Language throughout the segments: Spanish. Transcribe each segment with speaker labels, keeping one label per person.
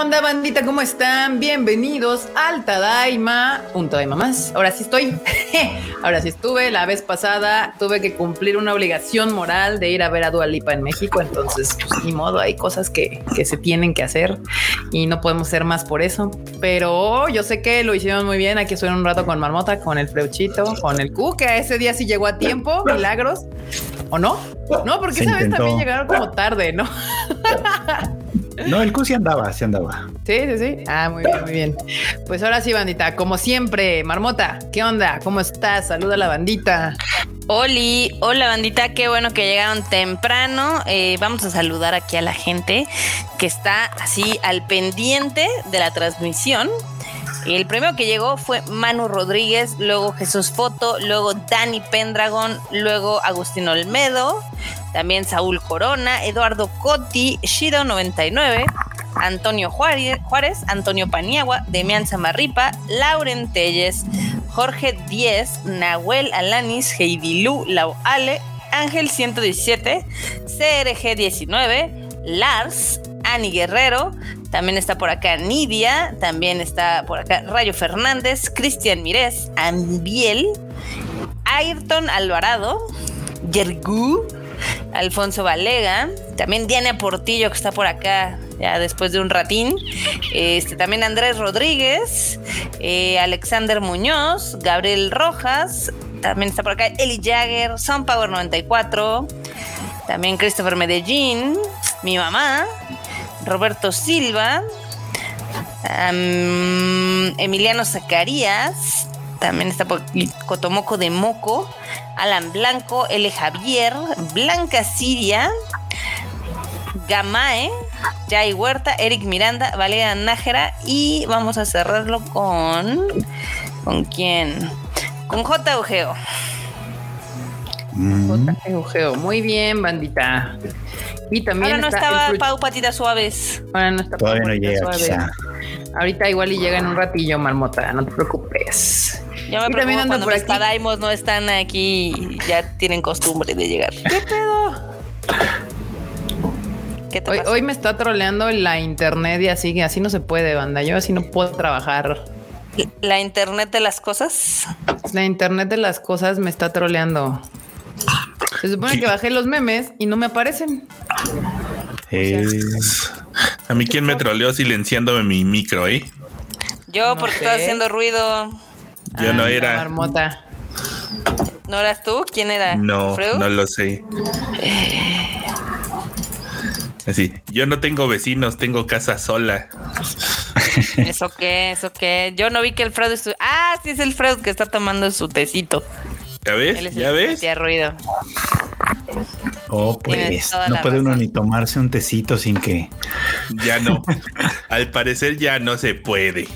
Speaker 1: onda, bandita? ¿Cómo están? Bienvenidos al Tadaima. Un Tadaima más. Ahora sí estoy. Ahora sí estuve. La vez pasada tuve que cumplir una obligación moral de ir a ver a Dua Lipa en México. Entonces, pues, ni modo, hay cosas que, que se tienen que hacer y no podemos hacer más por eso. Pero yo sé que lo hicieron muy bien. Aquí estoy un rato con Marmota, con el Freuchito, con el Q, que ese día sí llegó a tiempo. Milagros. ¿O no? No, porque esa vez también llegaron como tarde, ¿no?
Speaker 2: No, el Q sí andaba, sí andaba.
Speaker 1: Sí, sí, sí. Ah, muy bien, muy bien. Pues ahora sí, bandita, como siempre, Marmota, ¿qué onda? ¿Cómo estás? Saluda a la bandita.
Speaker 3: Oli, hola bandita, qué bueno que llegaron temprano. Eh, vamos a saludar aquí a la gente que está así al pendiente de la transmisión. El primero que llegó fue Manu Rodríguez, luego Jesús Foto, luego Dani Pendragon, luego Agustín Olmedo, también Saúl Corona, Eduardo Cotti, Shido99, Antonio Juárez, Antonio Paniagua, Demian Zamarripa, Lauren Telles, Jorge Díez, Nahuel Alanis, Heidi Lu, Lau Ale, Ángel 117, CRG 19, Lars, Ani Guerrero, también está por acá Nidia, también está por acá Rayo Fernández, Cristian Mirés, Ambiel, Ayrton Alvarado, Yergu, Alfonso Valega, también Diana Portillo que está por acá ya después de un ratín, este, también Andrés Rodríguez, eh, Alexander Muñoz, Gabriel Rojas, también está por acá Eli Jagger, Sunpower 94, también Christopher Medellín, mi mamá, Roberto Silva, Emiliano Zacarías, también está Cotomoco de Moco, Alan Blanco, L. Javier, Blanca Siria, Gamae, Jai Huerta, Eric Miranda, Valeria Nájera y vamos a cerrarlo con. ¿Con quién? Con J. Eugeo.
Speaker 1: J. Eugeo. Muy bien, bandita. Y también
Speaker 3: Ahora no estaba Pau Patitas Suaves.
Speaker 1: Ahora no está
Speaker 2: Todavía no llega.
Speaker 1: Ahorita igual y llega en un ratillo, Marmota, no te preocupes.
Speaker 3: Ya me preocupo cuando por los Tadaimos no están aquí, ya tienen costumbre de llegar.
Speaker 1: ¿Qué pedo?
Speaker 3: ¿Qué te
Speaker 1: Hoy,
Speaker 3: pasa?
Speaker 1: hoy me está troleando la internet y así, así no se puede, banda. Yo así no puedo trabajar.
Speaker 3: ¿La internet de las cosas?
Speaker 1: La internet de las cosas me está troleando. Se supone que bajé los memes y no me aparecen.
Speaker 4: A mí quién me troleó silenciándome mi micro, ¿eh?
Speaker 3: Yo,
Speaker 1: No
Speaker 3: porque
Speaker 1: sé.
Speaker 3: estaba haciendo ruido.
Speaker 4: Yo
Speaker 1: Ah,
Speaker 4: no
Speaker 1: la
Speaker 4: era.
Speaker 1: Marmota.
Speaker 3: ¿No eras tú? ¿Quién era?
Speaker 4: No,
Speaker 3: ¿Freud?
Speaker 4: no lo sé. Así, yo no tengo vecinos, tengo casa sola.
Speaker 3: ¿Eso qué? ¿Eso qué? Yo no vi que el Freud estuvo... Ah, sí es el Freud que está tomando su tecito.
Speaker 4: ¿Ya
Speaker 3: Él
Speaker 4: ves?
Speaker 3: es
Speaker 4: ¿Ya
Speaker 3: que
Speaker 4: ves?
Speaker 3: hacía ruido.
Speaker 2: oh, pues no puede uno ni tomarse un tecito sin que.
Speaker 4: Ya no. Al parecer ya no se puede.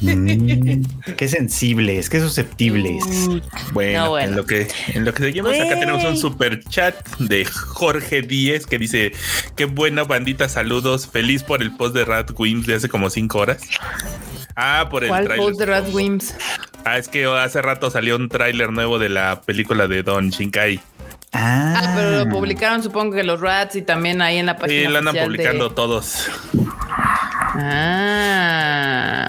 Speaker 2: Mm, qué sensibles, qué susceptibles.
Speaker 4: Bueno,
Speaker 3: No, bueno.
Speaker 4: en lo que en lo que seguimos acá
Speaker 3: Güey.
Speaker 4: tenemos un super chat de Jorge Díez que dice qué buena bandita, saludos, feliz por el post de Rat Wimps de hace como cinco horas. Ah, por el
Speaker 1: ¿Cuál de Rat Wims?
Speaker 4: Ah, es que hace rato salió un tráiler nuevo de la película de Don Shinkai.
Speaker 2: Ah,
Speaker 1: Ah, pero lo publicaron supongo que los Rats y también ahí en la página.
Speaker 4: Sí, lo andan
Speaker 1: de-
Speaker 4: publicando todos.
Speaker 1: Ah,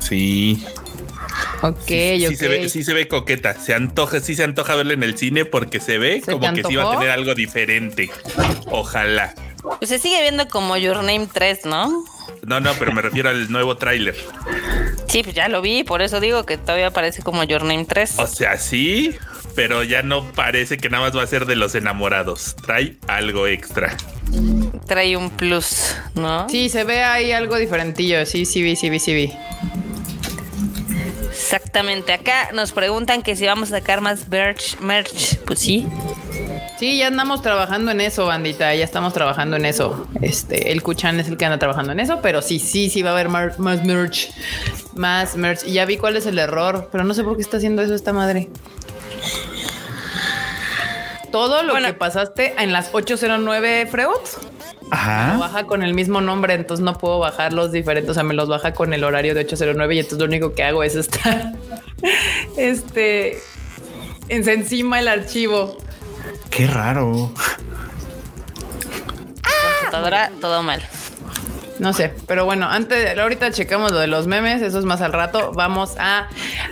Speaker 4: Sí.
Speaker 1: ok,
Speaker 4: sí,
Speaker 1: ok.
Speaker 4: se ve, sí se ve coqueta. Se antoja, sí se antoja verla en el cine porque se ve
Speaker 1: ¿Se
Speaker 4: como que sí va a tener algo diferente. Ojalá.
Speaker 3: Pues se sigue viendo como Your Name 3, ¿no?
Speaker 4: No, no, pero me refiero al nuevo tráiler.
Speaker 3: Sí, pues ya lo vi, por eso digo que todavía parece como Your Name 3.
Speaker 4: O sea, sí, pero ya no parece que nada más va a ser de los enamorados. Trae algo extra.
Speaker 3: Trae un plus, ¿no?
Speaker 1: Sí, se ve ahí algo diferentillo. Sí, sí vi, sí vi, sí vi.
Speaker 3: Exactamente. Acá nos preguntan que si vamos a sacar más merch. merch. Pues sí.
Speaker 1: Sí, ya andamos trabajando en eso, bandita. Ya estamos trabajando en eso. Este, el Kuchan es el que anda trabajando en eso, pero sí, sí, sí va a haber mar- más merch. Más merch. Y ya vi cuál es el error, pero no sé por qué está haciendo eso esta madre. Todo lo
Speaker 3: Bueno.
Speaker 1: que pasaste en las 809 Freud lo
Speaker 2: ajá.
Speaker 1: baja con el mismo nombre, entonces no puedo bajar los diferentes, o sea, me los baja con el horario de 809 y entonces lo único que hago es estar este en encima el archivo.
Speaker 2: Qué raro.
Speaker 3: Computadora, todo mal.
Speaker 1: No sé, pero bueno, antes, ahorita checamos lo de los memes, eso es más al rato. Vamos a.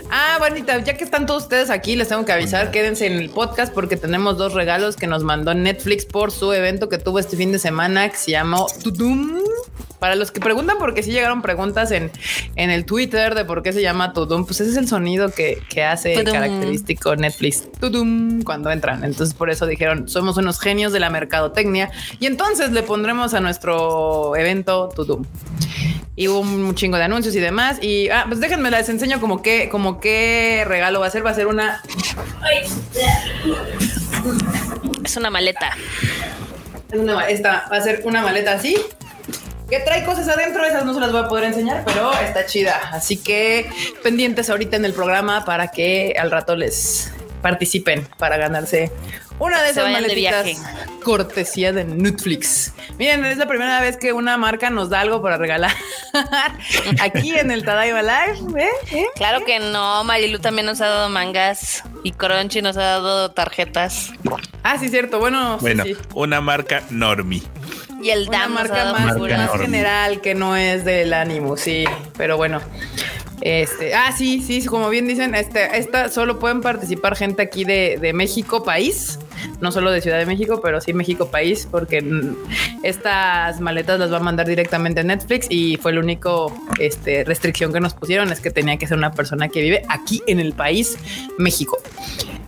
Speaker 1: Ah, bonita, ya que están todos ustedes aquí, les tengo que avisar, quédense en el podcast porque tenemos dos regalos que nos mandó Netflix por su evento que tuvo este fin de semana que se llamó Tudum. Para los que preguntan, porque si llegaron preguntas en, en el Twitter de por qué se llama Tudum, pues ese es el sonido que, que hace
Speaker 3: Tudum.
Speaker 1: característico Netflix Tudum cuando entran. Entonces, por eso dijeron, somos unos genios de la mercadotecnia y entonces le pondremos a nuestro evento Tudum. Y hubo un chingo de anuncios y demás. Y ah, pues déjenme les enseño como que, como qué regalo va a ser. Va a ser una
Speaker 3: Es una maleta.
Speaker 1: Es una ma- esta va a ser una maleta así. Que trae cosas adentro, esas no se las voy a poder enseñar, pero está chida. Así que pendientes ahorita en el programa para que al rato les participen para ganarse una de
Speaker 3: Se
Speaker 1: esas
Speaker 3: de
Speaker 1: maletitas cortesía de Netflix. Miren, es la primera vez que una marca nos da algo para regalar aquí en el Tadaima Live. ¿eh? ¿eh?
Speaker 3: Claro que no, Marilu también nos ha dado mangas y Crunchy nos ha dado tarjetas.
Speaker 1: Ah, sí, cierto. Bueno,
Speaker 4: Bueno,
Speaker 1: sí.
Speaker 4: una marca Normi.
Speaker 3: Y el
Speaker 1: una marca más,
Speaker 2: Marca
Speaker 1: más
Speaker 2: enorme.
Speaker 1: general que no es del ánimo, sí, pero bueno. Este, ah, sí, sí, como bien dicen, este, esta solo pueden participar gente aquí de, de México país, no solo de Ciudad de México, pero sí México país, porque estas maletas las va a mandar directamente a Netflix y fue el único este, restricción que nos pusieron es que tenía que ser una persona que vive aquí en el país México.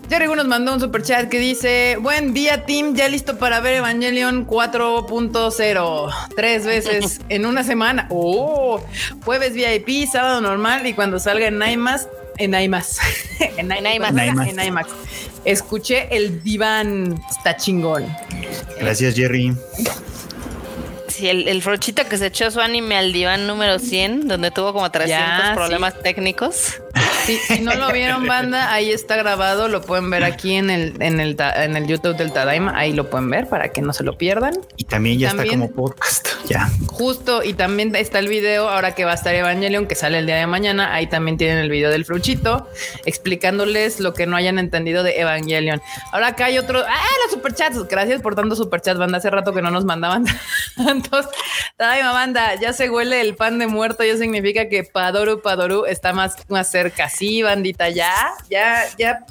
Speaker 1: Jerry nos mandó un super chat que dice: Buen día, team. Ya listo para ver Evangelion 4.0. Tres veces en una semana. Oh, jueves VIP, sábado normal y cuando salga en IMAX. En IMAX. en
Speaker 3: IMAX.
Speaker 2: En IMAX.
Speaker 1: En IMAX. Escuché el diván. Está chingón.
Speaker 2: Gracias, Jerry.
Speaker 3: Sí, el, el frochito que se echó su anime al diván número 100, donde tuvo como 300
Speaker 1: Ya,
Speaker 3: problemas técnicos.
Speaker 1: Sí, si no lo vieron, banda, ahí está grabado. Lo pueden ver aquí en el, en el, en el YouTube del Tadaima. Ahí lo pueden ver para que no se lo pierdan.
Speaker 2: Y también ya
Speaker 1: También-
Speaker 2: está como podcast. Ya.
Speaker 1: Justo, y también está el video ahora que va a estar Evangelion, que sale el día de mañana. Ahí también tienen el video del fruchito explicándoles lo que no hayan entendido de Evangelion. Ahora acá hay otro. ¡Ah, los superchats! Gracias por tantos superchats, banda. Hace rato que no nos mandaban tantos. Ay, banda, ya se huele el pan de muerto. Ya significa que Padoru Padoru está más, más cerca. Sí, bandita, ya, ya, ya.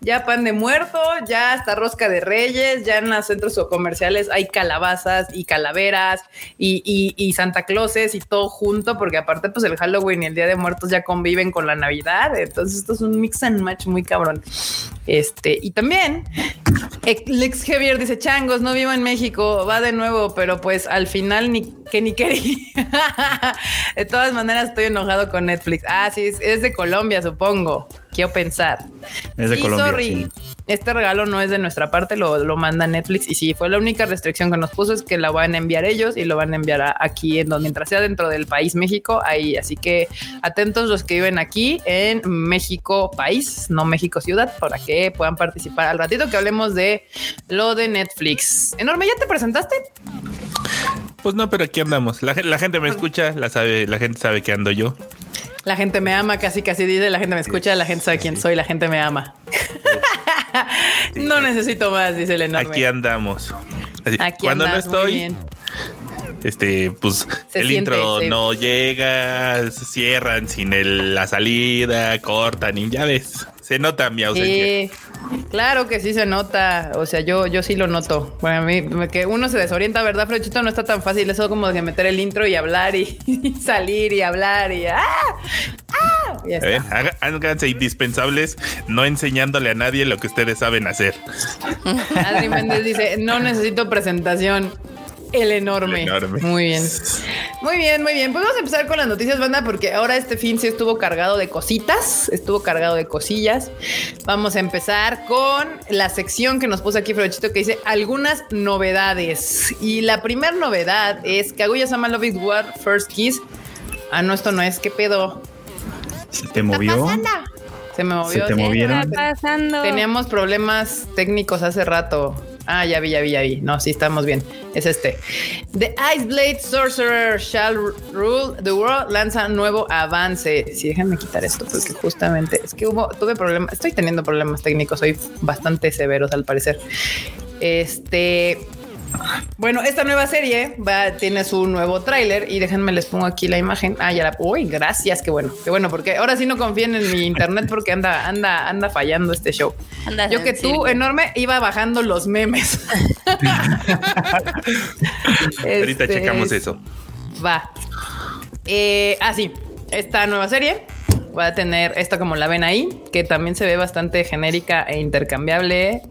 Speaker 1: Ya pan de muerto, ya hasta rosca de reyes, ya en los centros comerciales hay calabazas y calaveras y, y, y Santa Clauses y todo junto, porque aparte pues el Halloween y el Día de Muertos ya conviven con la Navidad, entonces esto es un mix and match muy cabrón. Este, y también Lex Javier dice, changos, no vivo en México, va de nuevo, pero pues al final ni que ni quería. de todas maneras estoy enojado con Netflix. Ah, sí, es, es de Colombia, supongo. Quiero pensar.
Speaker 2: Es de Colombia.
Speaker 1: sorry.
Speaker 2: sí.
Speaker 1: Este regalo no es de nuestra parte, lo, lo manda Netflix. Y sí, fue la única restricción que nos puso es que la van a enviar ellos y lo van a enviar a- aquí en donde mientras sea dentro del país México, ahí. Así que atentos los que viven aquí en México país, no México ciudad, para que puedan participar al ratito que hablemos de lo de Netflix. Enorme, ¿ya te presentaste?
Speaker 4: Pues no, pero aquí andamos. La, la gente me escucha, la sabe, la gente sabe que ando yo.
Speaker 1: La gente me ama, casi casi dice, la gente me escucha, la gente sabe quién soy, la gente me ama. no necesito más, dice el enorme.
Speaker 4: Aquí andamos. Así,
Speaker 1: Aquí
Speaker 4: cuando
Speaker 1: andas,
Speaker 4: no estoy, este, pues
Speaker 1: Se
Speaker 4: el
Speaker 1: siente,
Speaker 4: intro no llega, cierran sin el- la salida, cortan y ya ves, se nota mi ausencia.
Speaker 1: Sí, claro que sí se nota. O sea, yo, yo sí lo noto. Bueno, a mí que uno se desorienta, ¿verdad, Frochito? No está tan fácil eso como de meter el intro y hablar y, y salir y hablar y ¡ah! ¡ah! Y
Speaker 4: haga- háganse indispensables, no enseñándole a nadie lo que ustedes saben hacer.
Speaker 1: Adri Méndez dice, no necesito presentación. El enorme.
Speaker 4: El enorme.
Speaker 1: Muy bien. Muy bien, muy bien. Pues vamos a empezar con las noticias, banda, porque ahora este fin sí estuvo cargado de cositas, estuvo cargado de cosillas. Vamos a empezar con la sección que nos puso aquí Frochito que dice algunas novedades. Y la primera novedad es Kaguya Sama Love is War First Kiss. Ah, no, esto no es. ¿Qué pedo?
Speaker 2: Se te movió.
Speaker 1: Se me movió.
Speaker 2: ¿Se te movieron?
Speaker 3: ¿Qué está pasando?
Speaker 1: Teníamos problemas técnicos hace rato. Ah, ya vi, ya vi, ya vi. No, sí, estamos bien. Es este. The Ice Blade Sorcerer Shall Rule the World lanza nuevo avance. Sí, déjenme quitar esto porque justamente es que hubo, tuve problemas. Estoy teniendo problemas técnicos. Soy bastante severos al parecer. Este. Bueno, esta nueva serie va, tiene su nuevo tráiler y déjenme les pongo aquí la imagen. Ah, ya la. Uy, gracias, qué bueno, qué bueno, porque ahora sí no confíen en mi internet porque anda, anda, anda fallando este show.
Speaker 3: Anda
Speaker 1: Yo que tú, enorme, iba bajando los memes.
Speaker 4: Ahorita
Speaker 1: Este,
Speaker 4: checamos eso.
Speaker 1: Va. Eh, ah, sí. Esta nueva serie va a tener esta como la ven ahí, que también se ve bastante genérica e intercambiable.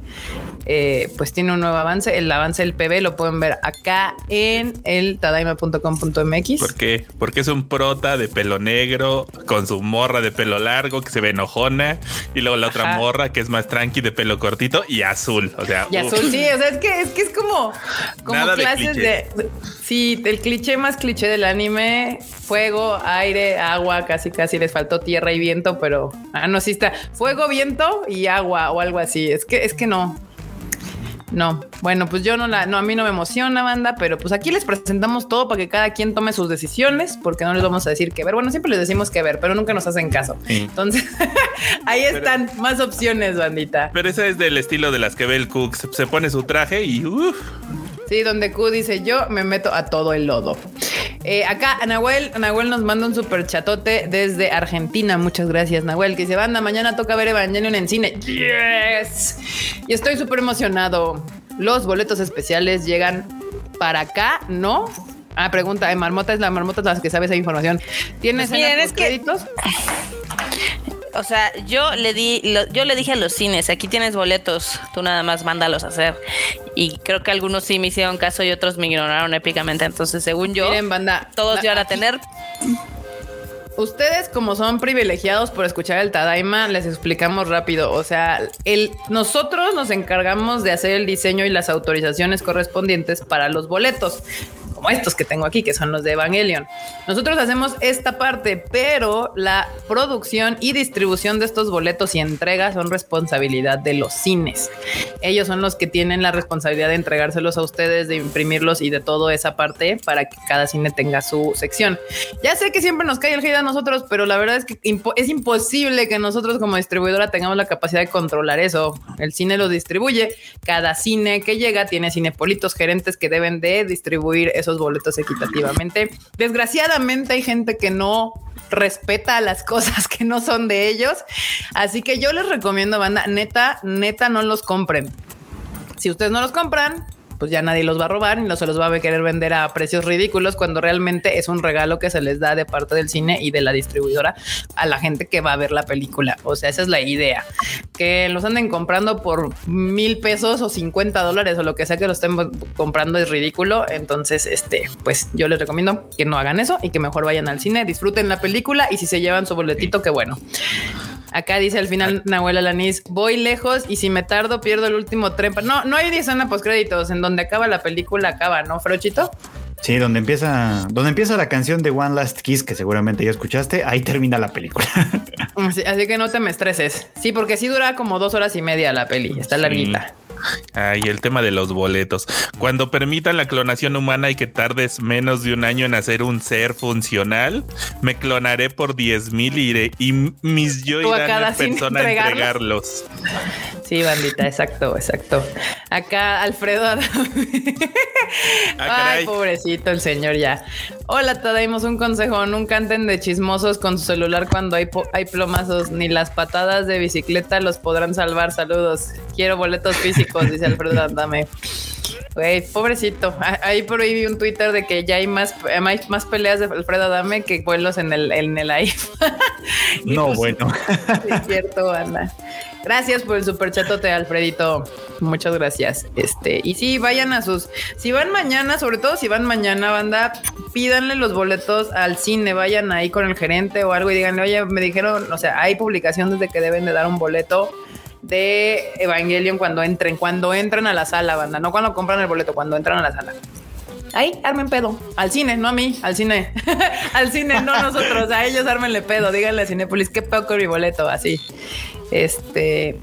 Speaker 1: Eh, pues tiene un nuevo avance. El avance del PB lo pueden ver acá en el tadaima.com.mx.
Speaker 4: ¿Por qué? Porque es un prota de pelo negro con su morra de pelo largo que se ve enojona y luego la otra morra que es más tranqui de pelo cortito y azul. O sea,
Speaker 1: Y
Speaker 4: uf.
Speaker 1: azul, sí, o sea, es que es, que es como, como
Speaker 4: Nada de
Speaker 1: clases de, Sí, el cliché más cliché del anime: fuego, aire, agua, casi casi les faltó tierra y viento, pero ah, no, sí está fuego, viento y agua o algo así. Es que, es que no. No, bueno, pues yo no la, no, a mí no me emociona, banda, pero pues aquí les presentamos todo para que cada quien tome sus decisiones, porque no les vamos a decir qué ver. Bueno, siempre les decimos qué ver, pero nunca nos hacen caso.
Speaker 4: Sí.
Speaker 1: Entonces, ahí están más opciones, bandita.
Speaker 4: Pero esa es del estilo de las que ve el Cook. Se, se pone su traje y uf,
Speaker 1: Sí, donde Q dice yo me meto a todo el lodo. Eh, acá Nahuel, Nahuel nos manda un super chatote desde Argentina. Muchas gracias, Nahuel. Que dice, banda, mañana toca ver Evangelion en cine. Yes. Y estoy súper emocionado. Los boletos especiales llegan para acá, ¿no? Ah, pregunta, eh, Marmota es la Marmota es la que sabe esa información. ¿Tienes
Speaker 3: Pues miren, es que-
Speaker 1: créditos?
Speaker 3: O sea, yo le di, lo- yo le dije a los cines, aquí tienes boletos, tú nada más mándalos a hacer. Y creo que algunos sí me hicieron caso y otros me ignoraron épicamente. Entonces, según yo,
Speaker 1: Miren, banda.
Speaker 3: todos van a tener.
Speaker 1: Ustedes, como son privilegiados por escuchar el Tadaima, les explicamos rápido. O sea, el, nosotros nos encargamos de hacer el diseño y las autorizaciones correspondientes para los boletos, como estos que tengo aquí, que son los de Evangelion. Nosotros hacemos esta parte, pero la producción y distribución de estos boletos y entrega son responsabilidad de los cines. Ellos son los que tienen la responsabilidad de entregárselos a ustedes, de imprimirlos y de toda esa parte para que cada cine tenga su sección. Ya sé que siempre nos cae el hate a nosotros, pero la verdad es que impo- es imposible que nosotros como distribuidora tengamos la capacidad de controlar eso. El cine lo distribuye. Cada cine que llega tiene cinepolitos gerentes que deben de distribuir esos boletos equitativamente. Desgraciadamente hay gente que no respeta las cosas que no son de ellos. Así que yo les recomiendo, banda, neta, neta, no los compren. Si ustedes no los compran, pues ya nadie los va a robar y no se los va a querer vender a precios ridículos cuando realmente es un regalo que se les da de parte del cine y de la distribuidora a la gente que va a ver la película. O sea, esa es la idea. Que los anden comprando por mil pesos o 50 dólares o lo que sea que lo estén comprando es ridículo. Entonces, este, pues yo les recomiendo que no hagan eso y que mejor vayan al cine, disfruten la película y si se llevan su boletito, qué bueno. Acá dice al final Nahuel Alanis, voy lejos y si me tardo pierdo el último tren. No, no hay escena post créditos en donde acaba la película, acaba, ¿no, Frochito?
Speaker 2: Sí, donde empieza, donde empieza la canción de One Last Kiss, que seguramente ya escuchaste, ahí termina la película.
Speaker 1: Así, así que no te me estreses. Sí, porque sí dura como dos horas y media la peli, está
Speaker 4: Sí.
Speaker 1: larguita.
Speaker 4: Ay, el tema de los boletos. Cuando permitan la clonación humana y que tardes menos de un año en hacer un ser funcional, me clonaré por 10 mil y, iré- y mis yo irán
Speaker 1: cada
Speaker 4: en persona a
Speaker 1: entregarlos. Sí, bandita, exacto, exacto. Acá Alfredo.
Speaker 4: Ah,
Speaker 1: Ay, pobrecito el señor ya. Hola, te damos un consejo. Nunca anden de chismosos con su celular cuando hay, hay plomazos. Ni las patadas de bicicleta los podrán salvar. Saludos. Quiero boletos físicos, dice Alfredo Adame. Güey, pobrecito. Ah, Ahí por ahí vi un Twitter de que ya hay más, hay más peleas de Alfredo Adame que vuelos en el, en el
Speaker 2: no,
Speaker 1: pues,
Speaker 2: bueno.
Speaker 1: Es cierto, Ana. Gracias por el superchatote, Alfredito. Muchas gracias. Este, y sí, vayan a sus. Si van mañana, sobre todo si van mañana, banda, pídanle los boletos al cine. Vayan ahí con el gerente o algo y díganle, oye, me dijeron, o sea, hay publicaciones de que deben de dar un boleto de Evangelion cuando entren, cuando entren a la sala, banda, no cuando compran el boleto, cuando entran a la sala. Ahí, armen pedo. Al cine, no a mí, al cine. al cine, no nosotros. A ellos ármenle pedo. Díganle a Cinepolis qué pedo con mi boleto, así. Este.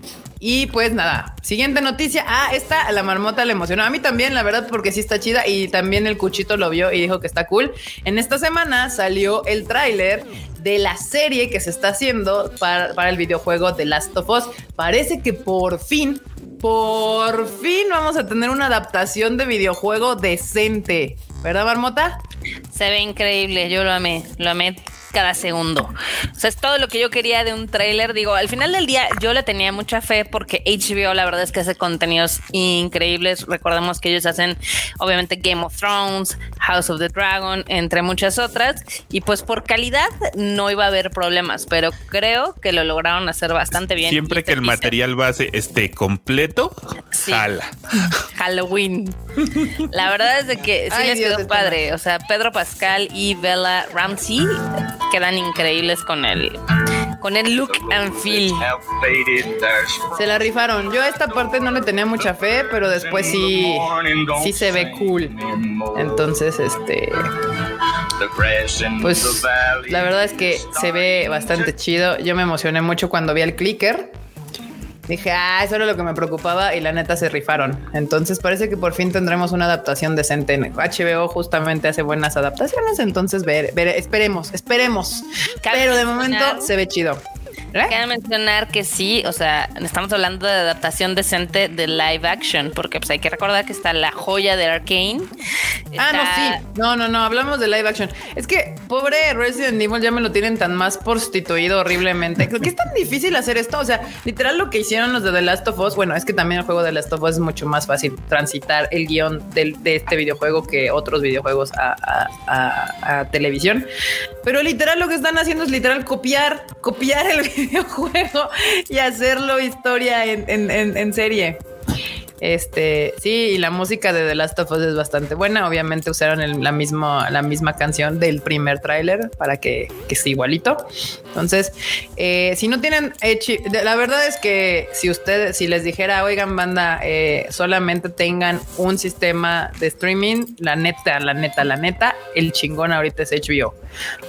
Speaker 1: Y pues nada, siguiente noticia. Ah, esta la marmota le emocionó. A mí también, la verdad, porque sí está chida. Y también el cuchito lo vio y dijo que está cool. En esta semana salió el tráiler de la serie que se está haciendo para, para el videojuego The Last of Us. Parece que por fin por fin vamos a tener una adaptación de videojuego decente. ¿Verdad, Marmota?
Speaker 3: Se ve increíble, yo lo amé, lo amé cada segundo. O sea, es todo lo que yo quería de un tráiler. Digo, al final del día yo le tenía mucha fe porque HBO la verdad es que hace contenidos increíbles. Recordemos que ellos hacen obviamente Game of Thrones, House of the Dragon, entre muchas otras. Y pues por calidad no iba a haber problemas, pero creo que lo lograron hacer bastante bien.
Speaker 4: Siempre que el material base esté completo,
Speaker 3: Sí.
Speaker 4: jala.
Speaker 3: Halloween. La verdad es de que sí
Speaker 1: Ay,
Speaker 3: les quedó padre. O sea, Pedro Pascal y Bella Ramsey quedan increíbles con el con el look and feel.
Speaker 1: Se la rifaron. Yo a esta parte no le tenía mucha fe, pero después sí, sí se ve cool. Entonces, este, pues la verdad es que se ve bastante chido. Yo me emocioné mucho cuando vi el clicker. Dije, ah, eso era lo que me preocupaba y la neta se rifaron. Entonces parece que por fin tendremos una adaptación decente. En HBO justamente hace buenas adaptaciones, entonces ver, ver- esperemos, esperemos. Pero de momento se ve chido. ¿Eh?
Speaker 3: Mencionar que sí, o sea, estamos hablando de adaptación decente de live action, porque pues hay que recordar que está la joya de Arkane.
Speaker 1: Ah, no, sí. No, no, no. Hablamos de live action. Es que pobre Resident Evil ya me lo tienen tan más prostituido horriblemente. Creo que es tan difícil hacer esto. O sea, literal lo que hicieron los de The Last of Us. Bueno, es que también el juego de The Last of Us es mucho más fácil transitar el guion de este videojuego que otros videojuegos a, a- a- a televisión. Pero literal lo que están haciendo es literal copiar, copiar el videojuego y hacerlo historia en, en- serie. Este, sí, y la música de The Last of Us es bastante buena. Obviamente usaron el- la, misma, la misma canción del primer tráiler para que, que sea igualito. Entonces, eh, si no tienen H- de- la verdad es que si ustedes, si les dijera, oigan, banda, eh, solamente tengan un sistema de streaming, la neta, la neta, la neta, el chingón ahorita es HBO.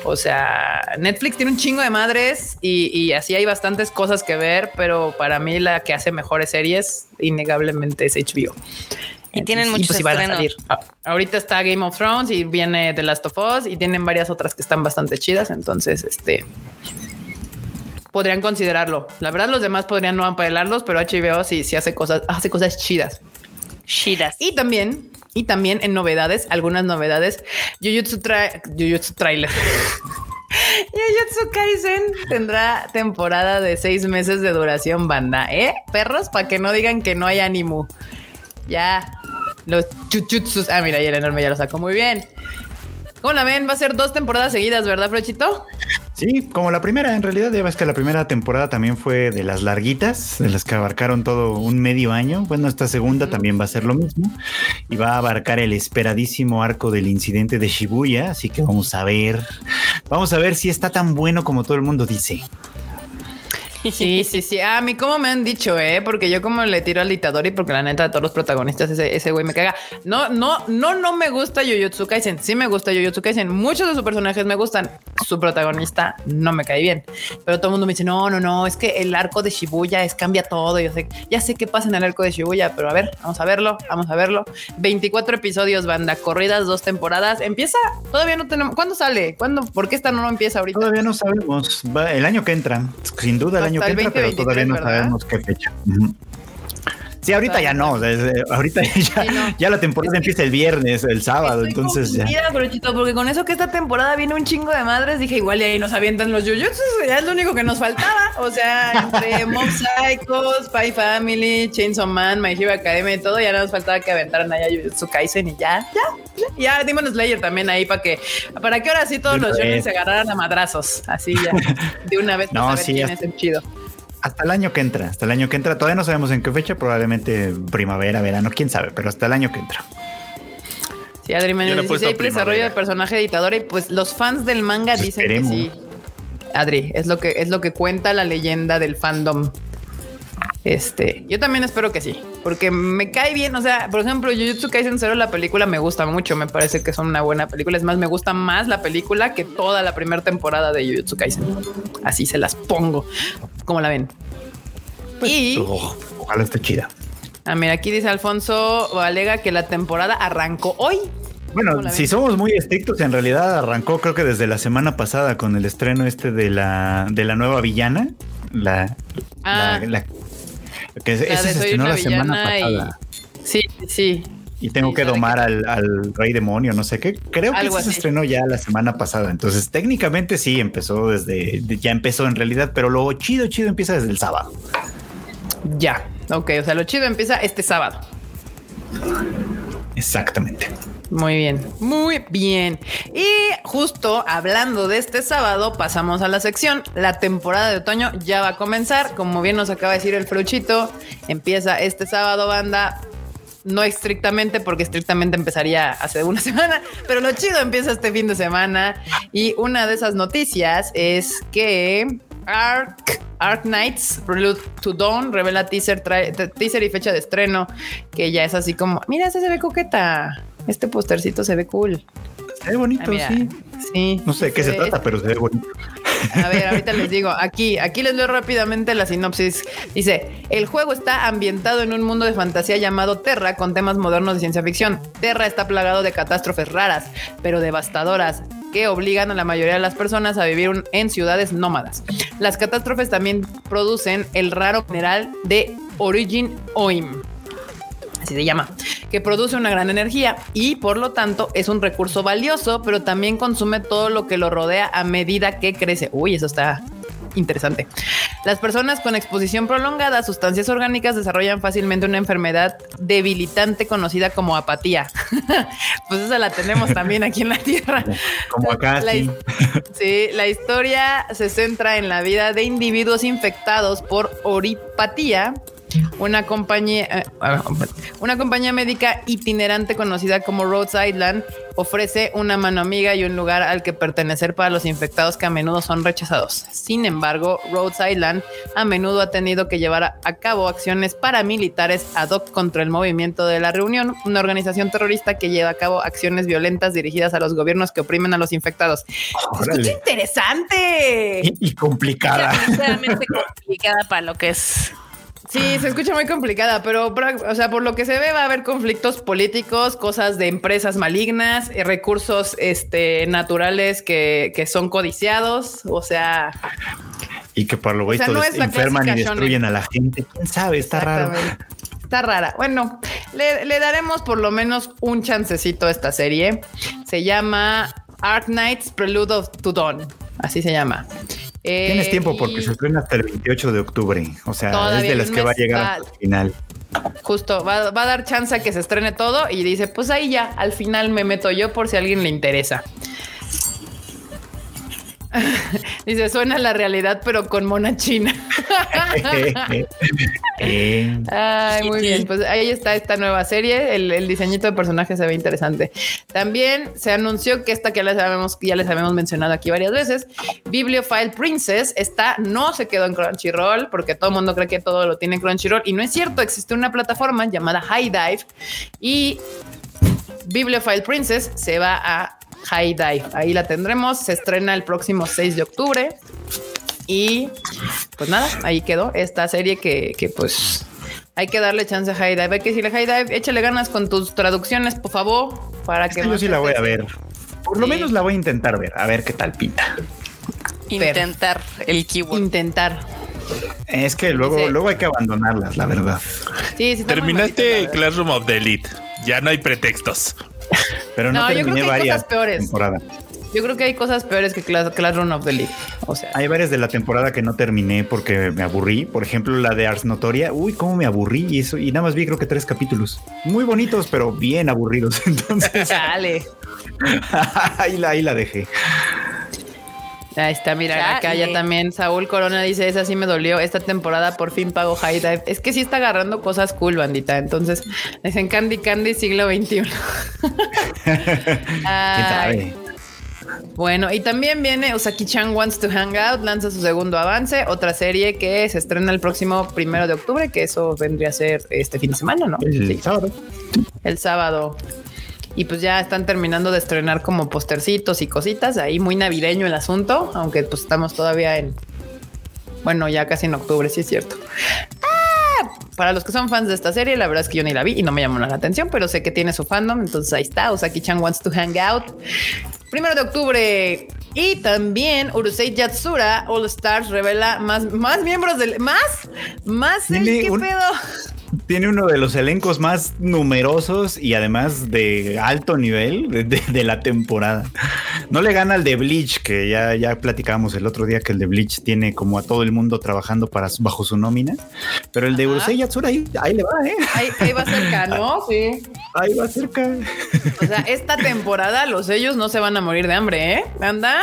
Speaker 1: O sea, Netflix tiene un chingo de madres y, y así hay bastantes cosas que ver, pero para mí la que hace mejores series, innegablemente es HBO.
Speaker 3: Y tienen muchos
Speaker 1: van a
Speaker 3: estrenos.
Speaker 1: salir. A- Ahorita está Game of Thrones y viene The Last of Us y tienen varias otras que están bastante chidas. Entonces, este podrían considerarlo. La verdad, los demás podrían no apelarlos, pero HBO sí, sí hace cosas, hace cosas chidas.
Speaker 3: Shiras.
Speaker 1: Y también, y también en novedades, algunas novedades, Jujutsu, tra Jujutsu Trailer. Jujutsu Kaisen tendrá temporada de seis meses de duración, banda, ¿eh? Perros, para que no digan que no hay ánimo. Ya, los chuchutsus. Ah, mira, y el enorme ya lo sacó muy bien. ¿Cómo la ven? Va a ser dos temporadas seguidas, ¿verdad, Frochito?
Speaker 2: Sí, como la primera, en realidad, ya ves que la primera temporada también fue de las larguitas, de las que abarcaron todo un medio año. Bueno, esta segunda también va a ser lo mismo y va a abarcar el esperadísimo arco del incidente de Shibuya. Así que vamos a ver, vamos a ver si está tan bueno como todo el mundo dice.
Speaker 1: Sí, sí, sí. A mí, como me han dicho, eh, porque yo como le tiro al dictador y porque la neta de todos los protagonistas, ese, ese güey me caga. No, no, no, no me gusta Jujutsu Kaisen. Sí me gusta Jujutsu Kaisen. Muchos de sus personajes me gustan. Su protagonista no me cae bien. Pero todo el mundo me dice, no, no, no, es que el arco de Shibuya es cambia todo. Yo sé, ya sé qué pasa en el arco de Shibuya, pero a ver, vamos a verlo, vamos a verlo. 24 episodios, banda, corridas, dos temporadas. Empieza, todavía no tenemos. ¿Cuándo sale? ¿Cuándo? ¿Por qué esta no empieza ahorita?
Speaker 2: Todavía no sabemos, va el año que entra, sin duda el año
Speaker 1: Hasta
Speaker 2: que entra, pero
Speaker 1: 2023,
Speaker 2: todavía no
Speaker 1: ¿verdad?
Speaker 2: sabemos qué fecha. Sí, ahorita ya no, es- ahorita ya,
Speaker 1: Sí, no.
Speaker 2: ya la temporada empieza el viernes, el sábado,
Speaker 1: Estoy
Speaker 2: entonces ya.
Speaker 1: Brochito, porque con eso que esta temporada viene un chingo de madres, dije igual y ahí nos avientan los Jujutsu, ya es lo único que nos faltaba. O sea, entre Mob Psycho, Spy Family, Chainsaw Man, My Hero Academia y todo, ya nos faltaba que aventaran allá Jujutsu Kaisen y ya, ya, ya, ya Demon Slayer también ahí para que, para que ahora sí todos
Speaker 2: De
Speaker 1: los
Speaker 2: vez.
Speaker 1: se agarraran a madrazos, así ya, de una vez
Speaker 2: No,
Speaker 1: para saber
Speaker 2: sí,
Speaker 1: quién es el chido.
Speaker 2: Hasta el año que entra, hasta el año que entra, todavía no sabemos en qué fecha, probablemente primavera, verano, quién sabe, pero hasta el año que entra.
Speaker 1: Sí, Adri me
Speaker 4: Yo le he
Speaker 1: dice, sí, hay desarrollo de personaje editador y pues los fans del manga
Speaker 2: Pues
Speaker 1: dicen
Speaker 2: esperemos.
Speaker 1: que sí. Adri, es lo que es lo que cuenta la leyenda del fandom. Este, yo también espero que sí, porque me cae bien. O sea, por ejemplo, Jujutsu Kaisen Zero, la película me gusta mucho. Me parece que es una buena película. Es más, me gusta más la película que toda la primera temporada de Jujutsu Kaisen. Así se las pongo. como la ven? y
Speaker 2: Oh, ojalá esté chida.
Speaker 1: ah, mira, aquí dice Alfonso alega que la temporada arrancó hoy. ¿Cómo
Speaker 2: Bueno, si somos muy estrictos, en realidad arrancó creo que desde la semana pasada con el estreno este de la, de la nueva villana. La,
Speaker 1: Ah.
Speaker 2: la, la- Que ese
Speaker 1: La
Speaker 2: ese
Speaker 1: de
Speaker 2: se
Speaker 1: Soy
Speaker 2: estrenó la semana
Speaker 1: y-
Speaker 2: pasada.
Speaker 1: Sí, sí.
Speaker 2: Y tengo
Speaker 1: Sí,
Speaker 2: que domar
Speaker 1: que-
Speaker 2: al, al rey demonio, no sé qué. Creo que ese se estrenó ya la semana pasada. Entonces, técnicamente sí empezó desde, de- ya empezó en realidad, pero lo chido, chido empieza desde el sábado.
Speaker 1: Ya. Ok, o sea, lo chido empieza este sábado.
Speaker 2: Exactamente.
Speaker 1: Muy bien, muy bien. Y justo hablando de este sábado, pasamos a la sección. La temporada de otoño ya va a comenzar. Como bien nos acaba de decir el fruchito, empieza este sábado, banda. No estrictamente, porque estrictamente empezaría hace una semana, pero lo chido empieza este fin de semana. Y una de esas noticias es que Ark, Ark Knights Prelude to Dawn revela teaser, teaser y fecha de estreno, que ya es así como, mira, ese se ve coqueta. Este postercito se ve cool.
Speaker 2: Se ve bonito,
Speaker 1: Ah,
Speaker 2: sí.
Speaker 1: sí.
Speaker 2: No sé de qué se trata, pero se ve bonito.
Speaker 1: a ver, ahorita les digo, aquí, aquí les leo rápidamente la sinopsis. Dice, el juego está ambientado en un mundo de fantasía llamado Terra con temas modernos de ciencia ficción. Terra está plagado de catástrofes raras, pero devastadoras, que obligan a la mayoría de las personas a vivir un- en ciudades nómadas. Las catástrofes también producen el raro mineral de Origin Oim así se llama, que produce una gran energía y por lo tanto es un recurso valioso, pero también consume todo lo que lo rodea a medida que crece. Uy, eso está interesante. Las personas con exposición prolongada a sustancias orgánicas desarrollan fácilmente una enfermedad debilitante conocida como apatía. pues esa la tenemos también aquí en la Tierra.
Speaker 2: Como acá,
Speaker 1: La
Speaker 2: sí.
Speaker 1: Sí, la historia se centra en la vida de individuos infectados por oripatía, una compañía, eh, una compañía médica itinerante conocida como Rhodes Island ofrece una mano amiga y un lugar al que pertenecer para los infectados que a menudo son rechazados. Sin embargo, Rhodes Island a menudo ha tenido que llevar a, cabo acciones paramilitares ad hoc contra el movimiento de la Reunión, una organización terrorista que lleva a cabo acciones violentas dirigidas a los gobiernos que oprimen a los infectados. Escucha interesante.
Speaker 2: Y, y complicada.
Speaker 3: Sinceramente complicada para lo que es.
Speaker 1: Sí, se escucha muy complicada, pero, o sea, por lo que se ve va a haber conflictos políticos, cosas de empresas malignas, eh, recursos este, naturales que, que son codiciados, o sea,
Speaker 2: Y que por lo
Speaker 1: O sea,
Speaker 2: visto
Speaker 1: no la
Speaker 2: enferman y destruyen a la gente. ¿Quién sabe? Está raro.
Speaker 1: Está rara. Bueno, le, le daremos por lo menos un chancecito a esta serie. Se llama Ark Knights Prelude of to Dawn. Así se llama. Eh,
Speaker 2: Tienes tiempo
Speaker 1: y-
Speaker 2: porque se estrena hasta el 28 de octubre. O sea, es de las que va a llegar
Speaker 1: Ah,
Speaker 2: hasta el final.
Speaker 1: Justo, va, va a dar chance a que se estrene todo y dice, pues ahí ya, al final me meto yo por si a alguien le interesa. dice, suena la realidad, pero con mona china.
Speaker 2: Eh,
Speaker 1: Ay, muy bien. Pues ahí está esta nueva serie. El, el diseñito de personaje se ve interesante. También se anunció que esta que ya les habíamos, ya les habíamos mencionado aquí varias veces, Bibliophile Princess, está, no se quedó en Crunchyroll, porque todo el mundo cree que todo lo tiene en Crunchyroll, y no es cierto, existe una plataforma llamada High Dive y Bibliophile Princess se va a High Dive. Ahí la tendremos. Se estrena el próximo 6 de octubre. Y pues nada, ahí quedó esta serie que, que, pues hay que darle chance a High Dive. Hay que decirle High Dive, échale ganas con tus traducciones, por favor, para que
Speaker 2: yo
Speaker 1: no
Speaker 2: sí la voy a ver. Por lo menos la voy a intentar ver, a ver qué tal pinta.
Speaker 3: Intentar el keyword.
Speaker 1: intentar.
Speaker 2: Es que luego, luego hay que abandonarlas, la verdad.
Speaker 1: Sí, sí, está muy malita, la
Speaker 4: Terminaste
Speaker 1: verdad.
Speaker 4: Classroom of the Elite. Ya no hay pretextos.
Speaker 2: Pero no,
Speaker 1: No, yo creo
Speaker 2: terminé
Speaker 1: que hay
Speaker 2: varias
Speaker 1: cosas peores.
Speaker 2: temporadas.
Speaker 1: Yo creo que hay cosas peores que Classroom of the League. O sea,
Speaker 2: Hay varias de la temporada que no terminé porque me aburrí. Por ejemplo, la de Ars Notoria. Uy, cómo me aburrí y eso. Y nada más vi creo que tres capítulos. Muy bonitos, pero bien aburridos. Entonces,
Speaker 1: chale.
Speaker 2: ahí, la, ahí la dejé.
Speaker 1: Ahí está, mira, acá ya también Saúl Corona dice, esa sí me dolió, esta temporada por fin pago High Dive. Es que sí está agarrando cosas cool, bandita. Entonces, dicen Candy Candy siglo XXI.
Speaker 2: ¿Quién
Speaker 1: Ay,
Speaker 2: sabe?
Speaker 1: Bueno, y también viene Usaki-chan Wants to Hang Out, lanza su segundo avance, otra serie que se estrena el próximo primero de octubre, que eso vendría a ser este fin de semana, ¿no?
Speaker 2: El
Speaker 1: Sí,
Speaker 2: sábado.
Speaker 1: el sábado. Y pues ya están terminando de estrenar como postercitos y cositas, ahí muy navideño el asunto, aunque pues estamos todavía en, bueno, ya casi en octubre, sí es cierto. Ah, Para los que son fans de esta serie, la verdad es que yo ni la vi y no me llamó la atención, pero sé que tiene su fandom, entonces ahí está, Usaki-chan Wants to Hang Out. Primero de octubre. Y también Urusei Yatsura All Stars revela más, más miembros del. ¿Más? ¿Más? el ¿Qué
Speaker 2: un-
Speaker 1: pedo?
Speaker 2: Tiene uno de los elencos más numerosos y además de alto nivel de, de- de la temporada. No le gana al de Bleach, que ya, ya platicábamos el otro día que el de Bleach tiene como a todo el mundo trabajando para su- bajo su nómina. Pero el de. Urusei Yatsura ahí, ahí le va, ¿eh?
Speaker 1: Ahí, ahí va cerca, ¿no? Sí.
Speaker 2: Ahí va cerca.
Speaker 1: O sea, esta temporada los sellos no se van a morir de hambre, ¿eh? Anda,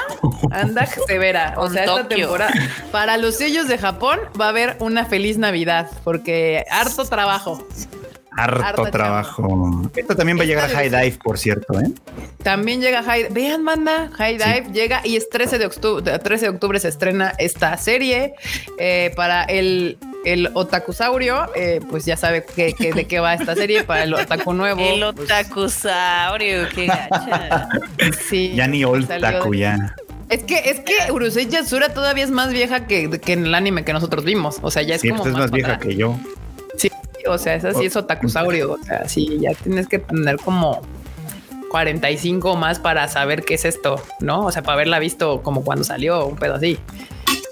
Speaker 1: anda severa. O sea, esta temporada para los sellos de Japón va a haber una feliz Navidad porque harto trabajo.
Speaker 2: Harto
Speaker 1: Harta
Speaker 2: trabajo. Esto también va a llegar a High Dive, por cierto, ¿eh?
Speaker 1: También llega High, vean, banda, High Dive llega y es 13 de octubre, 13 de octubre se estrena esta serie eh, para el el otakusaurio, eh, pues ya sabe que, que- de qué va esta serie para el otaku nuevo.
Speaker 3: El
Speaker 1: pues,
Speaker 3: otakusaurio, qué gacha.
Speaker 1: sí,
Speaker 2: Ya ni Old Taku, ya.
Speaker 1: Es que, es que Urusei Yatsura todavía es más vieja que, que en el anime que nosotros vimos. O sea, ya es
Speaker 2: Sí,
Speaker 1: como
Speaker 2: pues es más vieja
Speaker 1: para-
Speaker 2: que yo.
Speaker 1: O sea, esa sí es otakusaurio. O sea, sí, ya tienes que tener como 45 más para saber qué es esto, ¿no? O sea, para haberla visto como cuando salió, un pedo así.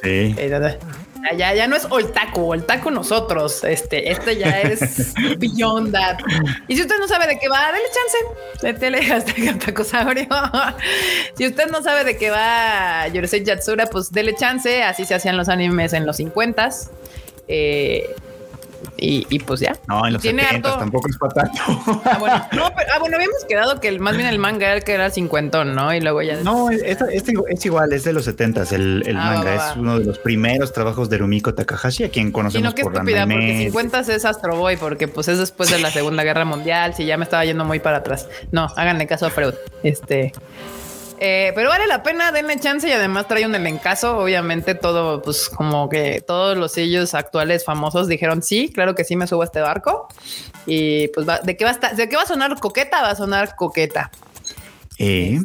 Speaker 2: Sí.
Speaker 1: Eh, ya- Ya, no es Oltaku, Oltaku nosotros. Este, este ya es Beyond That. Y si usted no sabe de qué va, dele chance. Métele hasta el Otakusaurio. si usted no sabe de qué va Yorosei Yatsura, pues dele chance. Así se hacían los animes en los 50 eh, y, y pues ya.
Speaker 2: No, en los
Speaker 1: Tiene
Speaker 2: 70
Speaker 1: harto-
Speaker 2: tampoco es para tanto.
Speaker 1: Ah, bueno, no, pero, ah, bueno, habíamos quedado que el, más bien el manga era el que era cincuentón, ¿no? Y luego ya.
Speaker 2: No, esta- este es igual, es de los 70 el, el
Speaker 1: Ah,
Speaker 2: manga.
Speaker 1: va, va.
Speaker 2: Es uno de los primeros trabajos de Rumiko Takahashi, a quien
Speaker 1: Y
Speaker 2: conocemos
Speaker 1: no, qué
Speaker 2: por
Speaker 1: estúpida, porque
Speaker 2: Medio.
Speaker 1: 50 es Astro Boy, porque pues es después de la Segunda Guerra Mundial, si ya me estaba yendo muy para atrás. No, háganle caso a Freud. Este. Eh, pero vale la pena, denle chance y además trae un elencazo. Obviamente, todo, pues como que todos los sellos actuales famosos dijeron sí, claro que sí me subo a este barco. Y pues va, de qué va a estar, de qué va a sonar coqueta, va a sonar coqueta.
Speaker 2: Eh,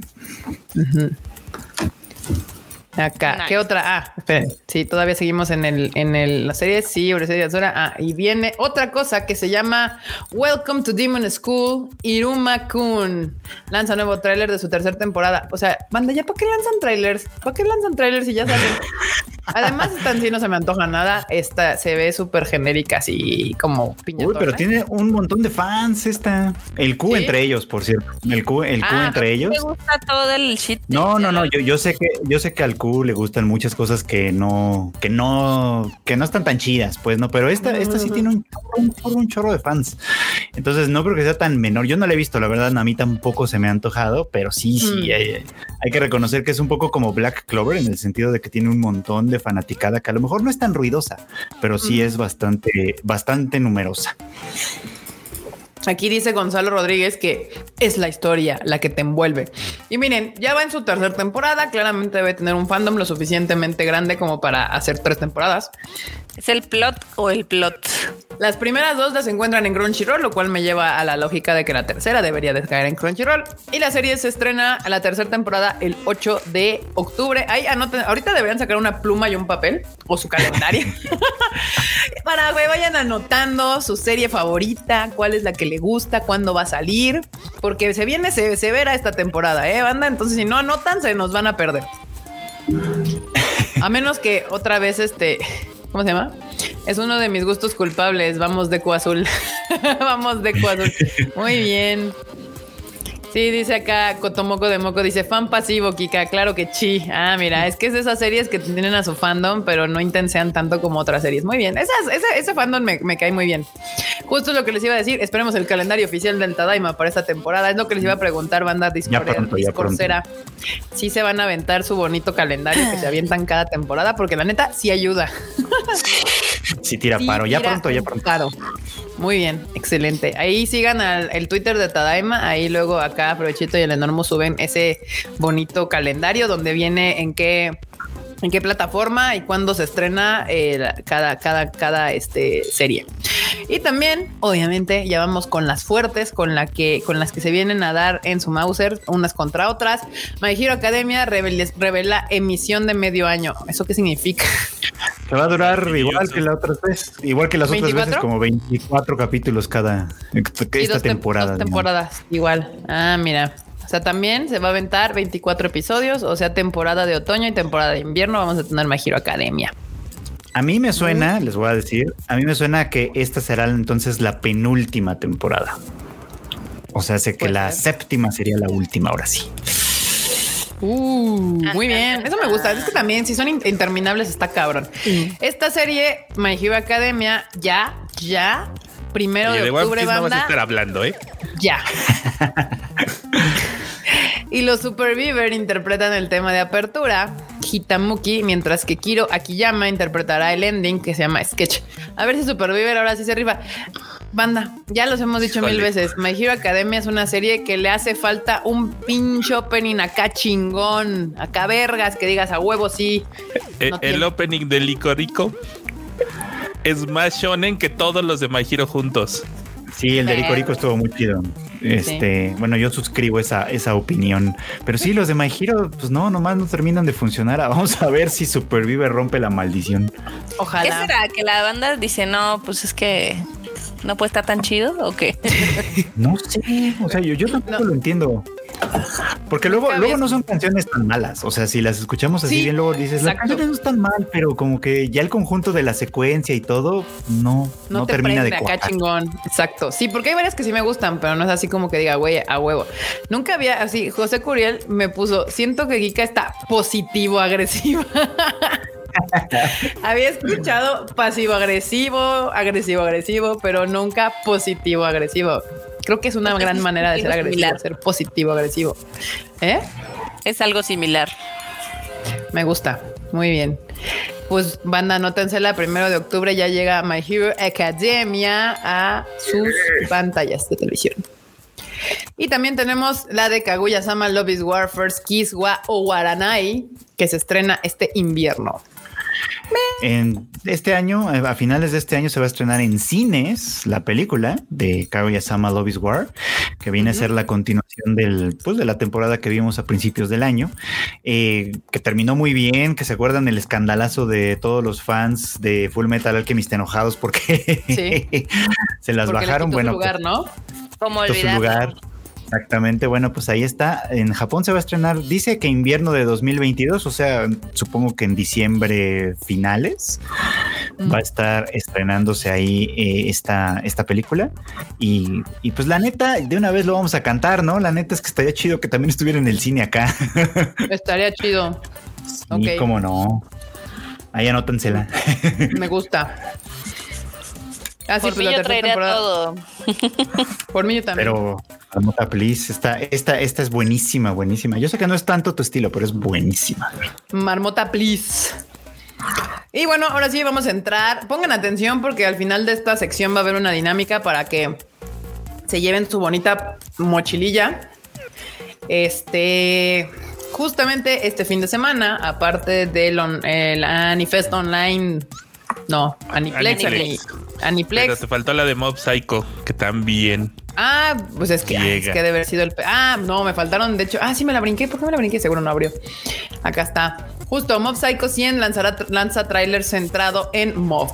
Speaker 1: Acá,
Speaker 3: Nice.
Speaker 1: ¿qué otra? Ah, esperen. Sí, todavía seguimuro en el, en el, la serie. Sí, Urusei Yatsura. Ah, y viene otra cosa que se llama Welcome to Demon School. Iruma Kun lanza nuevo tráiler de su tercera temporada. O sea, banda, ¿ya para qué lanzan trailers? ¿Para qué lanzan trailers si ya salen? Además, esta en sí no se me antoja nada. Esta se ve súper genérica, así como piña.
Speaker 2: uy, pero tiene un montón de fans esta. El Q
Speaker 1: ¿Sí?
Speaker 2: entre ellos, por cierto. El Q, el Q
Speaker 3: Ah,
Speaker 2: entre ellos.
Speaker 3: Me gusta todo el shit.
Speaker 2: No, no, no. Yo, yo sé que yo sé que al Q le gustan muchas cosas que no, que no, que no están tan chidas, pues no. Pero esta, esta sí tiene un chorro, un chorro, de fans. Entonces no creo que sea tan menor. Yo no la he visto, la verdad. A mí tampoco se me ha antojado, pero sí, sí.
Speaker 1: Mm.
Speaker 2: Hay, hay que reconocer que es un poco como Black Clover en el sentido de que tiene un montón de fanaticada que a lo mejor no es tan ruidosa, pero sí es bastante, bastante numerosa.
Speaker 1: Aquí dice Gonzalo Rodríguez que es la historia la que te envuelve. Y miren, ya va en su tercera temporada. Claramente debe tener un fandom lo suficientemente grande como para hacer tres temporadas.
Speaker 3: ¿Es el plot o el plot?
Speaker 1: Las primeras dos las encuentran en Crunchyroll, lo cual me lleva a la lógica de que la tercera debería de caer en Crunchyroll. Y la serie se estrena a la tercera temporada el 8 de octubre. Ahí anoten, ahorita deberían sacar una pluma y un papel o su calendario para que vayan anotando su serie favorita, cuál es la que le gusta, cuándo va a salir, porque se viene se- severa esta temporada, ¿eh, banda? Entonces, si no anotan, se nos van a perder. A menos que otra vez este. ¿Cómo se llama? Es uno de mis gustos culpables. Vamos de azul. Vamos de azul. Muy bien. Sí, dice acá Cotomoco de Moco, dice fan pasivo, Kika, claro que chi. Ah, mira, es que es de esas series que tienen a su fandom, pero no intensean tanto como otras series. Muy bien, Esas- ese, ese fandom me, me cae muy bien. Justo lo que les iba a decir, esperemos el calendario oficial del Tadaima para esta temporada. Es lo que les iba a preguntar, banda
Speaker 2: ya
Speaker 1: Discordcera. Sí se van a aventar su bonito calendario que se avientan cada temporada, porque la neta sí ayuda.
Speaker 2: Sí, tira
Speaker 1: Sí,
Speaker 2: paro. Ya
Speaker 1: tira
Speaker 2: pronto, ya pronto.
Speaker 1: paro. Muy bien, excelente. Ahí sigan al, el Twitter de Tadaima. Ahí luego acá Aprovechito y el Enormo suben ese bonito calendario donde viene en qué en qué plataforma y cuándo se estrena eh, cada, cada, cada este, serie. Y también, obviamente, ya vamos con las fuertes, con, la que, con las que se vienen a dar en su Mauser, unas contra otras. My Hero Academia revela, revela emisión de medio año. ¿Eso qué significa?
Speaker 2: Que va a durar igual que la otra vez, igual que las otras
Speaker 1: ¿24?
Speaker 2: veces, como 24 capítulos cada
Speaker 1: Y
Speaker 2: esta
Speaker 1: dos tem-
Speaker 2: temporada.
Speaker 1: dos temporadas, igual. Ah, mira. O sea, también se va a aventar 24 episodios, o sea, temporada de otoño y temporada de invierno. Vamos a tener My Hero Academia.
Speaker 2: A mí me suena, les voy a decir, a mí me suena que esta será entonces la penúltima temporada. O sea, sé que la
Speaker 1: ser.
Speaker 2: séptima sería la última, ahora sí.
Speaker 1: Uh, muy bien. Eso me gusta. Es que también, si son in- interminables, está cabrón. Esta serie, My Hero Academia, ya, ya, primero
Speaker 4: Oye,
Speaker 1: de
Speaker 4: de
Speaker 1: octubre,
Speaker 4: no vas a estar hablando, ¿eh?
Speaker 1: Ya. y los Superviver interpretan el tema de apertura, Hitamuki, mientras que Kiro Akiyama interpretará el ending que se llama Sketch. A ver si Superviver ahora sí se rifa. Banda, ya los hemos dicho mil veces. My Hero Academia es una serie que le hace falta un pinche opening acá chingón, acá vergas, que digas a huevo sí.
Speaker 4: Eh,
Speaker 1: No
Speaker 4: el opening de Licorico es más shonen que todos los de My Hero juntos.
Speaker 2: Sí, el de
Speaker 1: Pero-
Speaker 2: Rico estuvo muy chido. Este, bueno, yo suscribo esa, esa opinión. Pero sí, los de My Hero, pues no, nomás no terminan de funcionar. Vamos a ver si Supervive rompe la maldición.
Speaker 3: ¿Qué
Speaker 1: Ojalá.
Speaker 3: será? ¿Que la banda dice, no, pues es que no puede estar tan chido o qué?
Speaker 2: No sé, o sea, yo, yo tampoco
Speaker 1: No.
Speaker 2: lo entiendo. Porque luego,
Speaker 1: Nunca
Speaker 2: luego
Speaker 1: habías-
Speaker 2: no son canciones tan malas. O sea, si las escuchamos así
Speaker 1: Sí,
Speaker 2: bien, luego dices, las canciones no están mal, pero como que ya el conjunto de la secuencia y todo, no,
Speaker 1: No,
Speaker 2: no,
Speaker 1: te
Speaker 2: termina de
Speaker 1: acá chingón. Exacto. Sí, porque hay varias que sí me gustan, pero no es así como que diga, güey, a huevo. Nunca había así. José Curiel me puso, siento que Kika está positivo agresiva. había escuchado pasivo agresivo, agresivo agresivo, pero nunca positivo agresivo. Creo que es una gran
Speaker 3: es
Speaker 1: manera de ser agresivo,
Speaker 3: similar.
Speaker 1: ser positivo agresivo. ¿Eh?
Speaker 3: Es algo similar.
Speaker 1: Me gusta. Muy bien. Pues banda, anótense la primero de octubre ya llega My Hero Academia a sus pantallas de televisión. Y también tenemos la de Kaguya Sama Love is War First Kiss wa Owaranai que se estrena este invierno.
Speaker 2: En este año, eh, a finales de este año, se va a estrenar en cines la película de Kaguya-sama Love is War, que viene a ser la continuación del, pues, de la temporada que vimos a principios del año, eh, que terminó muy bien, que se acuerdan el escandalazo de todos los fans de Full Metal Alchemist enojados porque
Speaker 1: Sí.
Speaker 2: se las
Speaker 1: Porque
Speaker 2: bajaron. Bueno,
Speaker 1: lugar, ¿no?
Speaker 3: Como
Speaker 2: pues, su
Speaker 3: olvidarlo.
Speaker 2: lugar. Exactamente, bueno, pues ahí está. En Japón se va a estrenar, dice que invierno de 2022, o sea, supongo que en diciembre finales va a estar estrenándose ahí eh, esta, esta película. Y, y pues la neta, de una vez lo vamos a cantar, ¿no? La neta es que estaría chido que también estuviera en el cine acá.
Speaker 1: Estaría chido.
Speaker 2: Y
Speaker 1: Ok.
Speaker 2: cómo no. Ahí anótensela.
Speaker 1: Me gusta. Así
Speaker 3: Por mí
Speaker 1: la
Speaker 3: yo
Speaker 1: tercera
Speaker 3: traería
Speaker 1: temporada-
Speaker 3: todo.
Speaker 1: Por mí yo también.
Speaker 2: Pero, Marmota, please, esta, esta, esta es buenísima, buenísima. Yo sé que no es tanto tu estilo, pero es buenísima.
Speaker 1: Marmota, please. Y bueno, ahora sí vamos a entrar. Pongan atención porque al final de esta sección va a haber una dinámica para que se lleven su bonita mochililla. Este, justamente este fin de semana, aparte del on- el Anifest Online, no, Aniplex,
Speaker 4: Aniplex.
Speaker 1: Ani-
Speaker 4: Pero
Speaker 1: Aniplex.
Speaker 4: te faltó la de Mob Psycho, que también.
Speaker 1: Ah, pues es que, ay, es
Speaker 4: Llega.
Speaker 1: que debe haber sido el. pe- Ah, no, me faltaron. De hecho, ah, sí me la brinqué. ¿Por qué me la brinqué? Seguro no abrió. Acá está. Justo Mob Psycho 100 lanzará, lanza tráiler centrado en Mob.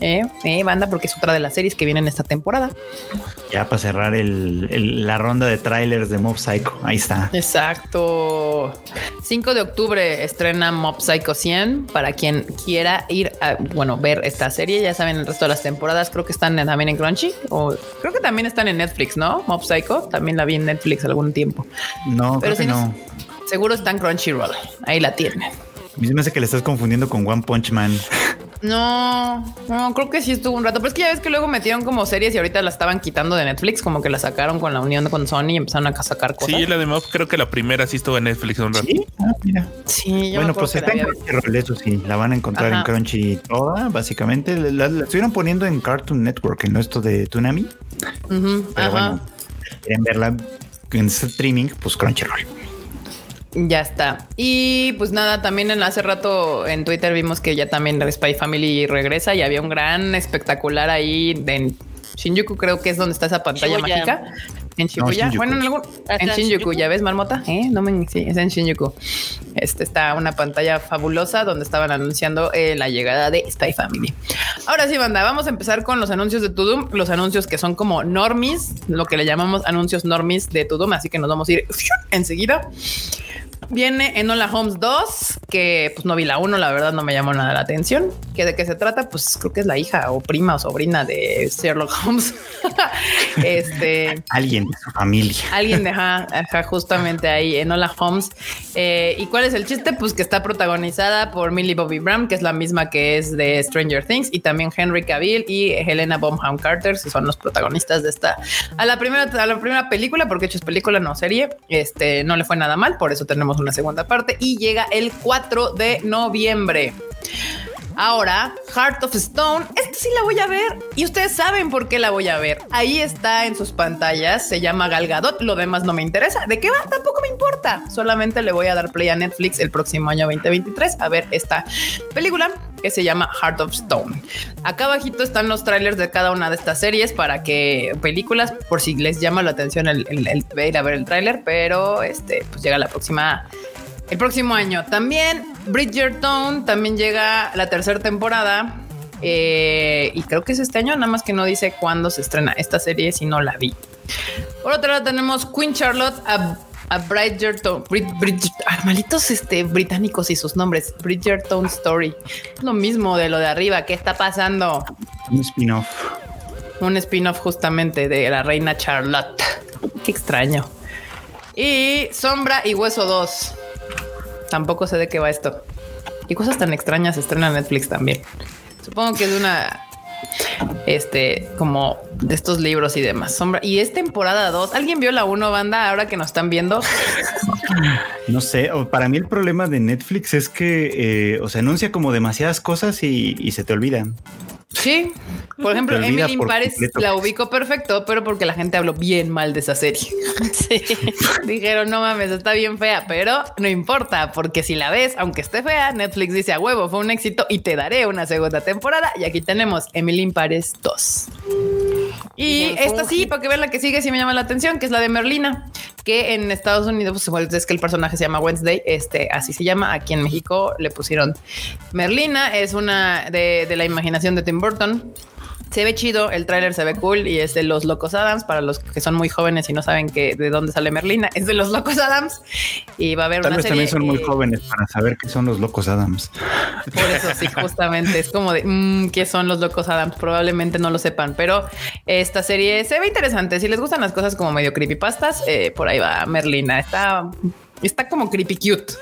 Speaker 1: Eh, eh, banda, porque es otra de las series que vienen esta temporada.
Speaker 2: Ya para cerrar el- el- la ronda de trailers de Mob Psycho. Ahí está.
Speaker 1: Exacto. 5 de octubre estrena Mob Psycho 100 para quien quiera ir a, bueno, ver esta serie. Ya saben, el resto de las temporadas creo que están también en Crunchy o creo que también están en Netflix, ¿no? Mob Psycho también la vi en Netflix algún tiempo.
Speaker 2: No,
Speaker 1: Pero
Speaker 2: creo que
Speaker 1: si no-
Speaker 2: no.
Speaker 1: Seguro está en Crunchyroll. Ahí la tienen.
Speaker 2: A mí me hace que le estás confundiendo con One Punch Man.
Speaker 1: No, no, creo que sí estuvo un rato. Pero es que ya ves que luego metieron como series y ahorita la estaban quitando de Netflix, como que la sacaron con la unión con Sony y empezaron a sacar cosas.
Speaker 4: Sí, la de Mob creo que la primera sí estuvo en Netflix un rato.
Speaker 2: Sí, ah, mira.
Speaker 1: Sí, yo
Speaker 2: Bueno, pues está
Speaker 1: la
Speaker 2: en. Crunchyroll, eso sí, la van a encontrar
Speaker 1: Ajá.
Speaker 2: en Crunchy toda, básicamente. La, la estuvieron poniendo en Cartoon Network, en esto de Toonami.
Speaker 1: Ujú,
Speaker 2: Pero
Speaker 1: ajá.
Speaker 2: bueno, quieren verla en streaming, pues Crunchyroll.
Speaker 1: Ya está. Y pues nada, también en hace rato en Twitter vimos que ya también la Spy Family regresa y había un gran espectacular ahí en Shinjuku, creo que es donde está esa pantalla
Speaker 3: Shibuya.
Speaker 1: mágica. En Shibuya.
Speaker 2: Shinjuku.
Speaker 1: bueno, en algún.
Speaker 3: Acá
Speaker 1: En
Speaker 3: en
Speaker 1: Shinjuku,
Speaker 3: Shinjuku.
Speaker 1: ¿ya ves, Marmota? ¿Eh? No me. Sí, es en Shinjuku. Este está una pantalla fabulosa donde estaban anunciando eh, la llegada de Spy Family. Ahora sí, banda, vamos a empezar con los anuncios de Tudum. Los anuncios que son como normis, lo que le llamamos anuncios normis de Tudum. Así que nos vamos a ir enseguida. Viene Enola Holmes 2, que pues no vi la 1, la verdad no me llamó nada la atención. ¿Que ¿De qué se trata? Pues creo que es la hija o prima o sobrina de Sherlock Holmes. este,
Speaker 2: Alguien de su familia.
Speaker 1: alguien deja, ajá, justamente ahí, Enola Holmes. Eh, ¿Y cuál es el chiste? Pues que está protagonizada por Millie Bobby Brown, que es la misma que es de Stranger Things, y también Henry Cavill y Helena Bonham Carter, que son los protagonistas de esta. A la primera, a la primera película, porque de hecho es película, no serie, este no le fue nada mal, por eso tenemos una segunda parte y llega el 4 de noviembre. Ahora, Heart of Stone, esta sí la voy a ver y ustedes saben por qué la voy a ver. Ahí está en sus pantallas, se llama Gal Gadot, lo demás no me interesa. ¿De qué va? Tampoco me importa. Solamente le voy a dar play a Netflix el próximo año 2023 a ver esta película que se llama Heart of Stone. Acá abajito están los trailers de cada una de estas series para que películas, por si les llama la atención el, a ver el tráiler, pero este pues llega la próxima el próximo año. También Bridgerton, también llega la tercera temporada. eh, y creo que es este año, nada más que no dice cuándo se estrena esta serie si no la vi. Por otro lado tenemos Queen Charlotte a, a Bridgerton. Brid, ah, malitos este, británicos y sus nombres. Bridgerton Story. Lo mismo de lo de arriba. ¿Qué está pasando?
Speaker 2: Un spin-off.
Speaker 1: Un spin-off justamente de la reina Charlotte. Qué extraño. Y Sombra y Hueso 2. Tampoco sé de qué va esto. Y cosas tan extrañas se estrena en Netflix también. Supongo que es una. Este, como de estos libros y demás. Sombra. Y es temporada 2. ¿Alguien vio la 1 banda ahora que nos están viendo?
Speaker 2: No sé, para mí el problema de Netflix es que, eh, anuncia como demasiadas cosas y, y se te olvidan.
Speaker 1: Sí. Por ejemplo, Emily in
Speaker 2: por
Speaker 1: Paris
Speaker 2: completo.
Speaker 1: la ubico perfecto, pero porque la gente habló bien mal de esa serie.
Speaker 3: Sí.
Speaker 1: Dijeron, no mames, está bien fea, pero no importa, porque si la ves, aunque esté fea, Netflix dice a huevo, fue un éxito y te daré una segunda temporada. Y aquí tenemos Emily in Paris 2. Y esta sí, para que vean la que sigue, sí me llama la atención, que es la de Merlina, que en Estados Unidos, pues igual es que el personaje se llama Wednesday, este así se llama. Aquí en México le pusieron Merlina, es una de, de la imaginación de Tim Burton. Se ve chido, el tráiler se ve cool y es de los Locos Adams. Para los que son muy jóvenes y no saben que de dónde sale Merlina, es de los Locos Adams y va a haber
Speaker 2: Tal
Speaker 1: una
Speaker 2: vez
Speaker 1: serie.
Speaker 2: también son muy
Speaker 1: eh,
Speaker 2: jóvenes para saber qué son los locos Adams.
Speaker 1: por eso sí, justamente es como de mm, qué son los locos Adams. Probablemente no lo sepan, pero esta serie se ve interesante. Si les gustan las cosas como medio creepypastas, eh, por ahí va Merlina. Está, está como creepy cute.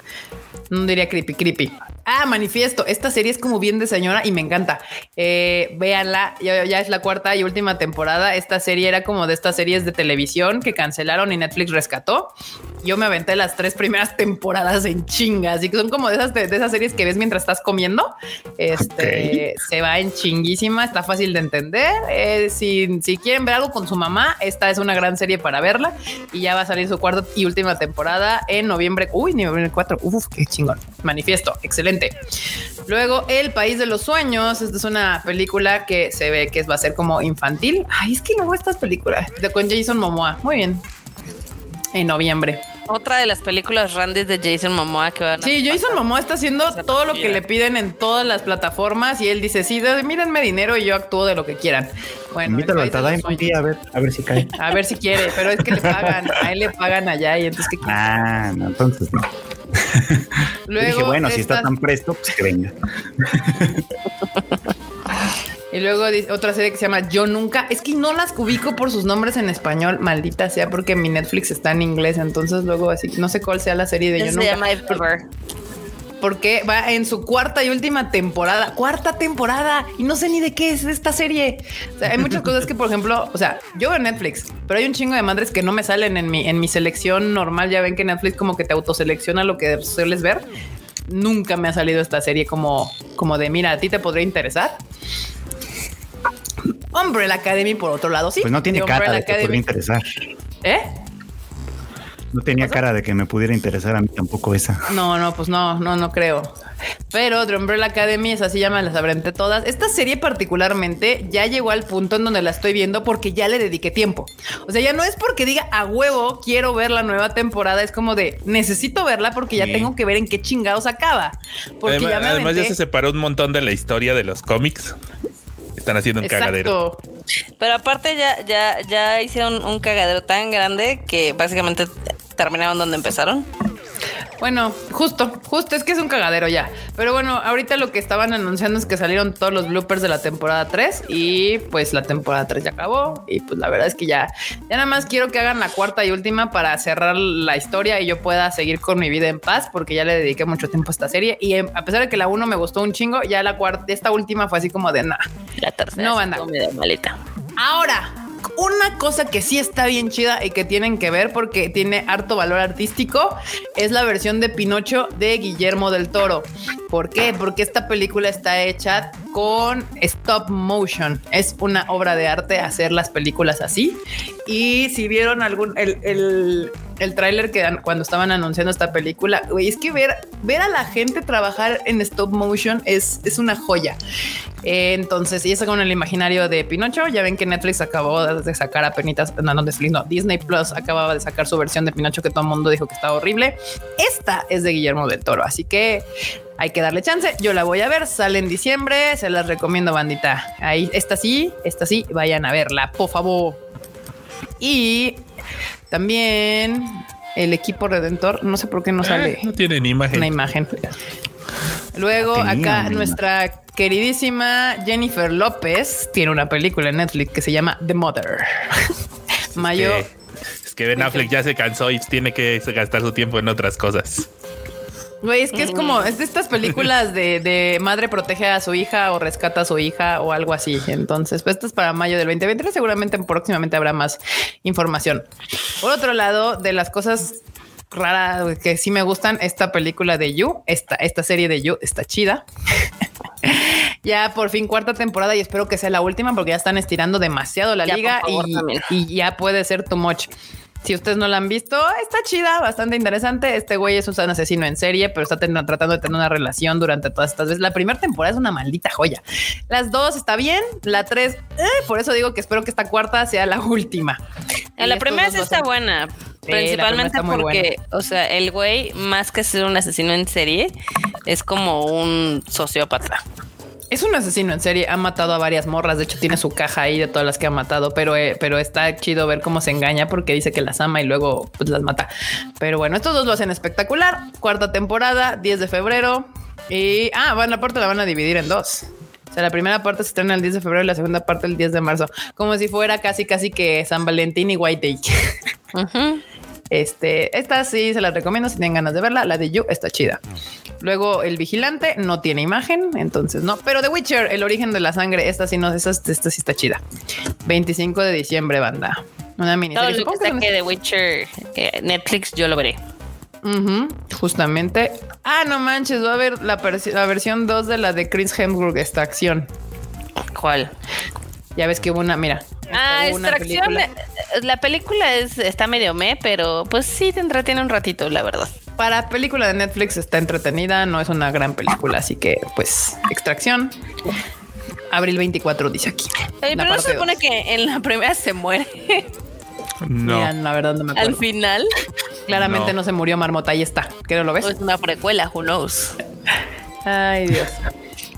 Speaker 1: No diría creepy, creepy. Ah, manifiesto. Esta serie es como bien de señora y me encanta. Eh, véanla. Ya, ya es la cuarta y última temporada. Esta serie era como de estas series de televisión que cancelaron y Netflix rescató. Yo me aventé las tres primeras temporadas en chingas y que son como de esas, de, de esas series que ves mientras estás comiendo. Este se va en chinguísima. Está fácil de entender. Eh, si, si quieren ver algo con su mamá, esta es una gran serie para verla y ya va a salir su cuarta y última temporada en noviembre. Uy, noviembre 4. Uf, qué chingón. Manifiesto. Excelente. Luego, El País de los Sueños. Esta es una película que se ve que va a ser como infantil. Ay, es que luego estas películas de con Jason Momoa. Muy bien. En noviembre.
Speaker 3: Otra de las películas randes de Jason Momoa que van a
Speaker 1: Sí, Jason Momoa está haciendo todo lo que le piden en todas las plataformas y él dice, sí, mírenme dinero y yo actúo de lo que quieran. Bueno,
Speaker 2: Invítalo al Tadaima un
Speaker 1: Sueños.
Speaker 2: día a ver, a ver si cae.
Speaker 1: A ver si quiere, pero es que le pagan, a él le pagan allá y entonces que
Speaker 2: Ah, no, entonces no. Yo
Speaker 1: luego
Speaker 2: dije, bueno, si está tan presto, pues que venga.
Speaker 1: y luego otra serie que se llama Yo Nunca, es que no las ubico por sus nombres en español, maldita sea, porque mi Netflix está en inglés, entonces luego así no sé cuál sea la serie de Yo
Speaker 3: se
Speaker 1: Nunca.
Speaker 3: llama Ever.
Speaker 1: porque va en su cuarta y última temporada, cuarta temporada, y no sé ni de qué es esta serie. O sea, hay muchas cosas que, por ejemplo, o sea, yo veo Netflix, pero hay un chingo de madres que no me salen en mi, en mi selección normal. Ya ven que Netflix como que te autoselecciona lo que sueles ver. Nunca me ha salido esta serie como, como de, mira, a ti te podría interesar. Umbrella Academy, por otro lado, sí.
Speaker 2: Pues no tiene cara
Speaker 1: Umbrella
Speaker 2: de que puede interesar.
Speaker 1: ¿Eh?
Speaker 2: No tenía cara de que me pudiera interesar a mí tampoco esa.
Speaker 1: No, no, pues no, no, no creo. Pero The Umbrella Academy es así, ya me las abrente todas. Esta serie particularmente ya llegó al punto en donde la estoy viendo porque ya le dediqué tiempo. O sea, ya no es porque diga a huevo quiero ver la nueva temporada, es como de necesito verla porque ya
Speaker 4: Sí.
Speaker 1: tengo que ver en qué chingados acaba. Porque
Speaker 4: además,
Speaker 1: ya me
Speaker 4: además ya se separó un montón de la historia de los cómics. Están haciendo un cagadero.
Speaker 3: Pero aparte ya, ya, ya hicieron un cagadero tan grande que básicamente terminaron donde empezaron.
Speaker 1: Bueno, justo, justo, es que es un cagadero ya. Pero bueno, ahorita lo que estaban anunciando es que salieron todos los bloopers de la temporada 3 y pues la temporada 3 ya acabó y pues la verdad es que ya, ya nada más quiero que hagan la cuarta y última para cerrar la historia y yo pueda seguir con mi vida en paz porque ya le dediqué mucho tiempo a esta serie y em, a pesar de que la 1 me gustó un chingo, ya la cuarta, esta última fue así como de nada.
Speaker 3: La tercera
Speaker 1: No, banda.
Speaker 3: malita.
Speaker 1: Ahora, una cosa que sí está bien chida y que tienen que ver porque tiene harto valor artístico es la versión de Pinocho de Guillermo del Toro. ¿Por qué? Porque esta película está hecha con stop motion. Es una obra de arte hacer las películas así. Y si vieron algún el, el, el tráiler que cuando estaban anunciando esta película, güey, es que ver, ver a la gente trabajar en stop motion es, es una joya. Entonces, y eso con el imaginario de Pinocho. Ya ven que Netflix acabó de sacar a penitas, no, no, Netflix, no, Disney Plus acababa de sacar su versión de Pinocho que todo el mundo dijo que estaba horrible. Esta es de Guillermo del Toro, así que hay que darle chance. Yo la voy a ver, sale en diciembre, se las recomiendo, bandita. Ahí, esta sí, esta sí, vayan a verla, por favor. Y también el equipo Redentor, no sé por qué no sale
Speaker 4: Eh, no tienen imagen.
Speaker 1: una imagen. Luego acá nuestra queridísima Jennifer López tiene una película en Netflix que se llama The Mother. Mayo.
Speaker 4: Es que Ben Affleck ya se cansó y tiene que gastar su tiempo en otras cosas.
Speaker 1: Güey, es que es como es de estas películas de, de madre protege a su hija o rescata a su hija o algo así. Entonces, pues esto es para mayo del 2020. Seguramente próximamente habrá más información. Por otro lado, de las cosas raras que sí me gustan, esta película de You, esta, esta serie de You está chida. ya por fin cuarta temporada y espero que sea la última porque ya están estirando demasiado la
Speaker 3: Ya,
Speaker 1: liga
Speaker 3: favor,
Speaker 1: y,
Speaker 3: también.
Speaker 1: y ya puede ser too much. Si ustedes no la han visto, está chida, bastante interesante. Este güey es un asesino en serie, pero está tratando de tener una relación durante todas estas veces. La primera temporada es una maldita joya. Las dos está bien, la tres, eh, por eso digo que espero que esta cuarta sea la última. Y
Speaker 3: la primera sí está buena. Principalmente porque, o sea, el güey, más que ser un asesino en serie, es como un sociópata.
Speaker 1: Es un asesino en serie, ha matado a varias morras, de hecho tiene su caja ahí de todas las que ha matado, pero, eh, pero está chido ver cómo se engaña porque dice que las ama y luego pues, las mata. Pero bueno, estos dos lo hacen espectacular. Cuarta temporada, 10 de febrero. Y, ah, bueno, aparte la van a dividir en dos. O sea, la primera parte se estrena el 10 de febrero y la segunda parte el 10 de marzo. Como si fuera casi, casi que San Valentín y White Day.
Speaker 3: Ujú.
Speaker 1: Este, esta sí se las recomiendo si tienen ganas de verla. La de You está chida. Luego El Vigilante no tiene imagen, entonces no. Pero The Witcher, El Origen de la Sangre, esta sí no, esta, esta sí está chida. 25 de diciembre, banda. Una
Speaker 3: Todo
Speaker 1: miniserie.
Speaker 3: lo que saque de Witcher, eh, Netflix, yo lo veré.
Speaker 1: Justamente. Ah, no manches, va a haber la, la versión 2 de la de Chris Hemsworth, esta acción.
Speaker 3: ¿Cuál?
Speaker 1: Ya ves que hubo una, mira.
Speaker 3: Ah, extracción.
Speaker 1: película.
Speaker 3: La película es, está medio me, pero pues sí te entretiene un ratito, la verdad.
Speaker 1: Para película de Netflix está entretenida, no es una gran película, así que pues extracción. Abril 24 dice aquí.
Speaker 3: Oye, pero no se supone
Speaker 1: dos.
Speaker 3: que en la primera se muere
Speaker 4: No.
Speaker 1: Mira, la verdad no me acuerdo.
Speaker 3: al final.
Speaker 1: Claramente
Speaker 4: No.
Speaker 1: no. se murió Marmota, ahí está. ¿Qué lo
Speaker 3: O
Speaker 1: ves?
Speaker 3: es una precuela, who knows.
Speaker 1: Ay, Dios.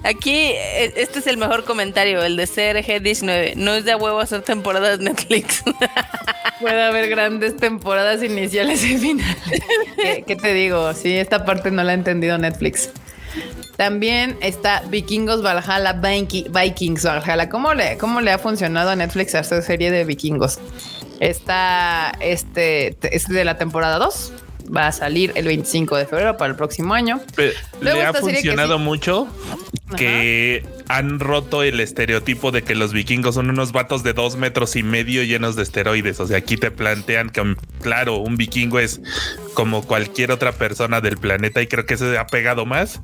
Speaker 3: Aquí, eh, este es el mejor comentario, el de CRG19. No es de a huevo hacer temporadas Netflix.
Speaker 1: Puede haber grandes temporadas iniciales y finales. ¿Qué, qué te digo? Sí, esta parte no la ha entendido Netflix. También está Vikingos Valhalla Vikings Valhalla. ¿Cómo le, ¿Cómo le ha funcionado a Netflix a esta serie de vikingos? Está este, este de la temporada 2. Va a salir el 25 de febrero para el próximo año. Luego
Speaker 4: Le ha funcionado
Speaker 1: sí-
Speaker 4: mucho que han roto el estereotipo de que los vikingos son unos vatos de dos metros y medio llenos de esteroides. O sea, aquí te plantean que, claro, un vikingo es como cualquier otra persona del planeta y creo que se ha pegado más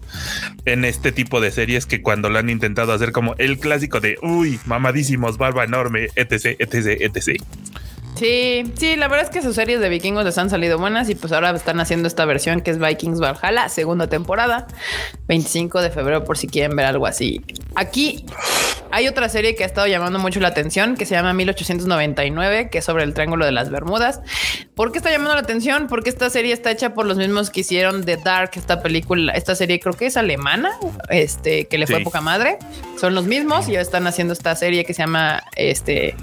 Speaker 4: en este tipo de series que cuando lo han intentado hacer como el clásico de, uy, mamadísimos, barba enorme, etc, etc, etc.
Speaker 1: Sí, sí, la verdad es que sus series de vikingos les han salido buenas y pues ahora están haciendo esta versión que es Vikings Valhalla, segunda temporada, 25 de febrero por si quieren ver algo así. Aquí hay otra serie que ha estado llamando mucho la atención que se llama 1899, que es sobre el Triángulo de las Bermudas. ¿Por qué está llamando la atención? Porque esta serie está hecha por los mismos que hicieron The Dark, esta película, esta serie creo que es alemana, este, que le fue poca madre. Son los mismos y ya están haciendo esta serie que se llama este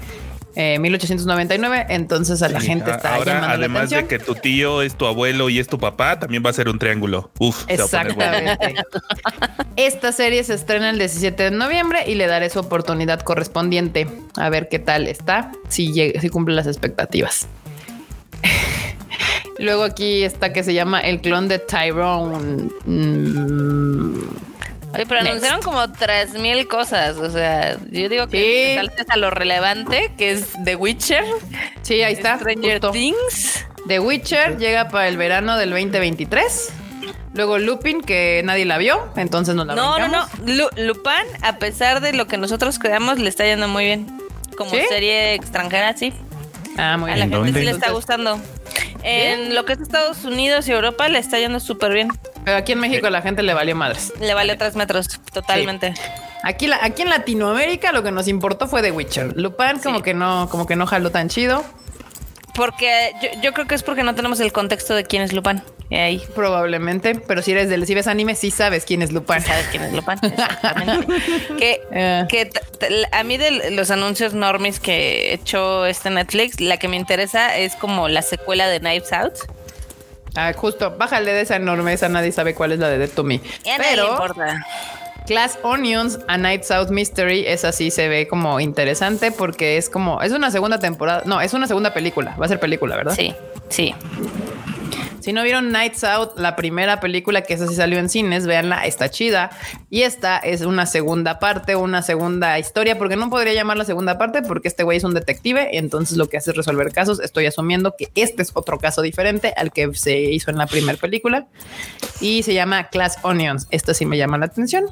Speaker 1: eh, 1899. Entonces a la gente está
Speaker 4: Ahora,
Speaker 1: llamando la
Speaker 4: además
Speaker 1: atención.
Speaker 4: de que tu tío es tu abuelo y es tu papá, también va a ser un triángulo. Uf, se va a poner bueno.
Speaker 1: Exactamente. Esta serie se estrena el 17 de noviembre y le daré su oportunidad correspondiente. A ver qué tal está, si, llega- si cumple las expectativas. Luego aquí está que se llama El clon de Tyrone. Mm,
Speaker 3: Oye, pero
Speaker 1: Next.
Speaker 3: anunciaron como tres mil cosas. O sea, yo digo que
Speaker 1: Sí.
Speaker 3: te saltes a lo relevante, que es The Witcher,
Speaker 1: sí, ahí está.
Speaker 3: Stranger
Speaker 1: justo.
Speaker 3: Things.
Speaker 1: The Witcher llega para el verano del 2023. Luego Lupin, que nadie la vio, entonces nos la
Speaker 3: No, no, no. Lu- Lupin, a pesar de lo que nosotros creamos, le está yendo muy bien. Como
Speaker 1: ¿Sí?
Speaker 3: serie extranjera, sí.
Speaker 1: Ah, muy
Speaker 3: A la
Speaker 1: bien.
Speaker 2: ¿En
Speaker 3: gente sí le está gustando. En lo que es Estados Unidos y Europa le está yendo súper bien.
Speaker 1: Pero aquí en México a la gente le valió madres.
Speaker 3: Le vale tres metros, totalmente.
Speaker 1: Aquí, la, aquí en Latinoamérica lo que nos importó fue The Witcher. Lupin como
Speaker 3: Sí.
Speaker 1: que no, como que no jaló tan chido.
Speaker 3: Porque yo, yo creo que es porque no tenemos el contexto de quién es Lupin. Y ahí
Speaker 1: Probablemente, pero si eres del, si ves anime, sí sabes quién es Lupin.
Speaker 3: sabes quién es Lupin. Exactamente. que
Speaker 1: Eh.
Speaker 3: que a mí de los anuncios normis que he hecho este Netflix, la que me interesa es como la secuela de Knives Out.
Speaker 1: Ah, justo, bájale de esa enorme, esa nadie sabe cuál es la de Dead to Me. Pero
Speaker 3: importa.
Speaker 1: Glass Onions, A Night Out Mystery, esa sí se ve como interesante porque es como, es una segunda temporada, no, es una segunda película, va a ser película, ¿verdad?
Speaker 3: Sí, sí.
Speaker 1: Si no vieron Nights Out, la primera película que esa sí salió en cines, véanla, está chida. Y esta es una segunda parte, una segunda historia, porque no podría llamarla segunda parte porque este güey es un detective, entonces lo que hace es resolver casos. Estoy asumiendo que este es otro caso diferente al que se hizo en la primera película y se llama Class Onions. Esto sí me llama la atención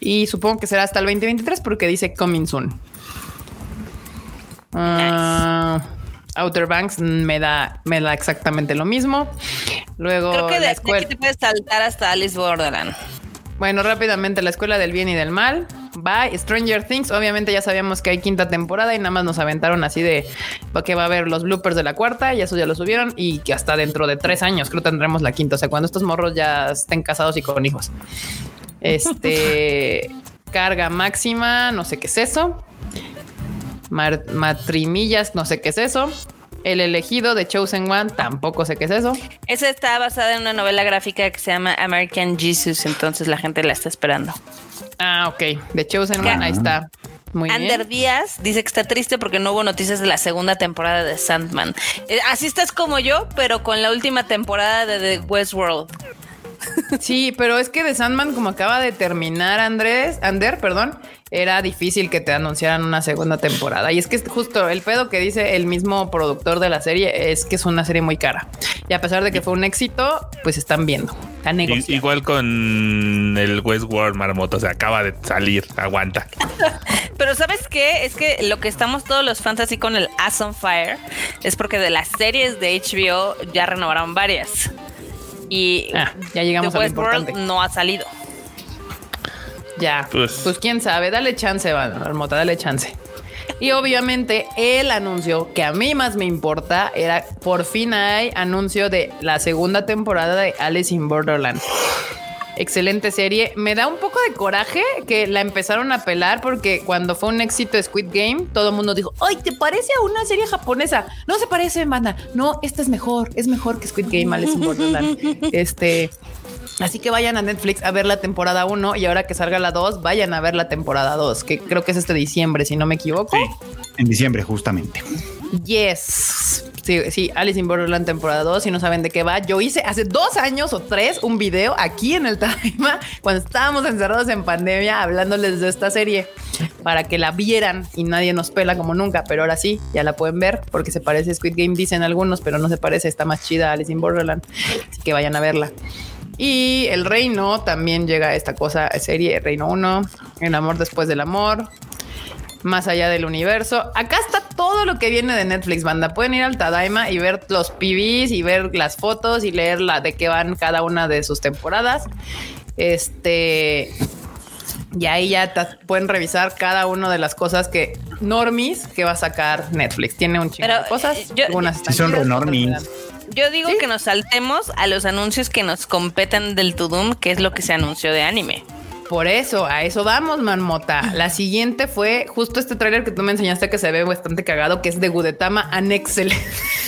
Speaker 1: y supongo que será hasta el 2023 porque dice Coming Soon. Ah, Outer Banks me da, me da exactamente lo mismo. Luego
Speaker 3: Creo que de,
Speaker 1: la
Speaker 3: de
Speaker 1: escuela.
Speaker 3: aquí te puedes saltar hasta Alice Borderland.
Speaker 1: Bueno, rápidamente la escuela del bien y del mal. Bye. Stranger Things. Obviamente ya sabíamos que hay quinta temporada y nada más nos aventaron así de que va a haber los bloopers de la cuarta y eso ya lo subieron y que hasta dentro de tres años creo tendremos la quinta. O sea, cuando estos morros ya estén casados y con hijos. Este carga máxima, no sé qué es eso. Mar- matrimillas, no sé qué es eso. El elegido de Chosen One, tampoco sé qué es eso.
Speaker 3: Esa está basada en una novela gráfica que se llama American Jesus, entonces la gente la está esperando.
Speaker 1: Ah, ok. De Chosen One, ahí está. Muy
Speaker 3: Ander
Speaker 1: bien.
Speaker 3: Díaz dice que está triste porque no hubo noticias de la segunda temporada de Sandman. Eh, así estás como yo, pero con la última temporada de The Westworld.
Speaker 1: Sí, pero es que de Sandman, como acaba de terminar Andrés, Ander, perdón, era difícil que te anunciaran una segunda temporada. Y es que es justo el pedo que dice el mismo productor de la serie es que es una serie muy cara. Y a pesar de que fue un éxito, pues están viendo, están
Speaker 4: igual con el Westworld Marmoto, o sea, acaba de salir, aguanta.
Speaker 3: Pero ¿sabes qué? Es que lo que estamos todos los fans así con el Ass on Fire es porque de las series de HBO ya renovaron varias. Y
Speaker 1: Ah, ya llegamos
Speaker 3: The Westworld
Speaker 1: importante.
Speaker 3: no ha salido.
Speaker 1: Ya,
Speaker 4: Pues-
Speaker 1: pues, quién sabe, dale chance, Marmota, dale chance. Y obviamente el anuncio que a mí más me importa era por fin hay anuncio de la segunda temporada de Alice in Borderland. Excelente serie. Me da un poco de coraje que la empezaron a pelar porque cuando fue un éxito Squid Game, todo el mundo dijo, ¡ay, te parece a una serie japonesa! No se parece, banda. No, esta es mejor. Es mejor que Squid Game, Alice in Borderland. Este... Así que vayan a Netflix a ver la temporada 1 y ahora que salga la 2, vayan a ver la temporada 2, que creo que es este diciembre, si no me equivoco.
Speaker 2: En diciembre, justamente.
Speaker 1: Yes. Sí, sí, Alice in temporada 2, si no saben de qué va. Yo hice hace dos años o tres un video aquí en el Taima cuando estábamos encerrados en pandemia hablándoles de esta serie para que la vieran y nadie nos pela como nunca, pero ahora sí, ya la pueden ver porque se parece a Squid Game, dicen algunos, pero no se parece, está más chida Alice in Borderland, así que vayan a verla. Y El Reino también llega a esta cosa, serie Reino 1, El amor después del amor, más allá del universo. Acá está todo lo que viene de Netflix, banda. Pueden ir al Tadaima y ver los PVs y ver las fotos y leer la de qué van cada una de sus temporadas. Este. Y ahí ya pueden revisar cada una de las cosas que normis que va a sacar Netflix. Tiene un chingo
Speaker 3: Pero,
Speaker 1: de cosas.
Speaker 3: eh, yo-
Speaker 1: algunas están
Speaker 2: Sí, son
Speaker 3: Yo digo
Speaker 1: Sí.
Speaker 3: que nos saltemos a los anuncios que nos competen del Tudum, que es lo que se anunció de anime.
Speaker 1: Por eso, a eso vamos, Manmota. La siguiente fue justo este tráiler que tú me enseñaste que se ve bastante cagado, que es de Gudetama An Excellent.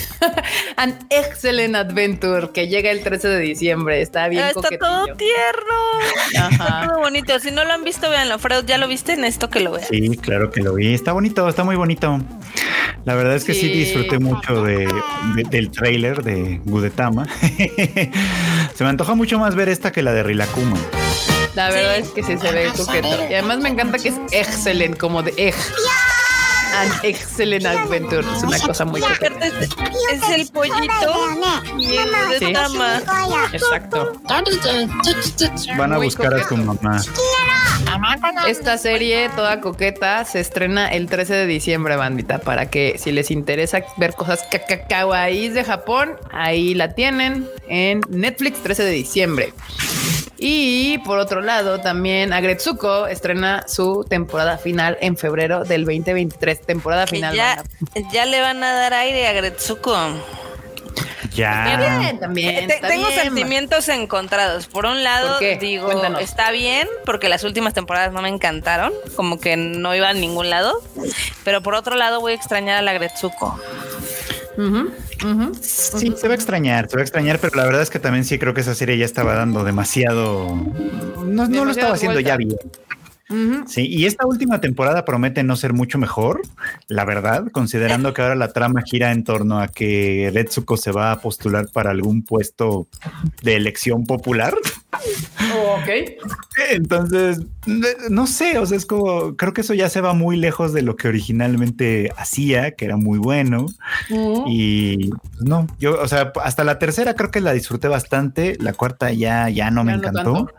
Speaker 1: An Excellent Adventure, que llega el 13 de diciembre. Está bien
Speaker 3: Está todo tierno.
Speaker 1: Ajá.
Speaker 3: Está todo bonito. Si no lo han visto, véanlo. Freud, ¿ya lo viste? Necesito que lo vean.
Speaker 2: Sí, claro que lo vi. Está bonito, está muy bonito. La verdad es que sí,
Speaker 1: Sí.
Speaker 2: disfruté mucho de, de- del trailer de Gudetama. Se me antoja mucho más ver esta que la de Rilakuma.
Speaker 1: La verdad es que sí se ve coqueto. Y además me encanta que es excellent, como de egg. An Excellent Adventure. Es una cosa muy coqueta.
Speaker 3: Es, es el pollito y el de
Speaker 1: Sí.
Speaker 3: Tama.
Speaker 1: Exacto.
Speaker 2: Van a
Speaker 1: Muy
Speaker 2: buscar a
Speaker 1: coqueto.
Speaker 2: tu mamá.
Speaker 1: Esta serie toda coqueta se estrena el 13 de diciembre, bandita, para que si les interesa ver cosas kawaiis de Japón, ahí la tienen en Netflix 13 de diciembre. Y por otro lado, también Agretsuko estrena su temporada final en febrero del 2023. Temporada final.
Speaker 3: ya, ya le van a dar aire a Gretsuko.
Speaker 2: Ya.
Speaker 1: Bien, también.
Speaker 3: Te-
Speaker 1: está
Speaker 3: tengo
Speaker 1: bien,
Speaker 3: sentimientos encontrados. Por un lado, digo,
Speaker 1: Cuéntanos.
Speaker 3: está bien, porque las últimas temporadas no me encantaron, como que no iba a ningún lado. Pero por otro lado, voy a extrañar a la Gretsuko.
Speaker 2: Sí, se va a extrañar, se va a extrañar, pero la verdad es que también sí creo que esa serie ya estaba dando demasiado. No, no lo estaba haciendo ya bien. Sí, y esta última temporada promete no ser mucho mejor, la verdad, considerando que ahora la trama gira en torno a que Retsuko se va a postular para algún puesto de elección popular.
Speaker 1: Ok.
Speaker 2: Entonces, no sé, o sea, es como, creo que eso ya se va muy lejos de lo que originalmente hacía, que era muy bueno. Y pues, no, yo, o sea, hasta la tercera creo que la disfruté bastante, la cuarta ya, ya no me
Speaker 1: no
Speaker 2: encantó.
Speaker 1: tanto.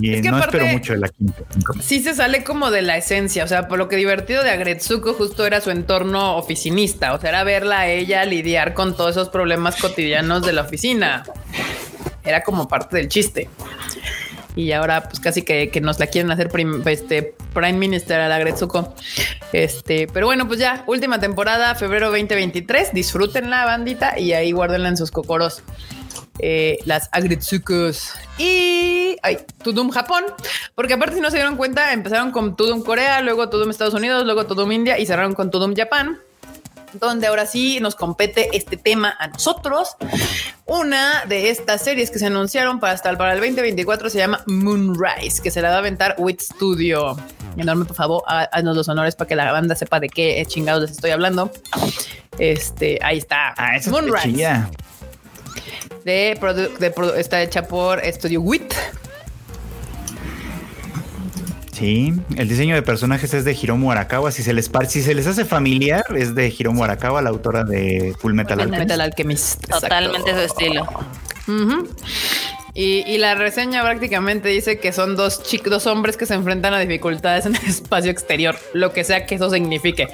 Speaker 2: Y
Speaker 1: Es que
Speaker 2: no
Speaker 1: aparte-
Speaker 2: espero mucho de la quinta.
Speaker 1: sí se sale como de la esencia, o sea, por lo que divertido de Agretsuko justo era su entorno oficinista, o sea, era verla a ella lidiar con todos esos problemas cotidianos de la oficina. Era como parte del chiste. Y ahora pues casi que, que nos la quieren hacer prim- este, Prime Minister a la Agretsuko. Este, pero bueno, pues ya, última temporada, febrero 2023, disfrútenla bandita y ahí guárdenla en sus cocoros. Eh, las Agretsukos y ay, Tudum Japón, porque aparte si no se dieron cuenta, empezaron con Tudum Corea, luego Tudum Estados Unidos, luego Tudum India y cerraron con Tudum Japón donde ahora sí nos compete este tema a nosotros. Una de estas series que se anunciaron para hasta el, para el 2024 se llama Moonrise, que se la va a aventar Wit Studio. Enorme, por favor, haznos los honores para que la banda sepa de qué chingados les estoy hablando. Este, ahí está.
Speaker 2: Ah, esa es.
Speaker 1: De, produ- de produ- está hecha por Studio Wit.
Speaker 2: Sí, el diseño de personajes es de Hiromu Arakawa. Si se les par- si se les hace familiar, es de Hiromu Arakawa, la autora de Full Metal Alchemist.
Speaker 1: Metal Alchemist.
Speaker 3: Totalmente su estilo.
Speaker 1: Ujú. Y, y la reseña prácticamente dice que son dos chicos, dos hombres que se enfrentan a dificultades en el espacio exterior, lo que sea que eso signifique.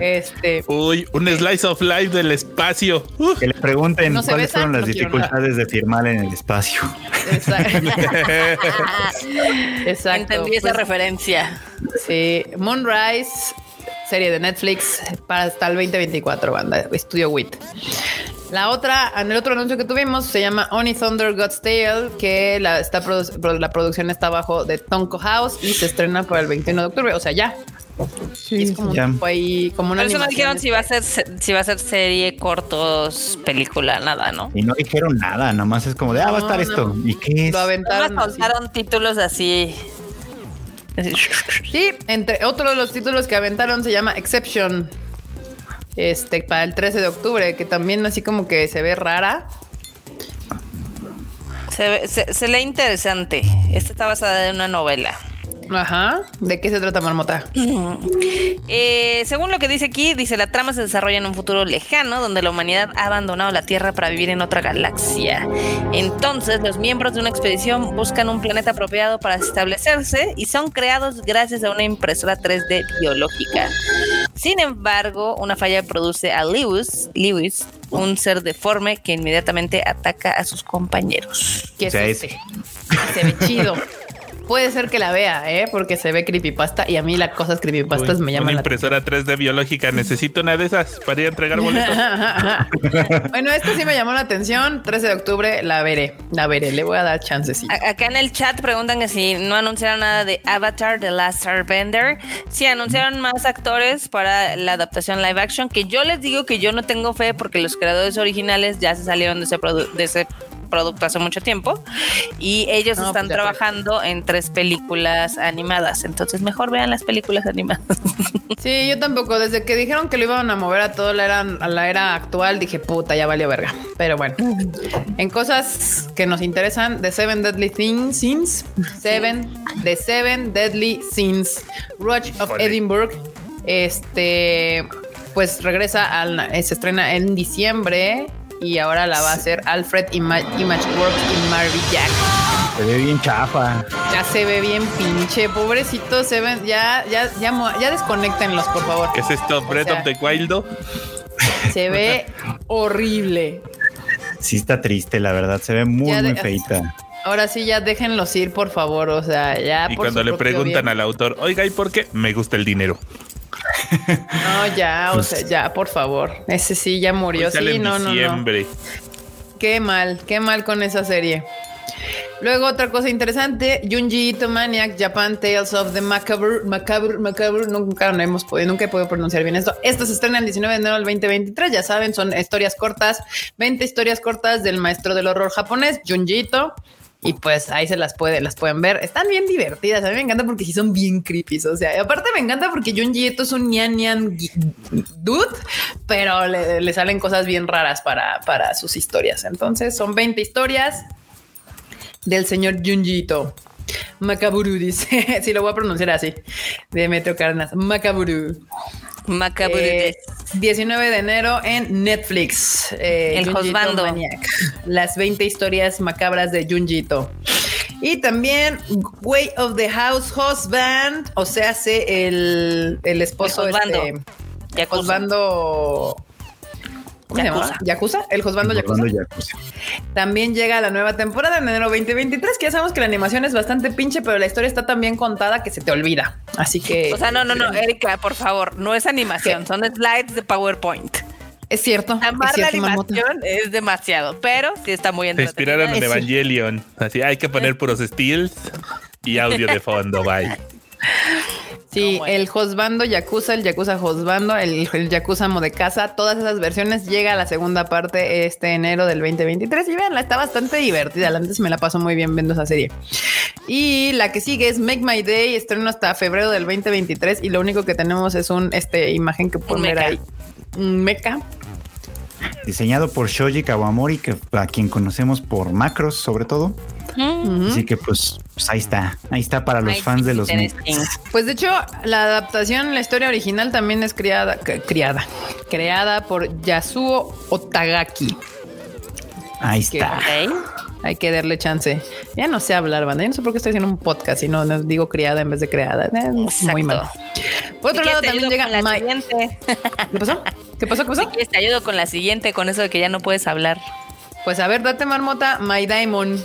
Speaker 1: Este,
Speaker 4: Uy, un slice of life del espacio.
Speaker 2: Que le pregunten
Speaker 1: No
Speaker 2: cuáles
Speaker 1: besan,
Speaker 2: fueron las
Speaker 1: no
Speaker 2: dificultades de firmar en el espacio.
Speaker 1: esa- exacto.
Speaker 3: Entendí esa
Speaker 1: Pues,
Speaker 3: referencia.
Speaker 1: sí, Moonrise, serie de Netflix para hasta el 2024, banda, Estudio Wit. La otra, en el otro anuncio que tuvimos se llama Oni Thunder God's Tale, que la, está produ- la producción está bajo de Tonko House y se estrena para el 21 de octubre, o sea, ya. Y es como, un
Speaker 2: ya.
Speaker 1: tipo ahí, como una
Speaker 3: Por eso no dijeron si va a ser se- si va a ser serie, cortos, película, nada, ¿no?
Speaker 2: Y no dijeron nada, nomás es como de, ah, va a estar
Speaker 1: No,
Speaker 2: esto.
Speaker 1: no.
Speaker 2: ¿Y qué es?
Speaker 1: Lo aventaron.
Speaker 3: Nada más
Speaker 1: así.
Speaker 3: soltaron títulos así. así.
Speaker 1: Sí, entre otro de los títulos que aventaron se llama Exception. Este, para el 13 de octubre, que también así como que se ve rara.
Speaker 3: Se, ve- se, se lee interesante. Esta está basada en una novela.
Speaker 1: Ajá. ¿De qué se trata, Marmota?
Speaker 3: Eh, según lo que dice aquí, dice la trama se desarrolla en un futuro lejano donde la humanidad ha abandonado la Tierra para vivir en otra galaxia. Entonces, los miembros de una expedición buscan un planeta apropiado para establecerse y son creados gracias a una impresora 3D biológica. Sin embargo, una falla produce a Lewis, Lewis, un ser deforme que inmediatamente ataca a sus compañeros.
Speaker 1: ¿Qué es este? Se ve chido. Puede ser que la vea, ¿eh? Porque se ve creepypasta y a mí las cosas creepypastas
Speaker 4: Uy,
Speaker 1: me llaman
Speaker 4: Una
Speaker 1: la
Speaker 4: impresora 3D biológica. Necesito una de esas para ir a entregar boletos.
Speaker 1: bueno, esto sí me llamó la atención. 13 de octubre la veré, la veré. Le voy a dar chances.
Speaker 3: Acá en el chat preguntan que si no anunciaron nada de Avatar The Last Airbender. Sí, anunciaron más actores para la adaptación live action, que yo les digo que yo no tengo fe porque los creadores originales ya se salieron de ese, de ese producto hace mucho tiempo y ellos
Speaker 1: No,
Speaker 3: están
Speaker 1: pues, acuerdo.
Speaker 3: trabajando en tres películas animadas. Entonces mejor vean las películas animadas.
Speaker 1: Sí, yo tampoco. Desde que dijeron que lo iban a mover a toda la era, a la era actual, dije, puta, ya valió verga. Pero bueno, en cosas que nos interesan, The Seven Deadly Things, Sins, Seven, The Seven Deadly Sins, Rush of. Edinburgh, este, pues regresa al, se estrena en diciembre y ahora la va a hacer Alfred Ima- Imageworks y Marvy Jack.
Speaker 2: Se ve bien chafa.
Speaker 1: Ya se ve bien pinche, pobrecito, se ven, ya, ya, ya, ya desconectenlos, por favor.
Speaker 4: ¿Qué es esto? Breath
Speaker 1: sea-
Speaker 4: of the Wild.
Speaker 1: Se ve horrible.
Speaker 2: Sí está triste, la verdad. Se ve muy,
Speaker 1: de-
Speaker 2: muy feita.
Speaker 1: Ahora sí, ya déjenlos ir, por favor. O sea, ya.
Speaker 4: Y
Speaker 1: por
Speaker 4: cuando le preguntan
Speaker 1: bien.
Speaker 4: al autor, oiga, ¿y por qué? Me gusta el dinero.
Speaker 1: No, ya, o
Speaker 2: Pues-
Speaker 1: sea, ya, por favor. Ese sí ya murió.
Speaker 4: Sale
Speaker 1: Sí,
Speaker 4: en
Speaker 1: no, no, no. Qué mal, qué mal con esa serie. Luego otra cosa interesante, Junji Ito Maniac, Japan Tales of the Macabre, Macabre, Macabre, nunca no hemos podido, nunca he podido pronunciar bien esto. Esto se estrena el 19 de enero del 2023, ya saben, son historias cortas, 20 historias cortas del maestro del horror japonés, Junji Ito. Y pues ahí se las puede, las pueden ver. Están bien divertidas. A mí me encanta porque sí son bien creepy. O sea, y aparte me encanta porque Junji Ito es un ñan ñan dude, pero le, le salen cosas bien raras para, para sus historias. Entonces son 20 historias del señor Junji Ito. Macaburu dice, si lo voy a pronunciar así, de Metro Carnas. Macaburu.
Speaker 3: Macabro
Speaker 1: Eh, 19 de enero en Netflix. eh,
Speaker 3: El
Speaker 1: Junji Ito
Speaker 3: Josbando.
Speaker 1: Maniac. Las 20 historias macabras de Junji Ito. Y también Way of the House Husband, o sea, hace el, el esposo
Speaker 3: El Josbando.
Speaker 1: este. Josbando. ¿Cómo se
Speaker 3: Yakuza.
Speaker 1: llama? ¿Yakuza? El Josbando Yakuza. También llega la nueva temporada en enero 2023, que ya sabemos que la animación es bastante pinche, pero la historia está tan bien contada que se te olvida. Así que...
Speaker 3: O sea, no, no, no, Erika, por favor, no es animación, son slides de PowerPoint.
Speaker 1: Es cierto. es
Speaker 3: Amar la
Speaker 1: cierto, Marmota.
Speaker 3: animación es demasiado, pero sí está muy
Speaker 4: Se
Speaker 3: entretenida.
Speaker 4: inspiraron en. Evangelion. Así hay que poner puros steals y audio de fondo. Bye.
Speaker 1: Sí, el Josbando Yakuza, el Yakuza Josbando, el, el Yakuza Casa, todas esas versiones llega a la segunda parte este enero del 2023 y veanla, está bastante divertida. Antes me la paso muy bien viendo esa serie. Y la que sigue es Make My Day, estreno hasta febrero del 2023 y lo único que tenemos es un este imagen que
Speaker 3: mecha.
Speaker 1: ahí. Un mecha.
Speaker 2: Diseñado por Shoji Kawamori, que a quien conocemos por Macros, sobre todo.
Speaker 3: Mm.
Speaker 2: Así que pues, pues ahí está. Ahí está para los
Speaker 3: Ay,
Speaker 2: fans de los.
Speaker 1: Pues de hecho, la adaptación, la historia original también es criada, c- criada, creada por Yasuo Otagaki.
Speaker 2: Ahí
Speaker 1: Que-
Speaker 2: está.
Speaker 3: Ok.
Speaker 1: Hay que darle chance. Ya no sé hablar, banda. Yo no sé por qué estoy haciendo un podcast y no, no digo criada en vez de creada. Eh, Muy mal. Por otro lado, también llega
Speaker 3: la siguiente.
Speaker 1: ¿Qué pasó? ¿Qué pasó? ¿Qué pasó?
Speaker 3: te ayudo con la siguiente, con eso de que ya no puedes hablar.
Speaker 1: Pues a ver, date marmota. My Diamond.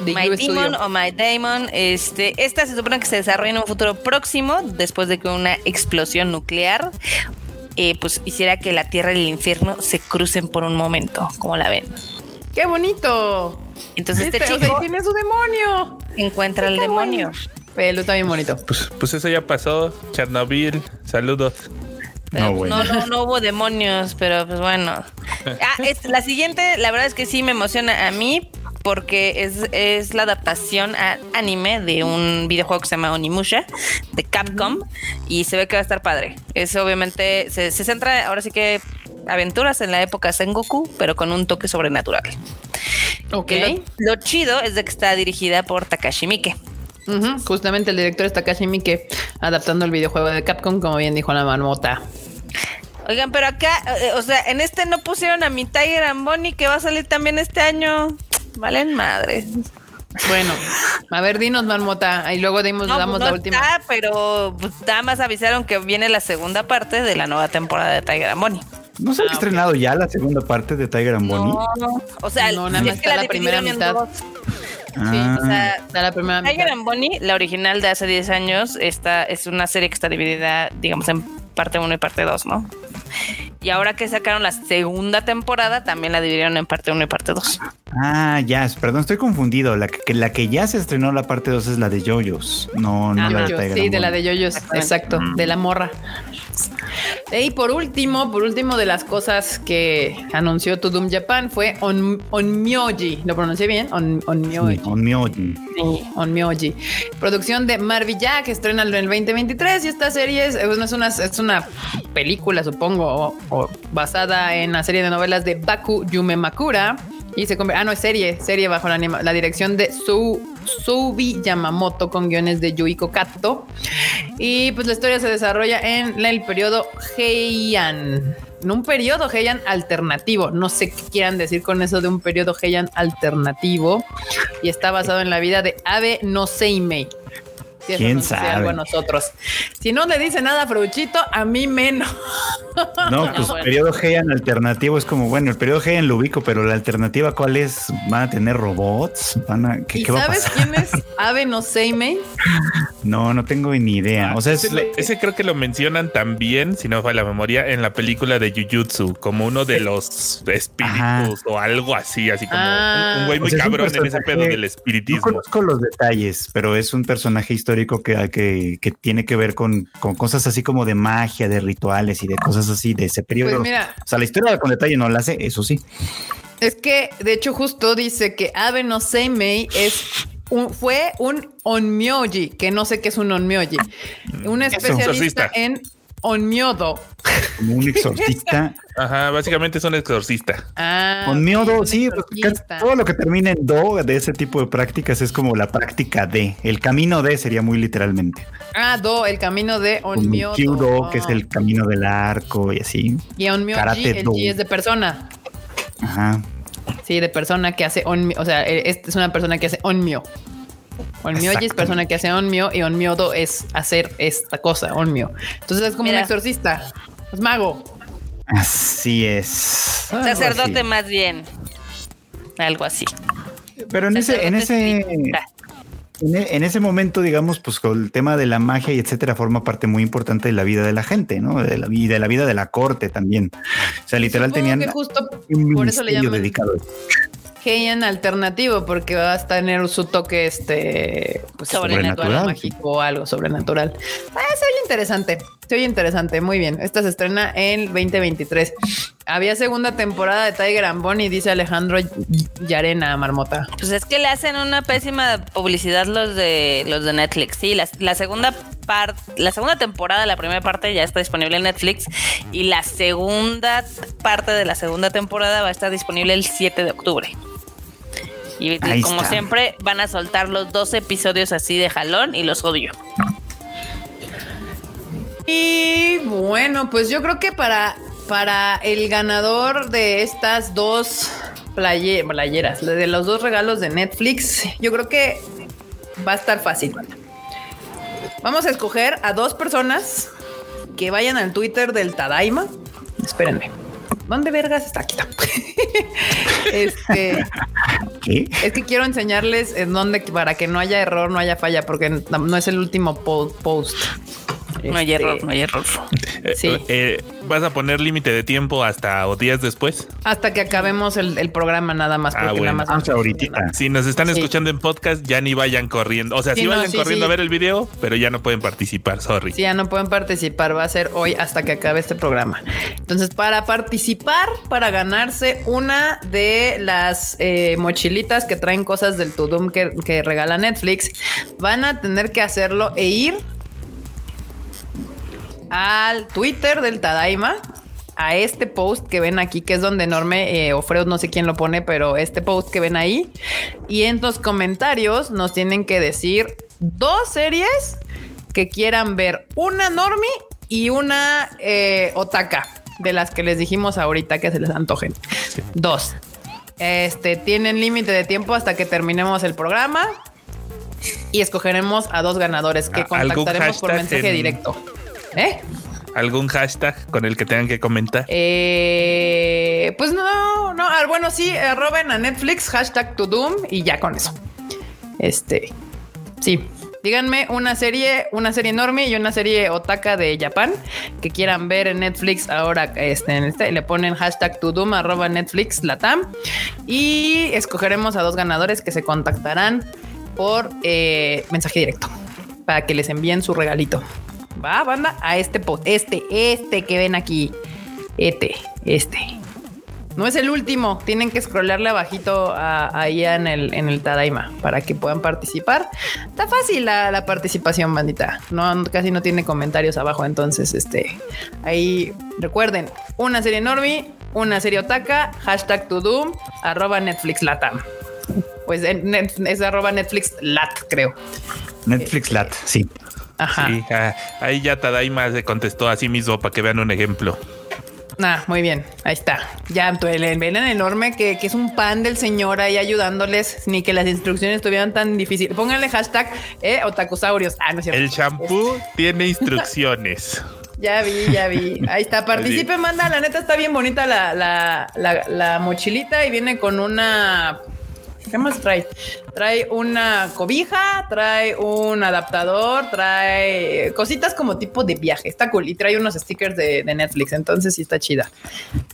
Speaker 1: de
Speaker 3: My Demon o My Daemon, este, esta se supone que se desarrolla en un futuro próximo, después de que una explosión nuclear eh, pues hiciera que la tierra y el infierno se crucen por un momento, como la ven.
Speaker 1: ¡Qué bonito!
Speaker 3: Entonces este
Speaker 1: sea,
Speaker 3: chico
Speaker 1: tiene su demonio.
Speaker 3: encuentra
Speaker 1: Qué
Speaker 3: demonio.
Speaker 1: bueno. Pelo está bien bonito.
Speaker 4: Pues, pues eso ya pasó. Chernobyl. Saludos.
Speaker 2: No, bueno.
Speaker 3: no, no, no hubo demonios, pero pues bueno. Ah, es- la siguiente, la verdad es que sí me emociona a mí porque es, es la adaptación a anime de un videojuego que se llama Onimusha de Capcom y se ve que va a estar padre. Es obviamente, se, se centra ahora sí que aventuras en la época Sengoku, pero con un toque sobrenatural.
Speaker 1: Ok.
Speaker 3: Lo, lo chido es de que está dirigida por Takashi Miike.
Speaker 1: Justamente el director es Takashi Miike adaptando el videojuego de Capcom, como bien dijo la marmota.
Speaker 3: Oigan, pero acá, eh, o sea, en este no pusieron a mi Tiger and Bonnie que va a salir también este año. Valen madre.
Speaker 1: Bueno, a ver, dinos, Marmota, y luego dimos,
Speaker 3: No,
Speaker 1: damos
Speaker 3: pues
Speaker 1: la
Speaker 3: no
Speaker 1: última.
Speaker 3: está, pero pues, nada más avisaron que viene la segunda parte de la nueva temporada de Tiger and Bonnie.
Speaker 2: ¿No se ha
Speaker 1: Ah,
Speaker 2: estrenado ya la segunda parte de Tiger and Bonnie?
Speaker 3: No, o sea,
Speaker 1: No, nada más
Speaker 3: es que
Speaker 1: está
Speaker 3: la,
Speaker 1: la primera mitad.
Speaker 3: dos.
Speaker 2: Ah,
Speaker 3: O sea,
Speaker 1: Está la primera
Speaker 3: Tiger
Speaker 1: mitad.
Speaker 3: and Bonnie, la original de hace 10 años, esta es una serie que está dividida, digamos, en parte 1 y parte 2, ¿no? Y ahora que sacaron la segunda temporada, también la dividieron en parte 1 y parte 2.
Speaker 2: ah, ya, perdón, estoy confundido. La que, la que ya se estrenó la parte 2 es la de Yoyos, no, no
Speaker 1: Ah,
Speaker 2: la de Tiger
Speaker 1: sí, de la de Yoyos, exacto, de la morra. Y por último, por último de las cosas que anunció Tudum Japan fue On, Onmyoji. ¿Lo pronuncié bien? On, Onmyoji.
Speaker 2: Sí, Onmyoji.
Speaker 1: Sí, Onmyoji. Producción de Marvilla que estrena en el 2023 y esta serie es, es, una, es una película, supongo, o, o basada en la serie de novelas de Baku Yume Makura. Y se convierte, ah, no, es serie, serie bajo la, dirección de Su, Subi Yamamoto con guiones de Yuiko Kato. Y pues la historia se desarrolla en el periodo Heian. En un periodo Heian alternativo. No sé qué quieran decir con eso de un periodo Heian alternativo. Y está basado en la vida de Abe no Seimei. Si
Speaker 2: ¿Quién
Speaker 1: dice
Speaker 2: sabe?
Speaker 1: algo a nosotros. Si no le dice nada a Fruchito, a mí menos.
Speaker 2: No, pues
Speaker 3: bueno.
Speaker 2: periodo Heian alternativo es como, bueno, el periodo Heian lo ubico, pero la alternativa, ¿cuál es? ¿Van a tener robots? ¿Van a, ¿Qué,
Speaker 1: ¿Y
Speaker 2: qué va a
Speaker 1: sabes
Speaker 2: pasar?
Speaker 1: quién es Abe no Seimei?
Speaker 2: No, no tengo ni idea. O sea, es,
Speaker 4: ese, lo- ese creo que lo mencionan también, si no me falla la memoria, en la película de Jujutsu, como uno de los espíritus
Speaker 2: Ajá.
Speaker 4: o algo así, así como
Speaker 1: Ah.
Speaker 4: un- un güey muy
Speaker 2: O sea, es un
Speaker 4: cabrón en ese pedo del
Speaker 2: no
Speaker 4: espiritismo.
Speaker 2: conozco los detalles, pero es un personaje histórico que, que, que tiene que ver con, con cosas así como de magia, de rituales y de cosas así de ese periodo.
Speaker 1: Pues mira,
Speaker 2: o sea, la historia con detalle no la sé, eso sí.
Speaker 1: Es que, de hecho, justo dice que Abe no Seimei es un, fue un onmyoji, que no sé qué es un onmyoji. Un especialista en onmyodo.
Speaker 2: Como un exorcista.
Speaker 4: Ajá, básicamente es un exorcista.
Speaker 1: Ah, un
Speaker 2: sí, pues,
Speaker 1: exorcista.
Speaker 2: todo lo que termina en do de ese tipo de prácticas es como la práctica de. El camino de sería muy literalmente.
Speaker 1: Ah, do, el camino de onmyodo.
Speaker 2: Kyudo, que es el camino del arco y así.
Speaker 1: Y el
Speaker 2: do.
Speaker 1: G es de persona.
Speaker 2: Ajá.
Speaker 1: Sí, de persona que hace onmyo. O sea, es, es una persona que hace onmyo. Onmyoji es persona que hace onmyo y onmyodo es hacer esta cosa, onmyo. Entonces es como
Speaker 3: Mira.
Speaker 1: un exorcista. Es mago.
Speaker 2: Así es. Algo
Speaker 3: Sacerdote
Speaker 2: así.
Speaker 3: más bien. Algo así.
Speaker 2: Pero en ese, en ese, en e- en ese momento, digamos, pues con el tema de la magia y etcétera forma parte muy importante de la vida de la gente, ¿no? De la vida, de la vida de la corte también. O sea, literal
Speaker 1: Supongo
Speaker 2: tenían
Speaker 1: justo
Speaker 2: un
Speaker 1: por eso le
Speaker 2: ministerio
Speaker 1: llaman
Speaker 2: dedicado.
Speaker 1: Heian alternativo porque va a tener su toque este pues,
Speaker 3: Sobrenatural.
Speaker 1: mágico o algo sobrenatural. Ah, se oye interesante. Se oye interesante. Muy bien. Esta se estrena en 2023. Había segunda temporada de Tiger and Bonnie, dice Alejandro Yarena Marmota.
Speaker 3: Pues es que le hacen una pésima publicidad los de los de Netflix. Sí, la, la segunda parte, la segunda temporada, la primera parte ya está disponible en Netflix y la segunda parte de la segunda temporada va a estar disponible el 7 de octubre. Y, como
Speaker 2: está.
Speaker 3: siempre van a soltar los dos episodios así de jalón y los odio.
Speaker 1: Y bueno, pues yo creo que para, para el ganador de estas dos playe- playeras, de los dos regalos de Netflix, yo creo que va a estar fácil. Vamos a escoger a dos personas que vayan al Twitter del Tadaima. Espérenme. ¿Dónde vergas está aquí? está. este
Speaker 2: ¿Qué?
Speaker 1: es que quiero enseñarles en dónde para que no haya error, no haya falla, porque no es el último po-
Speaker 3: No hay error, no hay error.
Speaker 4: Eh,
Speaker 1: Sí.
Speaker 4: eh, ¿Vas a poner límite de tiempo hasta o días después?
Speaker 1: Hasta que acabemos el, el programa nada más,
Speaker 4: Ah,
Speaker 1: porque
Speaker 4: bueno.
Speaker 1: nada más
Speaker 2: Vamos ahorita.
Speaker 4: Si nos están
Speaker 1: Sí.
Speaker 4: escuchando en podcast, ya ni vayan corriendo. O sea, sí,
Speaker 1: Sí, no,
Speaker 4: vayan
Speaker 1: sí,
Speaker 4: corriendo
Speaker 1: sí.
Speaker 4: a ver el video, pero ya no pueden participar, sorry.
Speaker 1: Sí, ya no pueden participar, va a ser hoy hasta que acabe este programa. Entonces, para participar, para ganarse una de las eh, mochilitas que traen cosas del Tudum que, que regala Netflix, van a tener que hacerlo e ir al Twitter del Tadaima. A este post que ven aquí, que es donde enorme eh, o Freud, no sé quién lo pone, pero este post que ven ahí. Y en los comentarios nos tienen que decir dos series que quieran ver una Normi y una eh, Otaka, de las que les dijimos ahorita que se les antojen. Dos. Este tienen límite de tiempo hasta que terminemos el programa y escogeremos a dos ganadores que contactaremos por mensaje directo. ¿Eh?
Speaker 4: ¿Algún hashtag con el que tengan que comentar?
Speaker 1: Eh, pues no, no. Ah, bueno, sí, arroben a Netflix, hashtag to Doom y ya con eso. Este, sí. Díganme una serie, una serie enorme y una serie otaka de Japón que quieran ver en Netflix ahora. Este, en este, le ponen hashtag to Doom, arroba Netflix Latam y escogeremos a dos ganadores que se contactarán por eh, mensaje directo para que les envíen su regalito. Va, banda, a este post, este, este que ven aquí. Este, este. No es el último, tienen que scrollarle abajito ahí en el, en el Tadaima para que puedan participar. Está fácil la, participación, bandita. No, casi no tiene comentarios abajo, entonces este ahí recuerden una serie enorme, una serie otaka, hashtag to doom, arroba Netflix Latam. Pues es arroba Netflix Lat, creo.
Speaker 2: Netflix Lat, sí.
Speaker 4: Ajá. Sí, ah, ahí ya Tadaima se contestó a sí mismo para que vean un ejemplo.
Speaker 1: Ah, muy bien. Ahí está. Ya ven el enorme que, que, es un pan del señor ahí ayudándoles, ni que las instrucciones estuvieran tan difíciles. Pónganle hashtag eh, otakusaurios. Ah, no es cierto.
Speaker 4: El shampoo tiene instrucciones.
Speaker 1: Ya vi, ya vi. Ahí está. Participe, manda. La neta está bien bonita la, la, la mochilita y viene con una ¿Qué más trae? Trae una cobija, trae un adaptador, trae cositas como tipo de viaje. Está cool. Y trae unos stickers de, Netflix. Entonces sí está chida.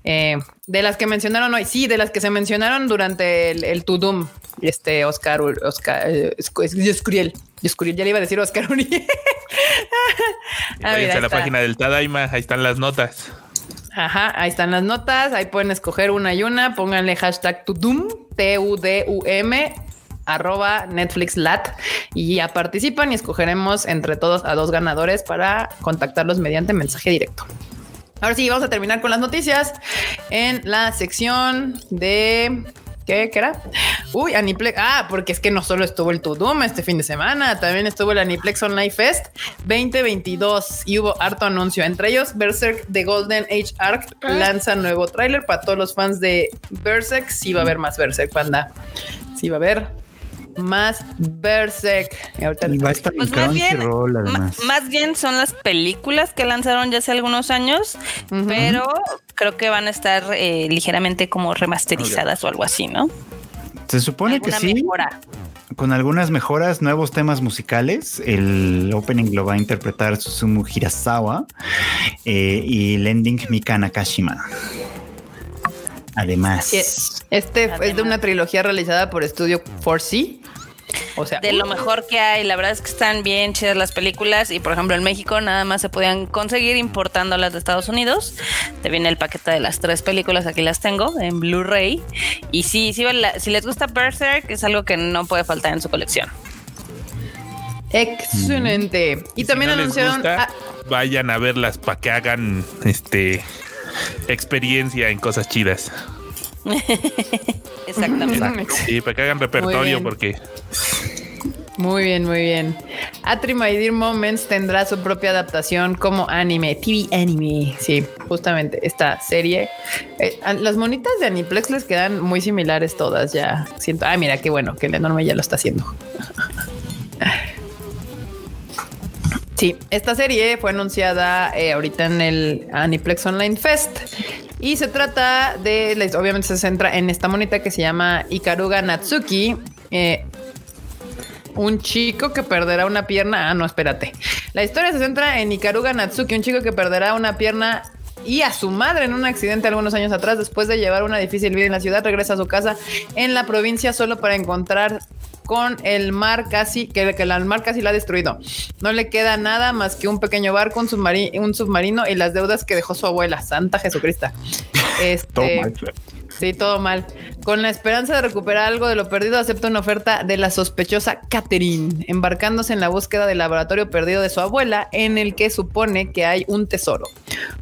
Speaker 1: Eh, de las que mencionaron hoy, sí, de las que se mencionaron durante el, el Tudum. Este Oscar, Oscar, eh, Escuriel. ya le iba a decir Oscar Uriel.
Speaker 4: ah, mira, la página del Tadaima, ahí están las notas.
Speaker 1: Ajá, ahí están las notas, ahí pueden escoger una y una, pónganle hashtag Tudum, T-U-D-U-M, arroba Netflix Lat y ya participan y escogeremos entre todos a dos ganadores para contactarlos mediante mensaje directo. Ahora sí, vamos a terminar con las noticias en la sección de ¿Qué, ¿Qué, era? Uy, Aniplex. Ah, porque es que no solo estuvo el Tudum este fin de semana, también estuvo el Aniplex Online Fest 2022 y hubo harto anuncio. Entre ellos, Berserk The Golden Age Arc lanza nuevo tráiler para todos los fans de Berserk. Sí va a haber más Berserk, panda. Sí va a haber más Berserk.
Speaker 3: Pues más, bien, más bien son las películas que lanzaron ya hace algunos años, pero creo que van a estar eh, ligeramente como remasterizadas o algo así, ¿no?
Speaker 2: Se supone que sí. Con algunas mejoras, nuevos temas musicales. El opening lo va a interpretar Susumu Hirasawa eh, y el ending Mika Nakashima. Además,
Speaker 1: este es de una trilogía realizada por Studio 4C
Speaker 3: o sea, de lo mejor que hay. La verdad es que están bien chidas las películas y por ejemplo en México nada más se podían conseguir importando las de Estados Unidos. Te viene el paquete de las tres películas, aquí las tengo en Blu-ray. Y sí, sí, si les gusta Berserk es algo que no puede faltar en su colección.
Speaker 1: Excelente. Y también anunciaron...
Speaker 4: vayan a verlas para que hagan este experiencia en cosas chidas.
Speaker 3: Exactamente.
Speaker 4: Sí, para que hagan repertorio porque...
Speaker 1: Muy bien, muy bien. Atri My Dear Moments tendrá su propia adaptación como anime, TV anime. Sí, justamente esta serie. Eh, las monitas de Aniplex les quedan muy similares todas ya. Siento, ah, mira qué bueno que el enorme ya lo está haciendo. Sí, esta serie fue anunciada eh, ahorita en el Aniplex Online Fest y se trata de, obviamente se centra en esta monita que se llama Ikaruga Natsuki. Eh, un chico que perderá una pierna. Ah, no, espérate. La historia se centra en Ikaruga Natsuki, un chico que perderá una pierna y a su madre en un accidente algunos años atrás. Después de llevar una difícil vida en la ciudad, regresa a su casa en la provincia solo para encontrar con el mar casi, que, que el mar casi la ha destruido. No le queda nada más que un pequeño barco, un, un submarino y las deudas que dejó su abuela, Santa Jesucristo. Este, Sí, todo mal. Con la esperanza de recuperar algo de lo perdido, acepta una oferta de la sospechosa Catherine, embarcándose en la búsqueda del laboratorio perdido de su abuela, en el que supone que hay un tesoro.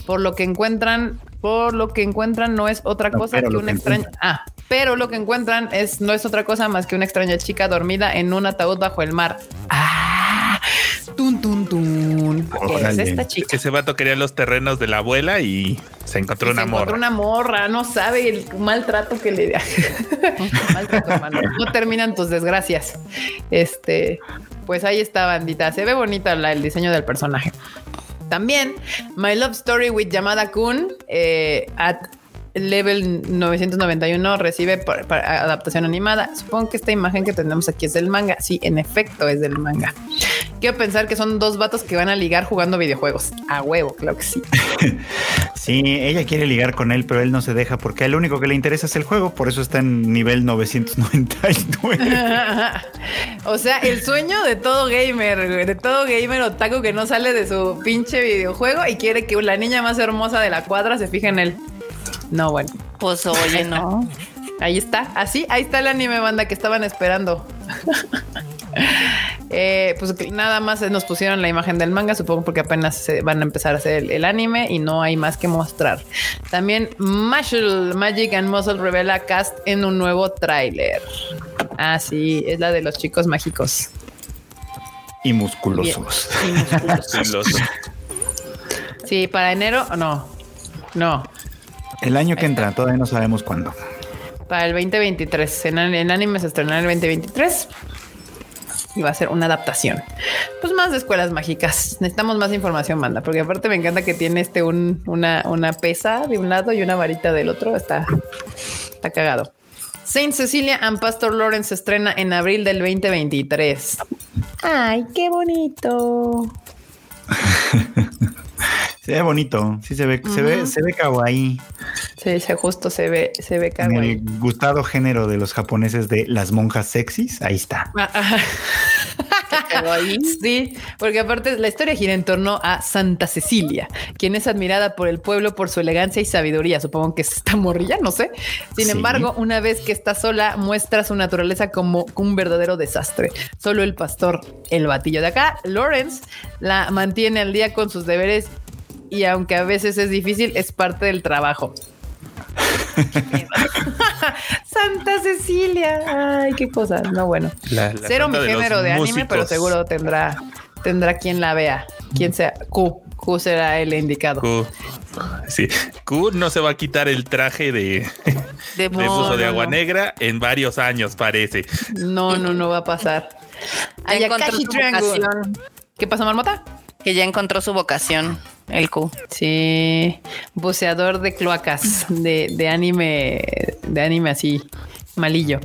Speaker 1: Por lo que encuentran, por lo que encuentran no es otra cosa que una extraña. Ah, pero lo que encuentran es no es otra cosa más que una extraña chica dormida en un ataúd bajo el mar. Ah, tun, tun. Es esta chica.
Speaker 4: Ese vato quería los terrenos de la abuela y se encontró
Speaker 1: Y
Speaker 4: una
Speaker 1: se encontró una morra, no sabe el maltrato que le da. No terminan tus desgracias. Este, pues ahí está, bandita. Se ve bonita la- el diseño del personaje. También, My Love Story with Yamada Kun eh, at level 991 recibe por- por adaptación animada. Supongo que esta imagen que tenemos aquí es del manga. Sí, en efecto es del manga. Quiero pensar que son dos vatos que van a ligar jugando videojuegos. A huevo, claro que sí.
Speaker 2: Sí, ella quiere ligar con él, pero él no se deja porque a él lo único que le interesa es el juego, por eso está en nivel 999.
Speaker 1: o sea, el sueño de todo gamer, de todo gamer otaku que no sale de su pinche videojuego y quiere que la niña más hermosa de la cuadra se fije en él. No, bueno.
Speaker 3: Pues oye, no.
Speaker 1: Ahí está, así, ahí está el anime banda que estaban esperando. Eh, pues nada más nos pusieron la imagen del manga, supongo porque apenas se van a empezar a hacer el, el anime y no hay más que mostrar. También Magic and Muscle revela cast en un nuevo tráiler. Ah, sí, es la de los chicos mágicos.
Speaker 2: y musculosos.
Speaker 1: Y musculosos.
Speaker 4: Sí, los-
Speaker 1: Sí, para enero, no, no,
Speaker 2: El año que entra, todavía no sabemos cuándo.
Speaker 1: para el 2023. En, en anime se estrenará el 2023 y va a ser una adaptación. Pues más de escuelas mágicas. Necesitamos más información, manda, porque aparte me encanta que tiene este un, una, una pesa de un lado y una varita del otro. Está, está cagado. Saint Cecilia and Pastor Lawrence se estrena en abril del 2023. Ay, qué bonito.
Speaker 2: Se ve bonito, sí se ve, se ve, se ve kawaii.
Speaker 1: Sí, se justo se ve, se ve
Speaker 2: En
Speaker 1: kawaii.
Speaker 2: el gustado género de los japoneses de las monjas sexys, ahí está.
Speaker 1: Ajá.
Speaker 3: Pero ahí
Speaker 1: Sí, porque aparte la historia gira en torno a Santa Cecilia, quien es admirada por el pueblo por su elegancia y sabiduría. Supongo que es esta morrilla, no sé. Sin
Speaker 2: Sí.
Speaker 1: embargo, una vez que está sola, muestra su naturaleza como un verdadero desastre. Solo el pastor, el batillo de acá, Lawrence, la mantiene al día con sus deberes y aunque a veces es difícil, es parte del trabajo. Santa Cecilia. Ay, qué cosa. No, bueno.
Speaker 4: la- la
Speaker 1: Cero mi
Speaker 4: de
Speaker 1: género de anime, pero seguro tendrá, tendrá quien la vea. Quien sea Q. Q será el indicado.
Speaker 4: Q. Sí, Q no se va a quitar el traje de,
Speaker 3: de
Speaker 4: de buzo de agua
Speaker 1: no.
Speaker 4: negra en varios años, parece.
Speaker 1: No, no, no va a pasar.
Speaker 3: Vocación.
Speaker 1: ¿Qué pasa, Marmota?
Speaker 3: que ya encontró su vocación, el Q.
Speaker 1: Sí, buceador de cloacas de, de anime, de anime así, malillo.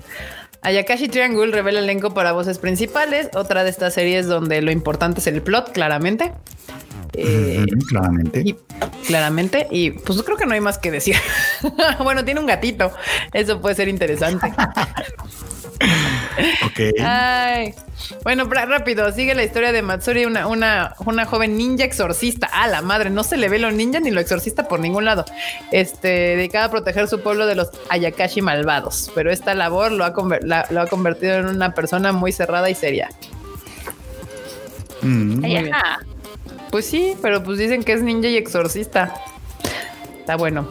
Speaker 1: Ayakashi Triangle revela elenco para voces principales, otra de estas series donde lo importante es el plot, claramente. Eh,
Speaker 2: claramente.
Speaker 1: y claramente, y pues creo que no hay más que decir. bueno, tiene un gatito, eso puede ser interesante.
Speaker 2: Ok.
Speaker 1: Ay. Bueno, rápido, sigue la historia de Matsuri, una, una, una joven ninja exorcista. A la madre, no se le ve lo ninja ni lo exorcista por ningún lado. Este, dedicada a proteger su pueblo de los Ayakashi malvados. Pero esta labor lo ha, conver- la- lo ha convertido en una persona muy cerrada y seria.
Speaker 2: Mm,
Speaker 1: Muy bien.
Speaker 3: Ajá.
Speaker 1: Pues sí, pero pues dicen que es ninja y exorcista. Está bueno.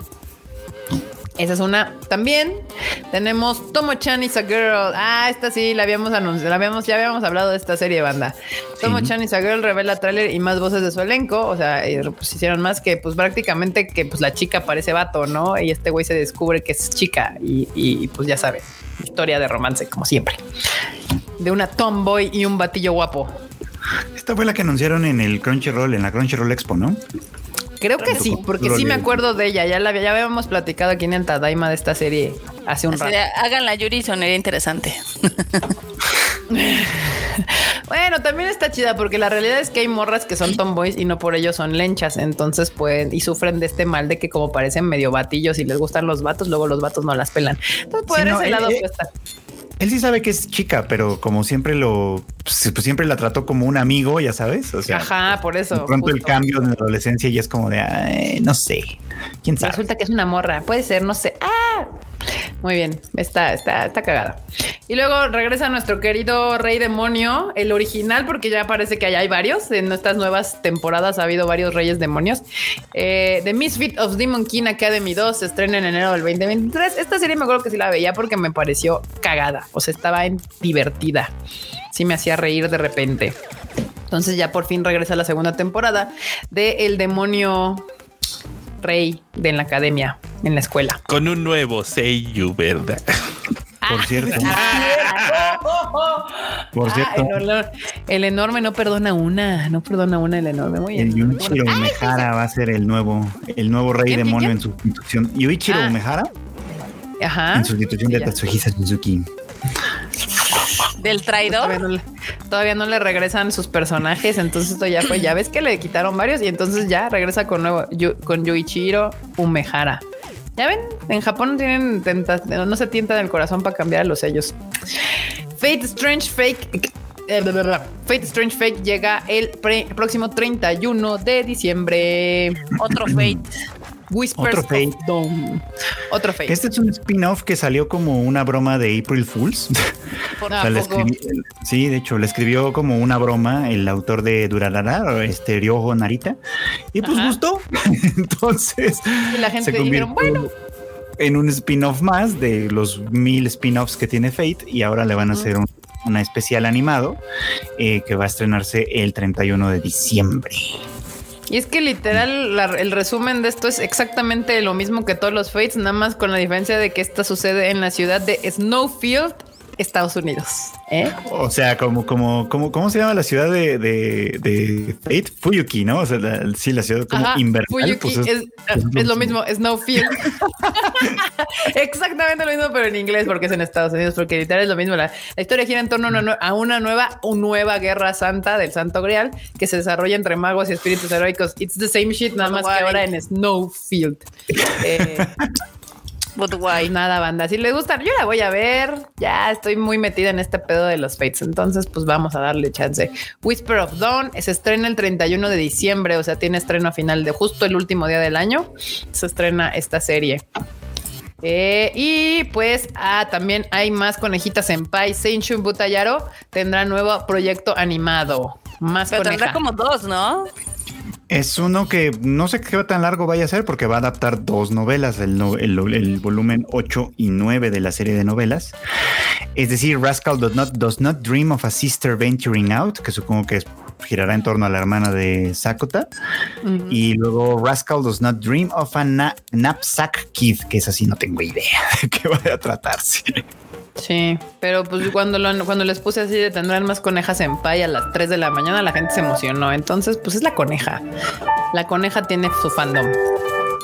Speaker 1: Esa es una. También tenemos Tomo-chan is a Girl. Ah, esta sí la habíamos anunciado. La habíamos, ya habíamos hablado de esta serie de banda. Tomo-chan is a Girl revela tráiler y más voces de su elenco. O sea, eh, pues hicieron más que pues prácticamente que pues la chica parece vato, ¿no? Y este güey se descubre que es chica y, y, pues ya saben. Historia de romance, como siempre. De una tomboy y un batillo guapo.
Speaker 2: Esta fue la que anunciaron en el Crunchyroll, en la Crunchyroll Expo, ¿no?
Speaker 1: Creo que sí, porque sí me acuerdo de ella. Ya la ya habíamos platicado aquí en el Tadaima de esta serie hace un
Speaker 3: Así
Speaker 1: rato.
Speaker 3: de, hagan la Yuri sonaría interesante.
Speaker 1: Bueno, también está chida porque la realidad es que hay morras que son tomboys y no por ello son lenchas. Entonces pueden y sufren de este mal de que como parecen medio batillos y les gustan los vatos, luego los vatos no las pelan. Entonces por
Speaker 2: Sí, no,
Speaker 1: ese
Speaker 2: eh,
Speaker 1: lado
Speaker 2: eh,
Speaker 1: pues, está.
Speaker 2: Él sí sabe que es chica, pero como siempre lo, pues, pues, siempre la trató como un amigo, ya sabes. O sea,
Speaker 1: Ajá, por eso.
Speaker 2: de pronto el cambio en la adolescencia y es como de, "Ay, no sé, quién sabe.
Speaker 1: Resulta que es una morra. Puede ser, no sé. ¡Ah! Muy bien, está, está, está cagada. Y luego regresa nuestro querido Rey Demonio, el original, porque ya parece que allá hay varios. En estas nuevas temporadas ha habido varios Reyes Demonios. Eh, The Misfit of Demon King Academy 2 se estrena en enero del 2023. Esta serie me acuerdo que sí la veía porque me pareció cagada. O sea, estaba en divertida. Sí me hacía reír de repente. Entonces ya por fin regresa la segunda temporada de El demonio rey de la academia, en la escuela.
Speaker 4: Con un nuevo Seiyu, ¿verdad?
Speaker 2: Por cierto. Por
Speaker 1: Ah,
Speaker 2: cierto.
Speaker 1: el, olor- el enorme no perdona una, no perdona una el enorme. Muy
Speaker 2: El
Speaker 1: bien.
Speaker 2: Yuichiro Umehara va a ser el nuevo, el nuevo rey
Speaker 1: ¿Quién, quién,
Speaker 2: demonio
Speaker 1: quién?
Speaker 2: en sustitución. Yuichiro
Speaker 1: Ah.
Speaker 2: Umehara
Speaker 1: Ajá.
Speaker 2: en sustitución de. Tatsuhisa Suzuki.
Speaker 3: Del
Speaker 1: Todavía
Speaker 3: traidor.
Speaker 1: no, todavía no le regresan sus personajes, entonces esto ya fue, ya ves que le quitaron varios y entonces ya regresa con nuevo Yu- con Yuichiro Umehara. Ya ven, en Japón no tienen tenta- no se tientan el corazón para cambiar a los sellos. Fate Strange Fake eh, bla, bla, bla. Fate Strange Fake llega el pre- próximo 31 de diciembre.
Speaker 3: Otro fate.
Speaker 1: Whispers
Speaker 2: Otro.
Speaker 1: Dawn. Otro Fate.
Speaker 2: Este es un spin-off que salió como una broma de April Fools.
Speaker 1: Por
Speaker 2: O sea, le
Speaker 1: poco.
Speaker 2: escribí- sí, de hecho, le escribió como una broma el autor de Durarara, este Narita, y pues
Speaker 1: Ajá.
Speaker 2: gustó. Entonces,
Speaker 1: Y la gente
Speaker 2: se
Speaker 1: dijeron, bueno,
Speaker 2: en un spin-off más de los mil spin-offs que tiene Fate, y ahora le van a hacer un, una especial animado eh, que va a estrenarse el 31 de diciembre.
Speaker 1: Y es que literal el resumen de esto es exactamente lo mismo que todos los Fates, nada más con la diferencia de que esta sucede en la ciudad de Snowfield, Estados Unidos. ¿eh?
Speaker 2: O sea, como, como, como, ¿cómo se llama la ciudad de, de, de Fate? Fuyuki, ¿no? O sea, la- sí, la ciudad como
Speaker 1: Ajá,
Speaker 2: invernal.
Speaker 1: Fuyuki
Speaker 2: pues
Speaker 1: es,
Speaker 2: es-
Speaker 1: es lo mismo, Snowfield. Exactamente lo mismo, pero en inglés, porque es en Estados Unidos, porque literal es lo mismo. La, la historia gira en torno a una, nue- a una nueva, una nueva guerra santa del Santo Grial que se desarrolla entre magos y espíritus heroicos. It's the same shit, nada más que ahora en Snowfield. Eh,
Speaker 3: But why?
Speaker 1: nada, banda. Si les gusta, yo la voy a ver. Ya estoy muy metida en este pedo de los Fates. Entonces, pues vamos a darle chance. Whisper of Dawn se estrena el 31 de diciembre. O sea, tiene estreno a final de justo el último día del año. Se estrena esta serie. Eh, y pues ah, también hay más conejitas en Pai. Seinshun Butayaro tendrá nuevo proyecto animado. Más
Speaker 3: Pero
Speaker 1: coneja.
Speaker 3: tendrá como dos, ¿no?
Speaker 2: Es uno que no sé qué tan largo vaya a ser porque va a adaptar dos novelas, el, no- el- el volumen 8 y 9 de la serie de novelas. Es decir, Rascal does not, does not dream of a sister venturing out, que supongo que es- girará en torno a la hermana de Sakota. Y luego Rascal does not dream of a na- knapsack kid, que es así, no tengo idea de qué vaya a tratarse.
Speaker 1: Sí, pero pues cuando, lo- cuando les puse así de tendrán más conejas en pay a las 3 de la mañana, la gente se emocionó. Entonces, pues es la coneja. La coneja tiene su fandom.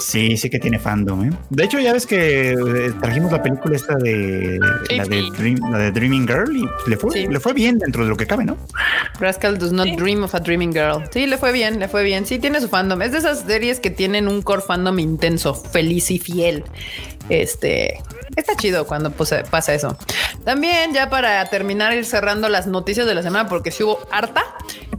Speaker 2: Sí, sí que tiene fandom. ¿eh? De hecho, ya ves que eh, trajimos la película esta de
Speaker 1: Sí,
Speaker 2: la, de
Speaker 1: sí.
Speaker 2: Dream- la de Dreaming Girl y le fue,
Speaker 1: Sí.
Speaker 2: le fue bien dentro de lo que cabe, ¿no?
Speaker 1: Rascal does not dream of a dreaming girl. Sí, le fue bien, le fue bien. Sí, tiene su fandom. Es de esas series que tienen un core fandom intenso, feliz y fiel. Este está chido cuando pues, pasa eso. También, ya para terminar, ir cerrando las noticias de la semana, porque si hubo harta.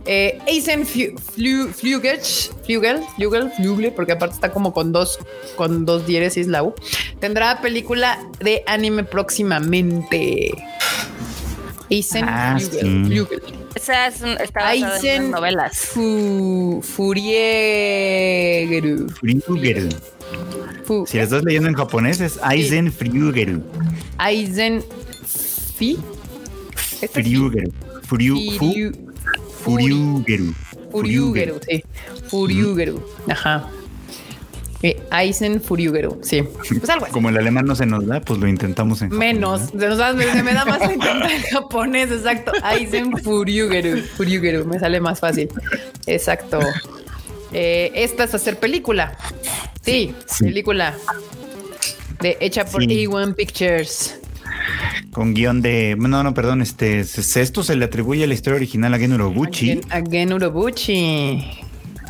Speaker 1: Eh, Eisen Flu- Flu- Flugel, Flugel, Flugel, Flugel, porque aparte está como con dos, con dos diéresis la U. Tendrá película de anime próximamente. Eisen
Speaker 2: Ah,
Speaker 1: Flugel,
Speaker 2: sí.
Speaker 1: Flugel.
Speaker 3: Esa es un- está en novelas.
Speaker 1: Fu, Furiegeru. Fu,
Speaker 2: Si la estás leyendo en japonés es Aizen Fryugeru.
Speaker 1: Aizen Fi. Este
Speaker 2: Furiugeru.
Speaker 1: Furiugeru, sí. Furiugeru. Ajá. Eh, Aizen Furiugeru, sí. Pues algo así.
Speaker 2: Como el alemán no se nos da, pues lo intentamos en
Speaker 1: Menos.
Speaker 2: ¿no?
Speaker 1: Se, nos da- me da más intentar en japonés, exacto. Aizen Furiugeru. Furiugeru, me sale más fácil. Exacto. Eh, esta es hacer película. Sí,
Speaker 2: Sí.
Speaker 1: película. De, hecha por
Speaker 2: Sí.
Speaker 1: A1 Pictures.
Speaker 2: Con guion de. No, no, perdón. Este, esto se le atribuye a la historia original a Gen Urobuchi.
Speaker 1: Again, again Urobuchi.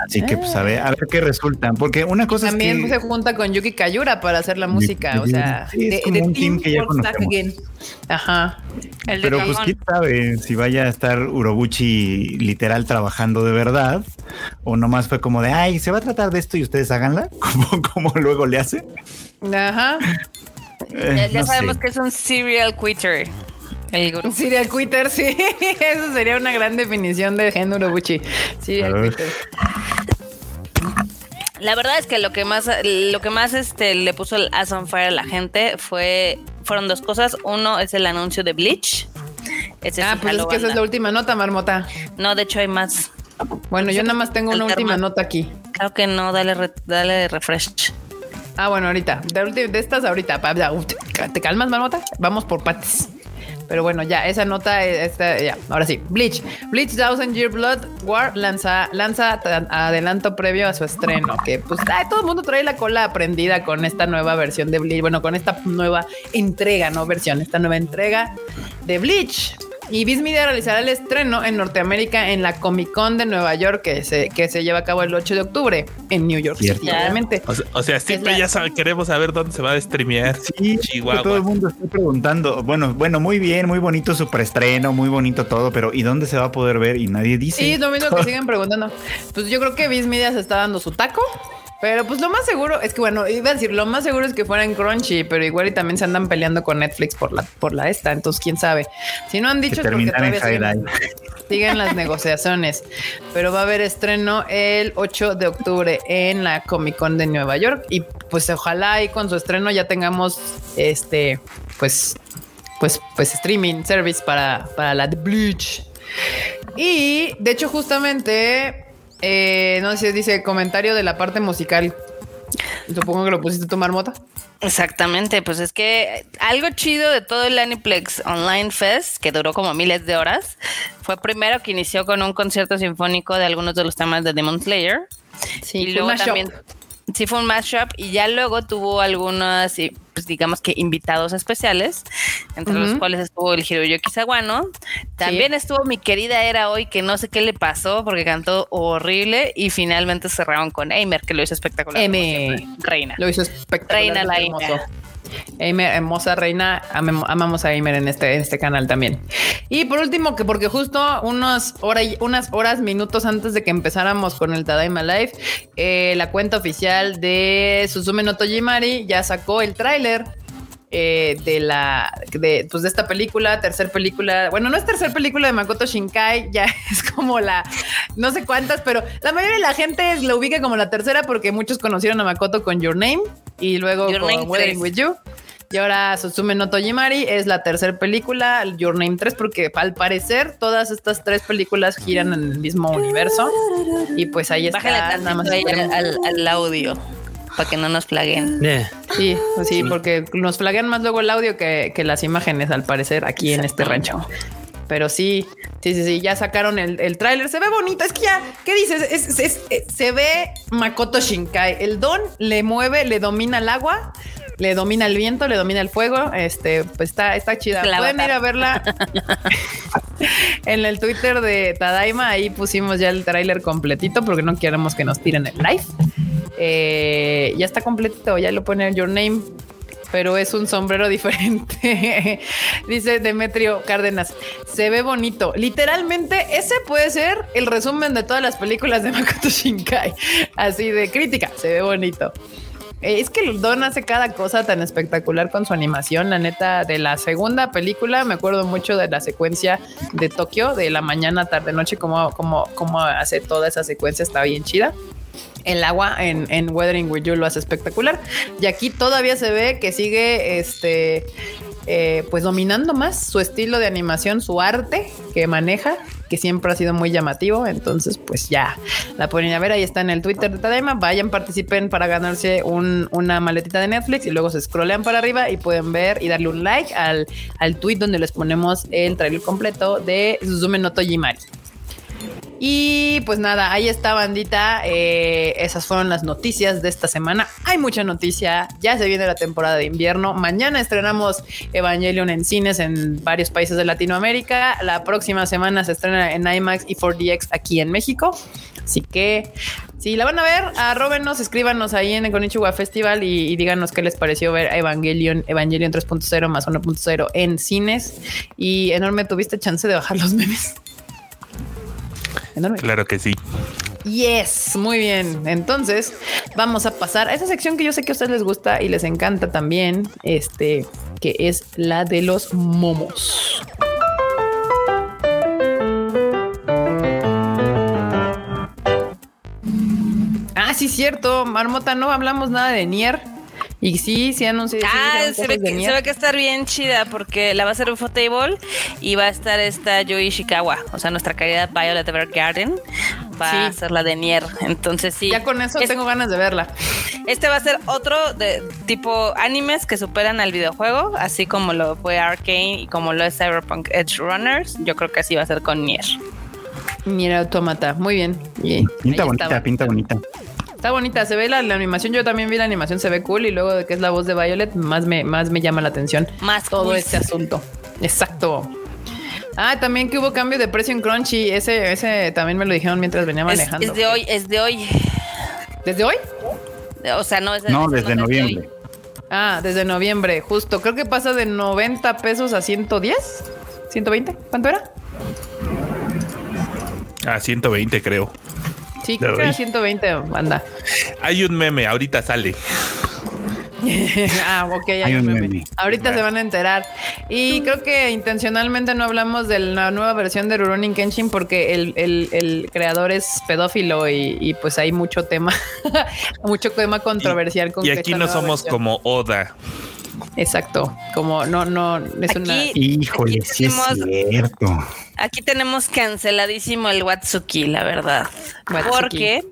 Speaker 2: Así que, pues, a ver, a ver qué resulta. Porque una cosa
Speaker 1: También
Speaker 2: es que.
Speaker 1: se junta con Yuki Kayura para hacer la música. O sea,
Speaker 2: Sí, es como un team que ya conocemos.
Speaker 1: Again. Ajá.
Speaker 3: El de
Speaker 2: Pero pues quién sabe si vaya a estar Urobuchi literal trabajando de verdad o nomás fue como de, ay, se va a tratar de esto y ustedes háganla, como, como luego le hace.
Speaker 1: Ajá.
Speaker 2: Eh,
Speaker 3: Ya, ya
Speaker 2: no
Speaker 3: sabemos
Speaker 2: sé.
Speaker 3: que es un serial quitter. El grupo.
Speaker 1: Serial Quitter, sí. Eso sería una gran definición de Gen Urobuchi. Serial. Quitter.
Speaker 3: La verdad es que lo que más, lo que más este, le puso el ass on fire a la gente fue, fueron dos cosas. Uno es el anuncio de Bleach, Ese
Speaker 1: ah,
Speaker 3: sí
Speaker 1: pues es que esa es la última nota, Marmota.
Speaker 3: No, de hecho hay más.
Speaker 1: Bueno, yo nada más tengo una última nota aquí.
Speaker 3: Creo que no, dale, re- dale refresh.
Speaker 1: Ah, bueno, ahorita. De, de estas ahorita. ¿Te te calmas, Marmota? Vamos por partes. Pero bueno, ya, esa nota, esta, ya, ahora sí. Bleach. Bleach Thousand Year Blood War lanza, lanza adelanto previo a su estreno. Que pues todo el mundo trae la cola prendida con esta nueva versión de Bleach. Bueno, con esta nueva entrega, no versión, esta nueva entrega de Bleach. Y Viz Media realizará el estreno en Norteamérica en la Comic Con de Nueva York, que se, que se lleva a cabo el 8 de octubre en New York
Speaker 2: Cierto.
Speaker 1: City, obviamente.
Speaker 4: O sea, o sea, siempre
Speaker 1: la-
Speaker 4: ya sabe- queremos saber dónde se va a streamear.
Speaker 2: Sí,
Speaker 4: Chihuahua.
Speaker 2: todo el mundo está preguntando. Bueno, bueno, muy bien, muy bonito su preestreno, muy bonito todo, pero ¿y dónde se va a poder ver? Y nadie dice.
Speaker 1: Sí, es lo mismo que siguen preguntando. Pues yo creo que Viz Media se está dando su taco. Pero pues lo más seguro es que, bueno, iba a decir, lo más seguro es que fuera en Crunchy, pero igual y también se andan peleando con Netflix por la, por la esta. Entonces, quién sabe. Si no han dicho es porque
Speaker 2: terminan en
Speaker 1: todavía siguen, siguen las negociaciones. Pero va a haber estreno el 8 de octubre en la Comic Con de Nueva York. Y pues ojalá ahí con su estreno ya tengamos este, pues, pues, pues streaming service para, para la de Bleach. Y de hecho, justamente, eh, no sé, dice comentario de la parte musical. Supongo que lo pusiste tu marmota.
Speaker 3: Exactamente, pues es que algo chido de todo el Aniplex Online Fest, que duró como miles de horas, fue primero que inició con un concierto sinfónico de algunos de los temas de Demon Slayer.
Speaker 1: Sí,
Speaker 3: y luego
Speaker 1: mashup.
Speaker 3: Sí fue un mashup y ya luego tuvo algunos pues digamos que invitados especiales entre los cuales estuvo el Hiroyuki Sawano también estuvo mi querida Era hoy que no sé qué le pasó porque cantó horrible y finalmente cerraron con Eimer que lo hizo espectacular
Speaker 1: M.
Speaker 3: reina
Speaker 1: Lo hizo espectacular.
Speaker 3: Reina la
Speaker 1: hermoso.
Speaker 3: Eimer,
Speaker 1: hermosa reina, amamos a Eimer en este, este canal también. Y por último, que porque justo unos unas horas, minutos antes de que empezáramos con el Tadaima Live, eh, la cuenta oficial de Suzume no Tojimari ya sacó el tráiler eh, de la de, pues de esta película, tercer película, bueno, no es tercer película de Makoto Shinkai, ya es como la no sé cuántas, pero la mayoría de la gente lo ubica como la tercera porque muchos conocieron a Makoto con Your Name y luego
Speaker 3: Your
Speaker 1: con
Speaker 3: 3.
Speaker 1: with You. Y ahora Suzume no Tojimari es la tercera película, Your Name 3, porque al parecer todas estas tres películas giran en el mismo universo. Y pues ahí está.
Speaker 3: bájale
Speaker 1: nada más
Speaker 3: ahí al, al- al audio para que no nos plaguen
Speaker 1: Sí, pues sí, porque nos flaguean más luego el audio que, que las imágenes, al parecer, aquí en este rancho. Pero sí, sí, sí, sí, ya sacaron el, el tráiler. Se ve bonito. Es que ya, ¿qué dices? Es- es- es- es- se ve Makoto Shinkai. El don le mueve, le domina el agua, le domina el viento, le domina el fuego. Este, pues está, está chida. Pueden ir a verla en el Twitter de Tadaima. Ahí pusimos ya el tráiler completito porque no queremos que nos tiren el live. Eh, ya está completito, ya lo pone Your Name, pero es un sombrero diferente. Dice Demetrio Cárdenas, se ve bonito. Literalmente, ese puede ser el resumen de todas las películas de Makoto Shinkai. Así de crítica, se ve bonito. Es que Don hace cada cosa tan espectacular con su animación. La neta, de la segunda película, me acuerdo mucho de la secuencia de Tokio, de la mañana, tarde, noche, como, como, como hace toda esa secuencia, está bien chida. El agua en, en Weathering with You lo hace espectacular. Y aquí todavía se ve que sigue este. eh, pues dominando más su estilo de animación, su arte que maneja, que siempre ha sido muy llamativo. Entonces, pues ya la pueden a ver. Ahí está en el Twitter de Tadema. Vayan, participen para ganarse un- una maletita de Netflix y luego se scrollean para arriba y pueden ver y darle un like al, al tweet donde les ponemos el trailer completo de Suzume no Tojimari. Y pues nada, ahí está bandita. Eh, esas fueron las noticias de esta semana. Hay mucha noticia. Ya se viene la temporada de invierno. Mañana estrenamos Evangelion en cines en varios países de Latinoamérica. La próxima semana se estrena en IMAX y 4DX aquí en México. Así que si la van a ver, arróbenos, escríbanos ahí en el Konichiwa Festival y, y díganos qué les pareció ver Evangelion, Evangelion 3.0 más 1.0 en cines. Y enorme, tuviste chance de bajar los memes. Enorme.
Speaker 4: Claro que sí.
Speaker 1: Yes, muy bien. Entonces vamos a pasar a esa sección que yo sé que a ustedes les gusta y les encanta también, este, que es la de los momos. Ah, sí, cierto. Marmota, no hablamos nada de Nier. Y sí, sí anuncié.
Speaker 3: Ah, se ve, que, se ve que estar bien chida porque la va a hacer Ufotable y va a estar esta Yui Ishikawa, o sea, nuestra querida Violet Evergarden va
Speaker 1: Sí.
Speaker 3: a ser la de Nier. Entonces sí.
Speaker 1: Ya con eso
Speaker 3: Es-
Speaker 1: tengo ganas de verla.
Speaker 3: Este va a ser otro de tipo animes que superan al videojuego, así como lo fue Arcane y como lo es Cyberpunk Edge Runners. Yo creo que así va a ser con Nier.
Speaker 1: Nier Automata. Muy bien. Y
Speaker 2: Pinta bonita, pinta bonita.
Speaker 1: Está bonita, se ve la, la animación. Yo también vi la animación, se ve cool. Y luego de que es la voz de Violet, más me, más me llama la atención
Speaker 3: Más
Speaker 1: todo
Speaker 3: cool.
Speaker 1: este asunto. Exacto. Ah, también que hubo cambio de precio en Crunchy. Ese, ese también me lo dijeron mientras venía manejando.
Speaker 3: es de hoy, es de hoy.
Speaker 1: ¿Desde hoy?
Speaker 3: O sea, no es de
Speaker 2: No,
Speaker 3: es
Speaker 2: desde
Speaker 3: de
Speaker 2: noviembre.
Speaker 1: Ah, desde noviembre, justo. Creo que pasa de 90 pesos a 110. 120. ¿Cuánto era?
Speaker 4: A 120 creo.
Speaker 1: Sí, creo que era
Speaker 2: Uy.
Speaker 1: 120. Anda.
Speaker 4: Hay un meme, ahorita sale.
Speaker 1: ah, ok.
Speaker 2: Hay un meme.
Speaker 1: Ahorita se van a enterar. Y creo que intencionalmente no hablamos de la nueva versión de Rurouni Kenshin porque el, el- el creador es pedófilo y, y pues hay mucho tema, mucho tema controversial con
Speaker 4: Y aquí
Speaker 1: esta
Speaker 4: no
Speaker 1: nueva
Speaker 4: somos
Speaker 1: versión-
Speaker 4: como Oda.
Speaker 1: Exacto, como no, no, es una...
Speaker 3: Aquí,
Speaker 2: Híjole,
Speaker 3: aquí
Speaker 2: sí es
Speaker 3: tenemos-
Speaker 2: cierto.
Speaker 3: Aquí tenemos canceladísimo el Watsuki, la verdad.
Speaker 1: Watsuki.
Speaker 3: Porque,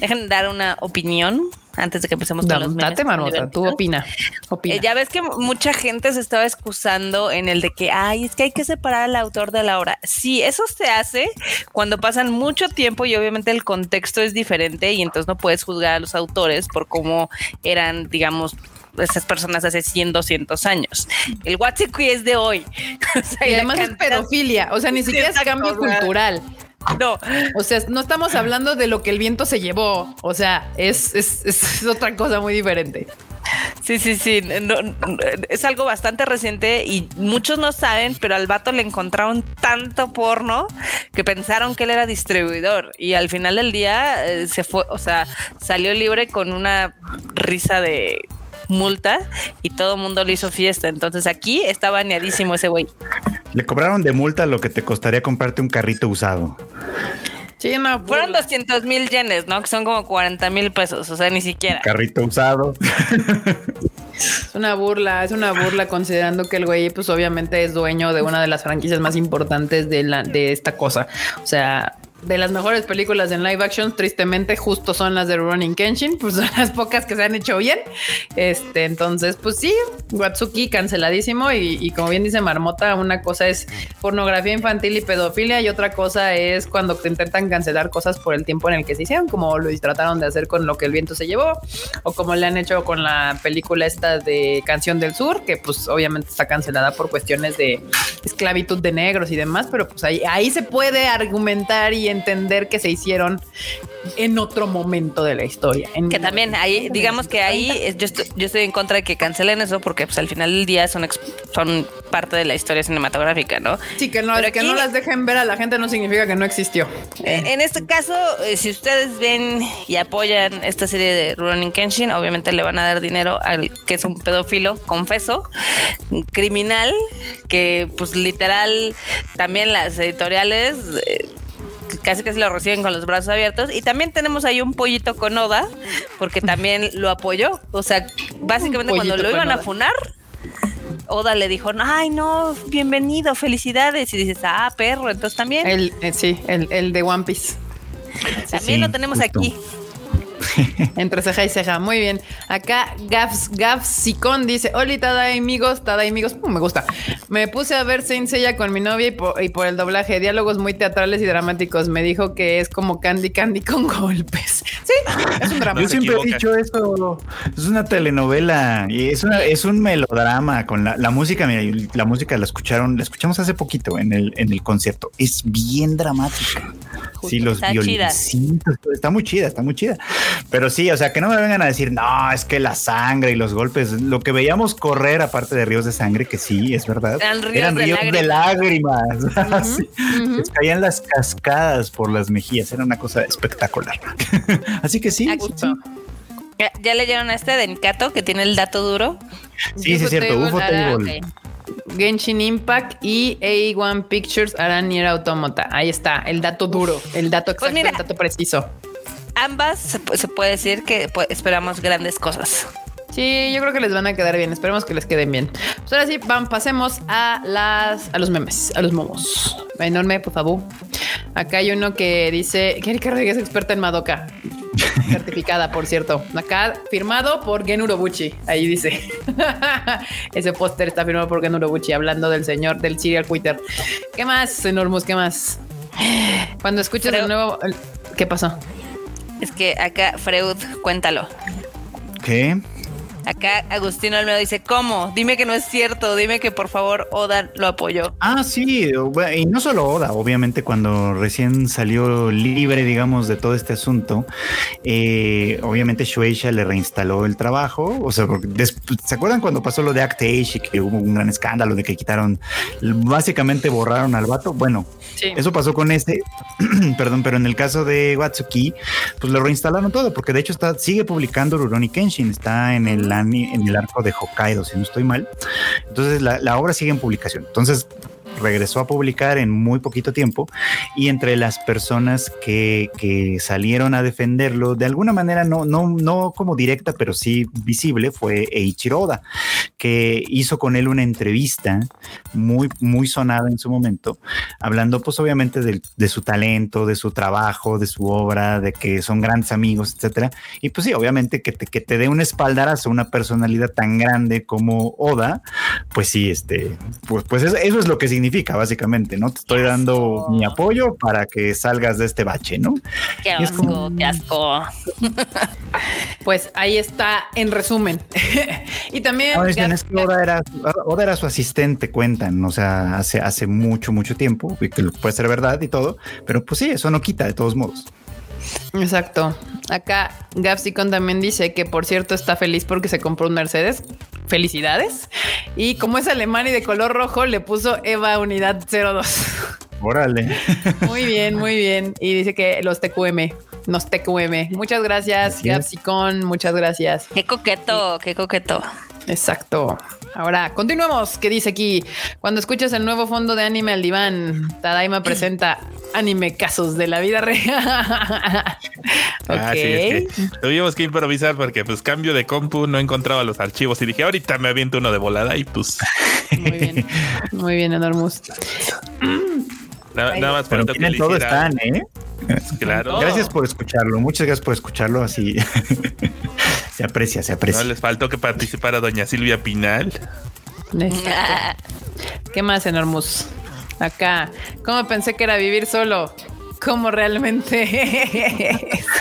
Speaker 3: dejen dar una opinión antes de que empecemos con los memes.
Speaker 1: Date, Marmota, tú opina. opina.
Speaker 3: Eh, ya ves que mucha gente se estaba excusando en el de que, ay, es que hay que separar al autor de la obra. Sí, eso se hace cuando pasan mucho tiempo y obviamente el contexto es diferente y entonces no puedes juzgar a los autores por cómo eran, digamos, esas personas hace 100, 200 años. El Watsuki es de hoy. O sea,
Speaker 1: y además es pedofilia, o sea, ni siquiera es cambio cultural.
Speaker 3: No,
Speaker 1: O sea, no estamos hablando de lo que el viento se llevó. O sea, es, es, es otra cosa muy diferente.
Speaker 3: Sí, sí, sí. no- no, es algo bastante reciente y muchos no saben, pero al vato le encontraron tanto porno que pensaron que él era distribuidor y al final del día eh, se fue, o sea, salió libre con una risa de multa y todo el mundo le hizo fiesta. Entonces aquí está baneadísimo ese güey.
Speaker 2: Le cobraron de multa lo que te costaría comprarte un carrito usado.
Speaker 1: Sí, no,
Speaker 3: Fueron
Speaker 1: burla.
Speaker 3: 200 mil yenes, ¿no? Que son como 40 mil pesos, o sea, ni siquiera.
Speaker 2: Carrito usado.
Speaker 1: Es una burla, es una burla considerando que el güey, pues obviamente es dueño de una de las franquicias más importantes de, la, de esta cosa. O sea, de las mejores películas en live action, tristemente, justo son las de Running Kenshin, pues son las pocas que se han hecho bien. Este, entonces, pues sí, Watsuki canceladísimo. Y, y como bien dice Marmota, una cosa es pornografía infantil y pedofilia, y otra cosa es cuando te intentan cancelar cosas por el tiempo en el que se hicieron, como lo trataron de hacer con lo que el viento se llevó, o como le han hecho con la película esta de Canción del Sur, que pues obviamente está cancelada por cuestiones de esclavitud de negros y demás, pero pues ahí, ahí se puede argumentar y entender que se hicieron en otro momento de la historia. En
Speaker 3: Que también ahí, digamos que ahí yo estoy, yo estoy en contra de que cancelen eso porque pues al final del día son, son parte de la historia cinematográfica, ¿no?
Speaker 1: Sí, que no,
Speaker 3: Pero
Speaker 1: que
Speaker 3: aquí-
Speaker 1: no las dejen ver a la gente no significa que no existió.
Speaker 3: Eh, En este caso, eh, si ustedes ven y apoyan esta serie de Rurouni Kenshin, obviamente le van a dar dinero al que es un pedófilo, confeso, criminal, que pues literal también las editoriales eh, casi que se lo reciben con los brazos abiertos. Y también tenemos ahí un pollito con Oda, porque también lo apoyó. O sea, básicamente cuando lo iban a funar, Oda le dijo, ay no, bienvenido, felicidades. Y dices, ah, perro, entonces también.
Speaker 1: El, eh, sí, el, el de One Piece.
Speaker 3: También
Speaker 2: sí,
Speaker 3: lo tenemos
Speaker 2: justo.
Speaker 3: aquí.
Speaker 1: Entre ceja y ceja. Muy bien. Acá Gafs, Gafsicón dice: Hola, Tada amigos, Tada amigos. Uh, me gusta. Me puse a ver Saint Seiya con mi novia y por, y por el doblaje, diálogos muy teatrales y dramáticos. Me dijo que es como Candy Candy con golpes. Sí, es un drama.
Speaker 2: Yo siempre he dicho eso. Es una telenovela y es una, es un melodrama con la, la música. Mira, la música la escucharon, la escuchamos hace poquito en el, en el concierto. Es bien dramática. Sí, los
Speaker 3: Está chida.
Speaker 2: violincitos, está muy chida, está muy chida. Pero sí, o sea, que no me vengan a decir, no, es que la sangre y los golpes, lo que veíamos correr, aparte de ríos de sangre, que sí, es verdad,
Speaker 3: Eran ríos de
Speaker 2: de lágrimas. Sí, les caían las cascadas por las mejillas, era una cosa espectacular. Así que sí,
Speaker 3: ¿Ya, ya leyeron a este de Nikato que tiene el dato duro?
Speaker 2: sí, sí, es cierto, UFO Table.
Speaker 1: Genshin Impact y A1 Pictures harán Nier Automata. Ahí está, el dato duro, el dato exacto,
Speaker 3: Pues mira.
Speaker 1: el dato preciso.
Speaker 3: Ambas se, pu- se puede decir que pues, esperamos grandes cosas.
Speaker 1: Sí, yo creo que les van a quedar bien. Esperemos que les queden bien. Pues ahora sí, van, pasemos a las a los memes, a los momos. Enorme, por favor. Acá hay uno que dice que Erika Rodríguez es experta en Madoka. Certificada, por cierto. Acá firmado por Gen Urobuchi. Ahí dice. Ese póster está firmado por Gen Urobuchi hablando del señor del serial Twitter. ¿Qué más, Enormous? ¿Qué más? Cuando escuchas
Speaker 3: Pero-
Speaker 1: el nuevo. ¿Qué pasó?
Speaker 3: Es que acá, Freud, cuéntalo.
Speaker 2: ¿Qué?
Speaker 3: Acá Agustino Almedo dice, ¿cómo? Dime que no es cierto, dime que por favor Oda lo apoyó.
Speaker 2: Ah, sí, y no solo Oda, obviamente cuando recién salió libre, digamos, de todo este asunto, eh, obviamente Shueisha le reinstaló el trabajo, o sea, porque des- ¿se acuerdan cuando pasó lo de Act Age y que hubo un gran escándalo de que quitaron, básicamente borraron al vato? Bueno,
Speaker 1: Sí.
Speaker 2: eso pasó con este, perdón, pero en el caso de Watsuki, pues lo reinstalaron todo, porque de hecho está, sigue publicando Rurouni Kenshin, está en el, en el arco de Hokkaido, si no estoy mal. Entonces la obra sigue en publicación. Entonces regresó a publicar en muy poquito tiempo y entre las personas que, que salieron a defenderlo de alguna manera no, no, no como directa pero sí visible fue Eiichiro Oda que hizo con él una entrevista muy muy sonada en su momento hablando pues obviamente del- de, su talento de su trabajo de su obra de que son grandes amigos etcétera. Y pues sí obviamente que te, que te dé un espaldarazo una personalidad tan grande como Oda pues sí este pues, pues eso, eso es lo que significa básicamente no te estoy dando mi apoyo para que salgas de este bache no
Speaker 3: Qué
Speaker 2: es
Speaker 3: asco,
Speaker 2: como-
Speaker 3: qué asco.
Speaker 1: Pues ahí está en resumen. y también.
Speaker 2: No, dicen, es que Oda era, Oda era su asistente, cuentan, o sea, hace, hace mucho, mucho tiempo, y que puede ser verdad y todo, pero pues sí, eso no quita de todos modos.
Speaker 1: Exacto. Acá Gapsicon también dice que por cierto está feliz porque se compró un Mercedes. Felicidades. Y como es alemán y de color rojo, le puso Eva Unidad 02.
Speaker 2: Órale.
Speaker 1: Muy bien, muy bien. Y dice que los TQM, los TQM. Muchas gracias. Gapsicon. Muchas gracias.
Speaker 3: Qué coqueto, qué coqueto.
Speaker 1: Exacto. Ahora, continuemos. ¿Qué dice aquí? Cuando escuchas el nuevo fondo de anime al diván, Tadaima presenta anime casos de la vida real. ok.
Speaker 4: Ah, sí, es que tuvimos que improvisar porque pues cambio de compu, no encontraba los archivos y dije, ahorita me aviento uno de volada y pues
Speaker 1: Muy bien. Muy bien, Enormous.
Speaker 4: nada, nada más
Speaker 2: Pero tienen todo están, ¿eh?
Speaker 4: Claro.
Speaker 2: Gracias por escucharlo, muchas gracias por escucharlo así. se aprecia, se
Speaker 4: No
Speaker 2: aprecia.
Speaker 4: les faltó que participara doña Silvia Pinal.
Speaker 1: ¿Qué más, Enormous? Acá. ¿Cómo pensé que era vivir solo? ¿Cómo realmente es?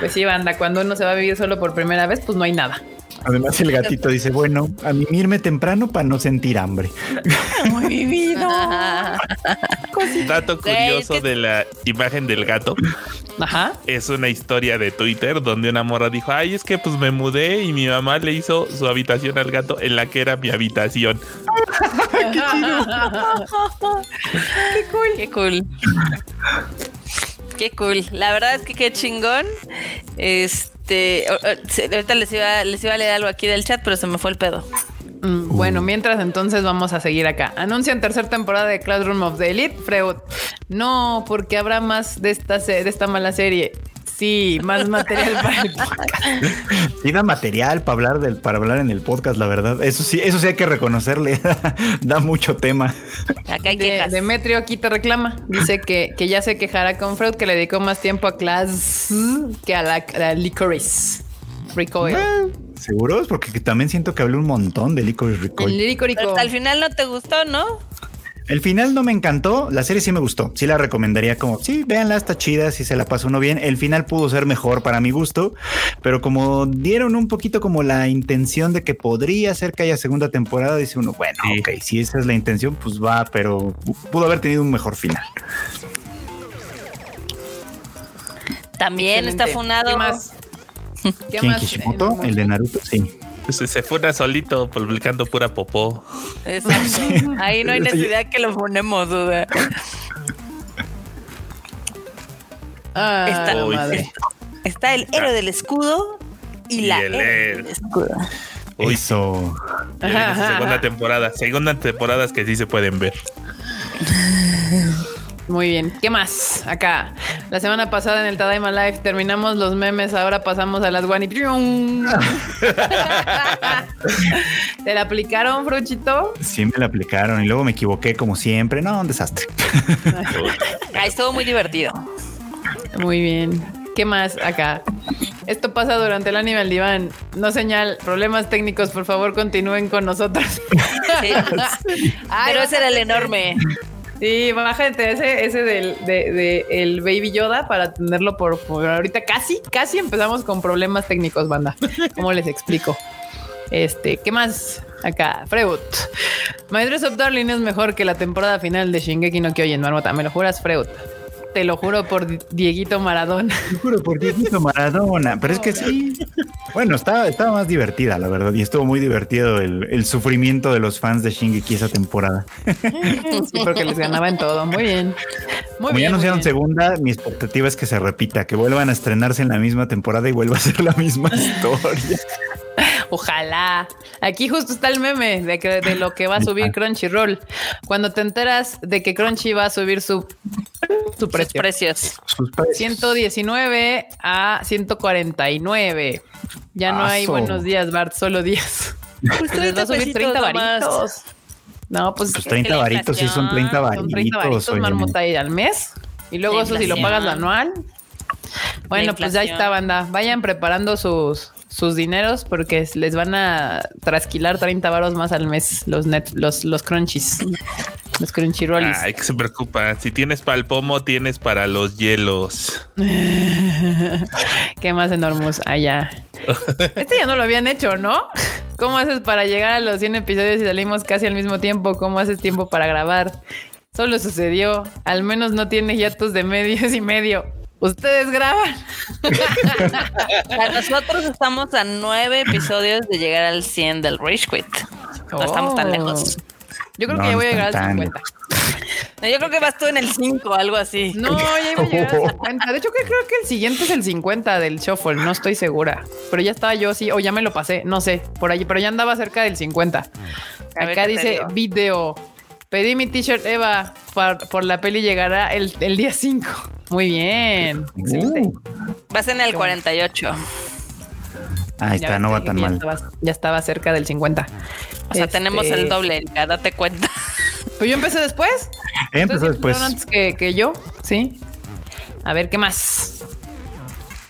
Speaker 1: Pues sí, banda, cuando uno se va a vivir solo por primera vez, pues no hay nada.
Speaker 2: Además el gatito dice, bueno, a mimirme temprano para no sentir hambre.
Speaker 1: Muy vivido.
Speaker 4: Dato curioso de la imagen del gato
Speaker 1: Ajá.
Speaker 4: es una historia de Twitter donde una morra dijo, ay, es que pues me mudé y mi mamá le hizo su habitación al gato en la que era mi habitación.
Speaker 3: Qué cool. Qué cool. Qué cool. La verdad es que qué chingón. Este, ahorita les iba, les iba a leer algo aquí del chat, pero se me fue el pedo.
Speaker 1: Mm, Bueno, mientras entonces vamos a seguir acá. Anuncian tercera temporada de Classroom of the Elite. Freud. No, porque habrá más de esta, de esta mala serie. Sí, más material para el podcast.
Speaker 2: Sí da material para hablar del, para hablar en el podcast, la verdad. Eso sí, eso sí hay que reconocerle. da mucho tema.
Speaker 3: Acá hay
Speaker 1: De-
Speaker 3: quejas.
Speaker 1: Demetrio aquí te reclama. Dice que, que ya se quejará con Freud que le dedicó más tiempo a Class que a la, a la Licorice. Recoil.
Speaker 2: ¿Seguros? Porque también siento que hablé un montón de Licorice Recoil.
Speaker 1: El Licorico.
Speaker 3: Pero al final no te gustó, ¿no?
Speaker 2: El final no me encantó, la serie sí me gustó, sí la recomendaría como, sí, véanla, está chida, si se la pasa uno bien. El final pudo ser mejor para mi gusto, pero como dieron un poquito como la intención de que podría ser que haya segunda temporada, dice uno, bueno,
Speaker 4: Sí.
Speaker 2: ok, si esa es la intención, pues va, pero pudo haber tenido un mejor final.
Speaker 3: También
Speaker 1: Excelente.
Speaker 3: está funado.
Speaker 1: ¿Qué más? ¿Qué
Speaker 2: ¿Quién,
Speaker 1: más?
Speaker 2: Kishimoto?
Speaker 1: Eh,
Speaker 2: El de Naruto, sí.
Speaker 4: Se, se fue una solito publicando pura popó.
Speaker 3: Exacto. Ahí no hay necesidad que lo ponemos, duda.
Speaker 1: Ah,
Speaker 3: Está-
Speaker 1: madre.
Speaker 3: Está el héroe del escudo y,
Speaker 4: Y
Speaker 3: la
Speaker 4: el
Speaker 3: héroe del escudo.
Speaker 4: Uy.
Speaker 2: Eso.
Speaker 4: Segunda temporada. Segunda temporadas que sí se pueden ver.
Speaker 1: Muy bien. ¿Qué más? Acá. La semana pasada en el Tadaima Live terminamos los memes, ahora pasamos a las y ¿Te la aplicaron, Fruchito?
Speaker 2: Sí, me la aplicaron y luego me equivoqué como siempre. No, un desastre.
Speaker 3: Ah, estuvo muy divertido.
Speaker 1: Muy bien. ¿Qué más acá? Esto pasa durante el anime al diván. No señal, problemas técnicos, por favor, continúen con nosotros.
Speaker 3: Sí. Pero ese era el enorme.
Speaker 1: Sí, bájate ese, ese del de, de el Baby Yoda para tenerlo por, por ahorita. Casi, casi empezamos con problemas técnicos, banda. ¿Cómo les explico? Este, ¿qué más? Acá, Freud. Dress of Darling es mejor que la temporada final de Shingeki no Kyojin, Marmota. ¿Me lo juras, Freud? Te lo juro por Di- Dieguito Maradona.
Speaker 2: Juro por Dieguito Maradona. Pero es que sí. Bueno, estaba, estaba más divertida, la verdad. Y estuvo muy divertido el, el sufrimiento de los fans de Shingeki esa temporada.
Speaker 1: Sí, porque les ganaba en todo. Muy bien. Muy
Speaker 2: Como
Speaker 1: bien.
Speaker 2: ya anunciaron segunda, mi expectativa es que se repita, que vuelvan a estrenarse en la misma temporada y vuelva a ser la misma historia.
Speaker 1: Ojalá. Aquí justo está el meme de, que- de lo que va a subir Crunchyroll. Cuando te enteras de que Crunchy va a subir su, su
Speaker 3: Sus
Speaker 1: precio.
Speaker 3: precios.
Speaker 2: Sus precios.
Speaker 1: 119 a 149. Ya no hay buenos días, Bart, solo días.
Speaker 3: Pues
Speaker 1: Les va a subir 30
Speaker 3: nomás.
Speaker 1: varitos. No, pues
Speaker 2: Pues
Speaker 1: son
Speaker 2: 30
Speaker 3: la
Speaker 2: varitos, sí son 30
Speaker 3: inflación,
Speaker 1: 30
Speaker 2: varitos.
Speaker 1: varitos marmota al mes. Y luego eso si lo pagas anual. Bueno, pues ya está, banda. Vayan preparando sus, sus dineros porque les van a trasquilar 30 varos más al mes los net, los, los crunchies. Los crunchyrollis.
Speaker 4: Ay, que se preocupa. Si tienes para el pomo, tienes para los hielos.
Speaker 1: Qué más enormes allá. Este ya no lo habían hecho, ¿no? ¿Cómo haces para llegar a los 100 episodios y salimos casi al mismo tiempo? ¿Cómo haces tiempo para grabar? Solo sucedió. Al menos no tiene hiatus de medios y medio. Ustedes graban.
Speaker 3: Nosotros estamos a nueve episodios de llegar al 100 del Rage Quit. No estamos tan
Speaker 1: Oh.
Speaker 3: lejos.
Speaker 1: Yo creo
Speaker 2: No,
Speaker 1: que ya voy a llegar al
Speaker 2: tan
Speaker 1: 50.
Speaker 3: No, yo creo que vas tú en el 5 algo así.
Speaker 1: No, ya iba a llegar al 50. De hecho, que creo que el siguiente es el 50 del shuffle. No estoy segura. Pero ya estaba yo, sí, o ya me lo pasé. No sé, por allí, pero ya andaba cerca del 50.
Speaker 3: A ver
Speaker 1: Acá dice video. Pedí mi t-shirt Eva por, por la peli llegará el, el día 5. Muy bien. Excelente.
Speaker 2: Uh,
Speaker 3: Vas en el 48.
Speaker 2: ahí
Speaker 1: Ya
Speaker 2: está, no va tan
Speaker 1: ya
Speaker 2: mal.
Speaker 1: estaba- ya estaba cerca del 50.
Speaker 3: O sea,
Speaker 1: Este,
Speaker 3: tenemos el doble, Erika, date cuenta.
Speaker 1: Pues yo empecé después.
Speaker 2: Empezó después.
Speaker 1: antes que, que yo, sí. A ver, ¿qué más?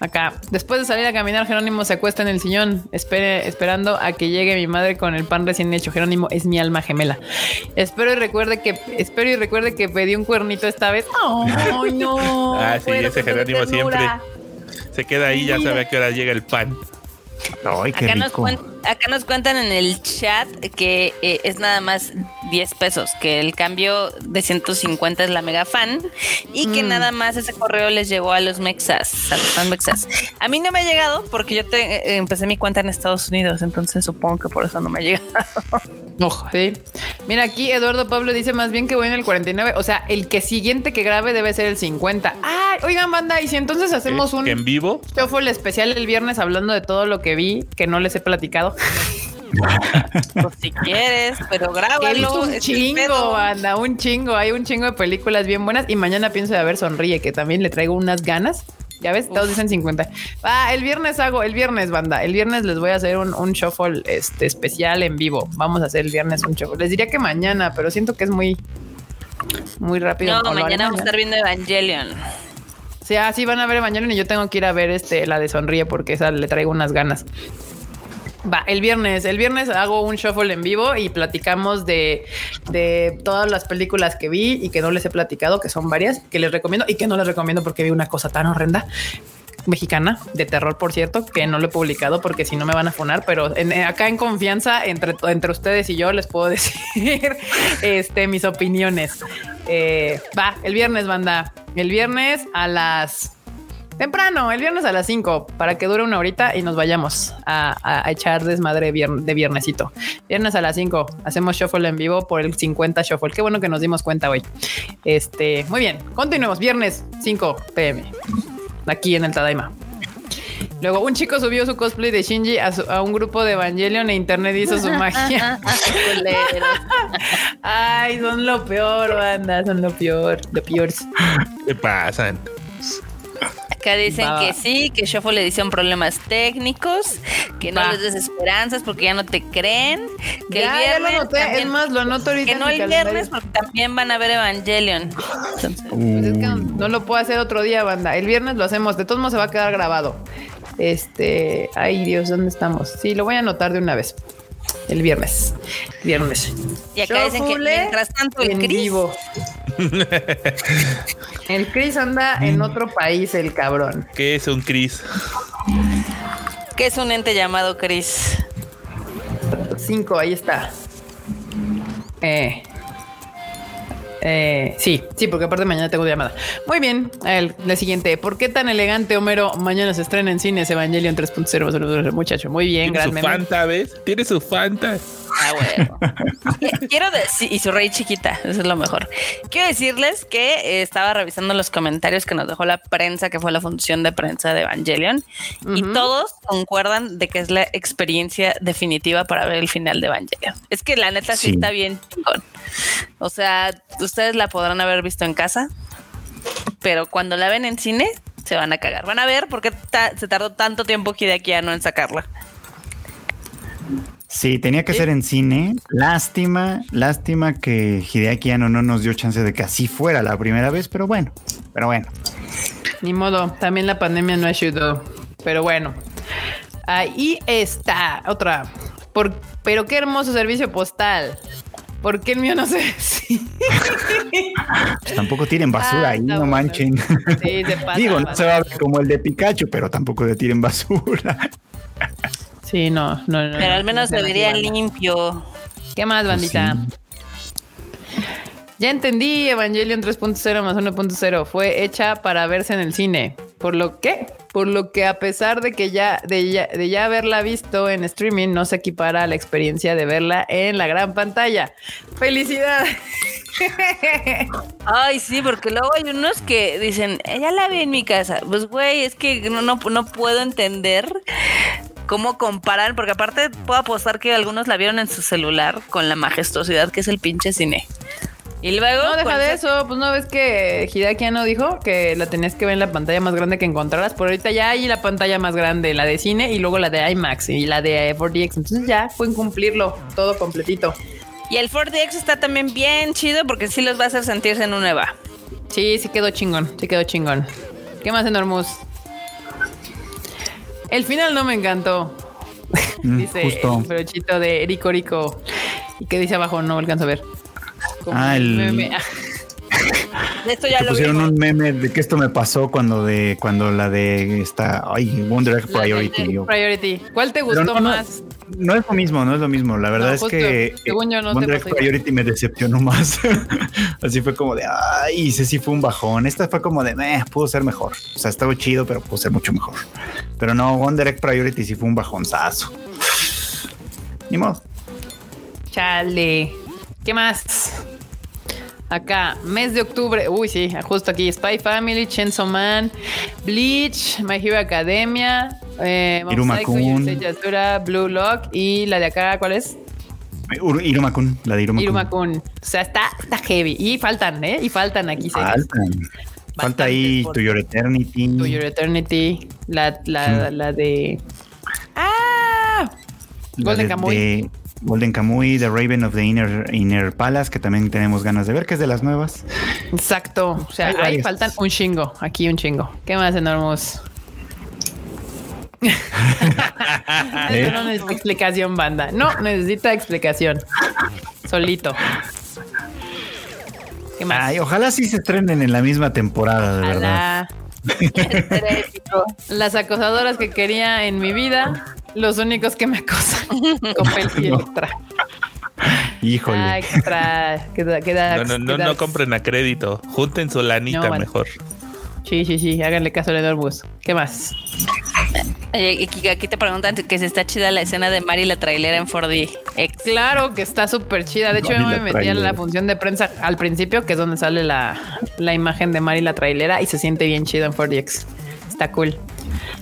Speaker 1: Acá, después de salir a caminar, Jerónimo se acuesta en el sillón, espere, esperando a que llegue mi madre con el pan recién hecho. Jerónimo es mi alma gemela. Espero y recuerde que, espero y recuerde que pedí un cuernito esta vez. ¡Ay, no!
Speaker 4: Ah, sí, ese Jerónimo
Speaker 1: ternura.
Speaker 4: Se queda ahí, ya sabe a qué hora llega el pan.
Speaker 2: Ay, qué
Speaker 3: Acá nos,
Speaker 2: rico.
Speaker 3: cuen- acá nos cuentan en el chat que eh, es nada más 10 pesos, que el cambio de 150 es la mega fan y que
Speaker 1: Mm.
Speaker 3: nada más ese correo les llegó a los mexas, a los fan mexas. A mí no me ha llegado porque yo te, eh, empecé mi cuenta en Estados Unidos, entonces supongo que por eso no me ha llegado.
Speaker 1: Ojo. Sí. Mira, aquí Eduardo Pablo dice más bien que voy en el 49. O sea, el que siguiente que grabe debe ser el 50. Ay, oigan, banda, y si entonces hacemos
Speaker 4: ¿Eh?
Speaker 1: un
Speaker 4: en vivo.
Speaker 1: shuffle especial el viernes hablando de todo lo que vi, que no les he platicado.
Speaker 3: Pues si quieres, pero grábalo.
Speaker 1: un chingo, banda, un chingo. Hay un chingo de películas bien buenas. Y mañana pienso de ver Sonríe, que también le traigo unas ganas. Ya ves, todos dicen 50. Ah, el viernes hago, el viernes, banda. El viernes les voy a hacer un, un shuffle este, especial en vivo. Vamos a hacer el viernes un shuffle. Les diría que mañana, pero siento que es muy, muy rápido.
Speaker 3: No,
Speaker 1: ¿O lo haré
Speaker 3: mañana vamos a estar viendo Evangelion.
Speaker 1: Sí, ah, sí van a ver mañana y yo tengo que ir a ver este la de Sonríe porque esa le traigo unas ganas. Va, el viernes, el viernes hago un shuffle en vivo y platicamos de, de todas las películas que vi y que no les he platicado, que son varias, que les recomiendo y que no les recomiendo porque vi una cosa tan horrenda mexicana de terror, por cierto, que no lo he publicado porque si no me van a funar, pero eh, acá en confianza entre, entre ustedes y yo les puedo decir este, mis opiniones. Eh, va, el viernes, banda. El viernes a las temprano, el viernes a las 5, para que dure una horita y nos vayamos a, a- a echar desmadre de viernesito. Viernes a las 5, hacemos shuffle en vivo por el 50 shuffle. Qué bueno que nos dimos cuenta hoy. Este, muy bien, continuemos. Viernes 5 pm, aquí en el Tadaima. Luego, un chico subió su cosplay de Shinji a, su- a un grupo de Evangelion e internet hizo su magia. Ay, son lo peor, banda, son lo peor, lo peor.
Speaker 4: ¿Qué pasan?
Speaker 3: Acá dicen
Speaker 1: Va.
Speaker 3: que sí, que Shuffle le dicen problemas técnicos, que no les des esperanzas porque ya no te creen, que
Speaker 1: Ya,
Speaker 3: el
Speaker 1: ya lo
Speaker 3: viernes
Speaker 1: anoté,
Speaker 3: también-
Speaker 1: es más, lo anoto ahorita
Speaker 3: que no el
Speaker 1: calendario.
Speaker 3: viernes porque también van a ver Evangelion. Entonces,
Speaker 1: Pues es que no, no lo puedo hacer otro día, banda. El viernes lo hacemos. De todos modos se va a quedar grabado. Este, ay Dios, ¿dónde estamos? Sí, lo voy a anotar de una vez. El viernes. Viernes.
Speaker 3: y acá dicen que mientras tanto el
Speaker 1: en
Speaker 3: Chris
Speaker 1: vivo. El Chris anda en otro país, el cabrón.
Speaker 4: ¿Qué es un Chris?
Speaker 3: que es un ente llamado Chris.
Speaker 1: Cinco, ahí está. Eh. Eh, sí, sí, porque aparte mañana tengo llamada. Muy bien, el, la siguiente. ¿Por qué tan elegante, Homero? Mañana se estrena en cines Evangelion 3.0. Muchacho, muy bien,
Speaker 4: Tiene
Speaker 1: gran
Speaker 4: su. Fanta, ¿ves? Tiene su Fanta.
Speaker 3: Ah, bueno. Quiero decir, y su rey chiquita, eso es lo mejor. Quiero decirles que eh, estaba revisando los comentarios que nos dejó la prensa, que fue la función de prensa de Evangelion, y todos concuerdan de que es la experiencia definitiva para ver el final de Evangelion. Es que la neta sí,
Speaker 2: Sí.
Speaker 3: está bien chingón. O sea, ustedes la podrán haber visto en casa, pero cuando la ven en cine, se van a cagar. Van a ver por qué ta- se tardó tanto tiempo Hideaki Anno en sacarla.
Speaker 2: Sí, tenía que ser en cine. Lástima, lástima que Hideaki Anno no nos dio chance de que así fuera la primera vez, pero bueno, pero bueno.
Speaker 1: Ni modo, también la pandemia no ayudó. Pero bueno, ahí está. Otra. Por, pero qué hermoso servicio postal. ¿Por qué el mío no se ve así?
Speaker 2: Pues tampoco tiren basura
Speaker 1: Ah,
Speaker 2: ahí, no
Speaker 1: bueno.
Speaker 2: manchen.
Speaker 1: Sí, se pasa.
Speaker 2: Digo, no se va a ver como el de Pikachu, pero tampoco le tiren basura.
Speaker 1: Sí, no, no, no.
Speaker 3: Pero
Speaker 1: no,
Speaker 3: al menos
Speaker 1: no
Speaker 3: se vería limpio.
Speaker 1: ¿Qué más, bandita?
Speaker 2: sí.
Speaker 1: Ya entendí, Evangelion 3.0 más 1.0 fue hecha para verse en el cine. ¿Por lo qué? Por lo que a pesar de que ya de, ya de ya haberla visto en streaming, no se equipara a la experiencia de verla en la gran pantalla. ¡Felicidad!
Speaker 3: Ay, sí, porque luego hay unos que dicen, "Eh, ya la vi en mi casa. Pues, güey, es que no, no, no puedo entender cómo comparan, porque aparte puedo apostar que algunos la vieron en su celular con la majestuosidad que es el pinche cine. Y luego...
Speaker 1: No, deja
Speaker 3: con
Speaker 1: de eso. Pues no ves que Hideaki Anno dijo que la tenías que ver en la pantalla más grande que encontraras. Por ahorita ya hay la pantalla más grande, la de cine y luego la de IMAX y la de 4DX. Entonces ya pueden cumplirlo todo completito.
Speaker 3: Y el 4DX está también bien chido porque sí los va a hacer sentirse en un EVA.
Speaker 1: Sí, sí quedó chingón, sí quedó chingón. ¿Qué más, Enormous? El final no me encantó.
Speaker 2: Mm,
Speaker 1: dice
Speaker 2: justo.
Speaker 1: el brochito de Rico Rico. ¿Y qué dice abajo? No alcanzo a ver. Como
Speaker 2: Ah, el-
Speaker 1: meme.
Speaker 3: De Esto ya
Speaker 2: Que
Speaker 3: lo
Speaker 2: pusieron
Speaker 3: vimos.
Speaker 2: un meme de que esto me pasó cuando de cuando la de esta ay Wonder Egg Priority. yo-
Speaker 1: Priority. ¿Cuál te gustó
Speaker 2: no,
Speaker 1: más?
Speaker 2: No es lo mismo, no es lo mismo. La verdad
Speaker 1: No,
Speaker 2: es
Speaker 1: justo,
Speaker 2: que
Speaker 1: según yo
Speaker 2: Wonder Egg. Priority me decepcionó más. Así fue como de ay, ese sí fue un bajón. Esta fue como de eh, pudo ser mejor. O sea, estaba chido, pero pudo ser mucho mejor. Pero no, Wonder Egg Priority sí fue un bajonzazo. Ni modo.
Speaker 1: Chale. ¿Qué más? Acá, mes de octubre. Uy, sí, justo aquí. Spy Family, Chainsaw Man, Bleach, My Hero Academia, eh,
Speaker 2: Iruma-kun.
Speaker 1: Blue Lock y la de acá, ¿cuál es?
Speaker 2: Iruma-kun, la de Iruma-kun.
Speaker 1: Iruma-kun. O sea, está, está heavy. Y faltan, ¿eh? Y faltan aquí.
Speaker 2: Faltan. Falta ahí To Your Eternity.
Speaker 1: To Your Eternity, la, la,
Speaker 2: Sí.
Speaker 1: la de... ¡Ah! Golden
Speaker 2: de-
Speaker 1: Kamuy.
Speaker 2: De Golden Kamuy, The Raven of the Inner, Inner Palace, que también tenemos ganas de ver, que es de las nuevas.
Speaker 1: Exacto. O sea, ahí faltan un chingo. Aquí un chingo. ¿Qué más, enormos?
Speaker 2: ¿Eh?
Speaker 1: No necesita explicación, banda. No necesita explicación. Solito. ¿Qué más?
Speaker 2: Ay, ojalá sí se estrenen en la misma temporada, de verdad.
Speaker 1: Ojalá.
Speaker 3: Épico.
Speaker 1: Las acosadoras que quería en mi vida, los únicos que me acosan. Y
Speaker 2: No.
Speaker 1: Electra.
Speaker 2: Híjole.
Speaker 4: No, no, compren a crédito. Junten su lanita
Speaker 1: vale.
Speaker 4: mejor.
Speaker 1: Sí, sí, sí. Háganle caso al Enormous. ¿Qué más?
Speaker 3: Aquí- te preguntan que si está chida la escena de Mari la trailera en 4D. Ex.
Speaker 1: Claro que está súper chida. De hecho,
Speaker 2: Mari
Speaker 1: yo me
Speaker 2: la
Speaker 1: metí
Speaker 2: trailera.
Speaker 1: la función de prensa al principio, que es donde sale la, la imagen de Mari la trailera, y se siente bien chido en 4DX. Está cool.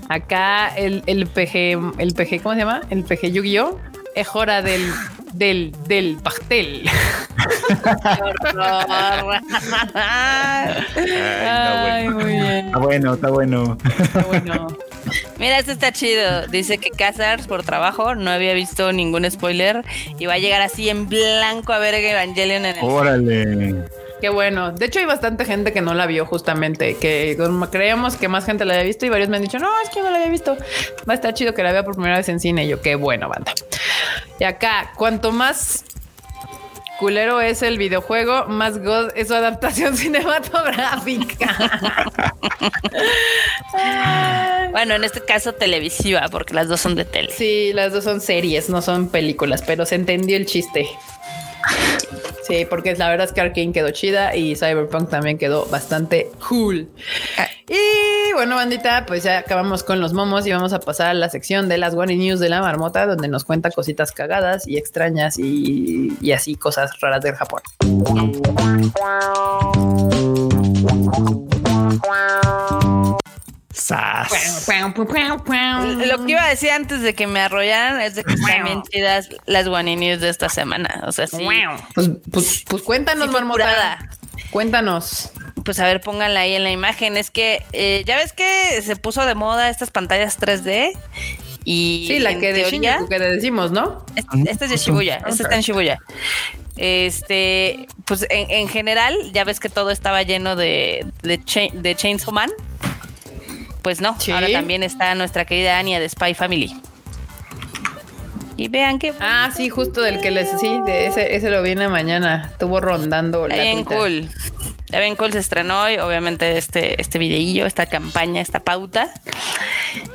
Speaker 1: Acá el, el PG, el PG, ¿cómo se llama? El PG Yu-Gi-Oh! Es hora del, del, del pastel. Ay, muy bien.
Speaker 2: Está bueno, está bueno.
Speaker 1: Está bueno.
Speaker 3: Mira, este está chido. Dice que Casars por trabajo no había visto ningún spoiler y va a llegar así en blanco a ver Evangelion en el.
Speaker 2: Órale.
Speaker 1: Qué bueno. De hecho, hay bastante gente que no la vio justamente, que creíamos que más gente la había visto y varios me han dicho, no, es que no la había visto. Va a estar chido que la vea por primera vez en cine. Y yo, qué bueno, banda. Y acá, cuanto más culero es el videojuego, más god es su adaptación cinematográfica.
Speaker 3: Bueno, en este caso televisiva, porque las dos son de tele.
Speaker 1: Sí, las dos son series, no son películas, pero se entendió el chiste. Sí, porque la verdad es que Arkane quedó chida y Cyberpunk también quedó bastante cool. Y bueno, bandita, pues ya acabamos con los momos y vamos a pasar a la sección de las One News de la marmota, donde nos cuenta cositas cagadas y extrañas y, y así cosas raras del Japón.
Speaker 2: Sas.
Speaker 3: Lo que iba a decir antes de que me arrollaran es de que están bien chidas las One News de esta semana. O sea, sí.
Speaker 1: Pues, pues, pues cuéntanos,
Speaker 3: Sí,
Speaker 1: marmota. Cuéntanos.
Speaker 3: Pues a ver, pónganla ahí en la imagen. Es que eh, ya ves que se puso de moda estas pantallas 3D. Y
Speaker 1: Sí, la que de
Speaker 3: teoría-
Speaker 1: Shinjuku que le decimos, ¿no?
Speaker 3: Es- Este es de Shibuya, este está en Shibuya. Este, pues en, en general, ya ves que todo estaba lleno de, de, Cha- de Chainsaw Man. Pues no,
Speaker 1: Sí.
Speaker 3: ahora también está nuestra querida Anya de Spy Family. Y vean que
Speaker 1: Ah, sí, justo del que les sí, de ese, ese lo viene mañana. Estuvo rondando la
Speaker 3: bien cool. Bien cool, se estrenó hoy, obviamente, este, este videillo, esta campaña, esta pauta.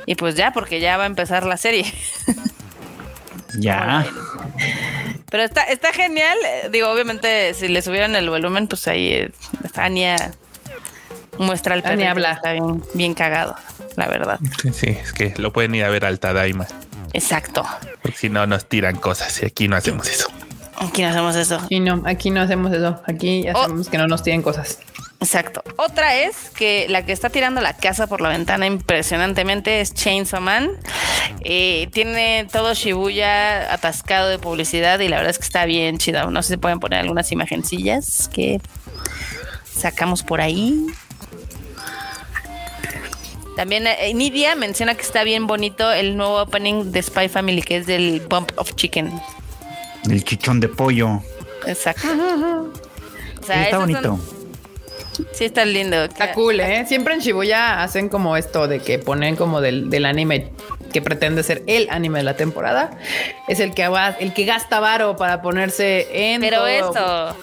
Speaker 3: Y pues ya, porque ya va a empezar la serie.
Speaker 2: Ya.
Speaker 3: Pero está, está genial. eh, Digo, obviamente, si le subieran el volumen, pues ahí eh, está Ania muestra el
Speaker 1: Ania
Speaker 3: perrito,
Speaker 1: habla.
Speaker 3: Está bien, bien cagado, la verdad.
Speaker 4: Sí, es que lo pueden ir a ver al Tadaima.
Speaker 3: Exacto.
Speaker 4: Porque si no, nos tiran cosas y aquí no hacemos eso.
Speaker 3: Aquí no hacemos eso.
Speaker 1: Y no, aquí no hacemos eso. Aquí
Speaker 3: Oh.
Speaker 1: hacemos que no nos tienen cosas.
Speaker 3: Exacto. Otra es que la que está tirando la casa por la ventana impresionantemente es Chainsaw Man. Eh, tiene todo Shibuya atascado de publicidad y la verdad es que está bien chida. No sé si pueden poner algunas imagencillas que sacamos por ahí. También eh, Nidia menciona que está bien bonito el nuevo opening de Spy Family, que es del Bump of Chicken.
Speaker 2: El chichón de pollo.
Speaker 3: Exacto. O sea,
Speaker 2: está
Speaker 3: son-
Speaker 2: bonito.
Speaker 3: sí, está lindo.
Speaker 1: Está cool, ¿eh? Siempre en Shibuya hacen como esto de que ponen como del, del anime que pretende ser el anime de la temporada. Es el que, el que gasta varo para ponerse en.
Speaker 3: Pero
Speaker 1: todo.
Speaker 3: eso,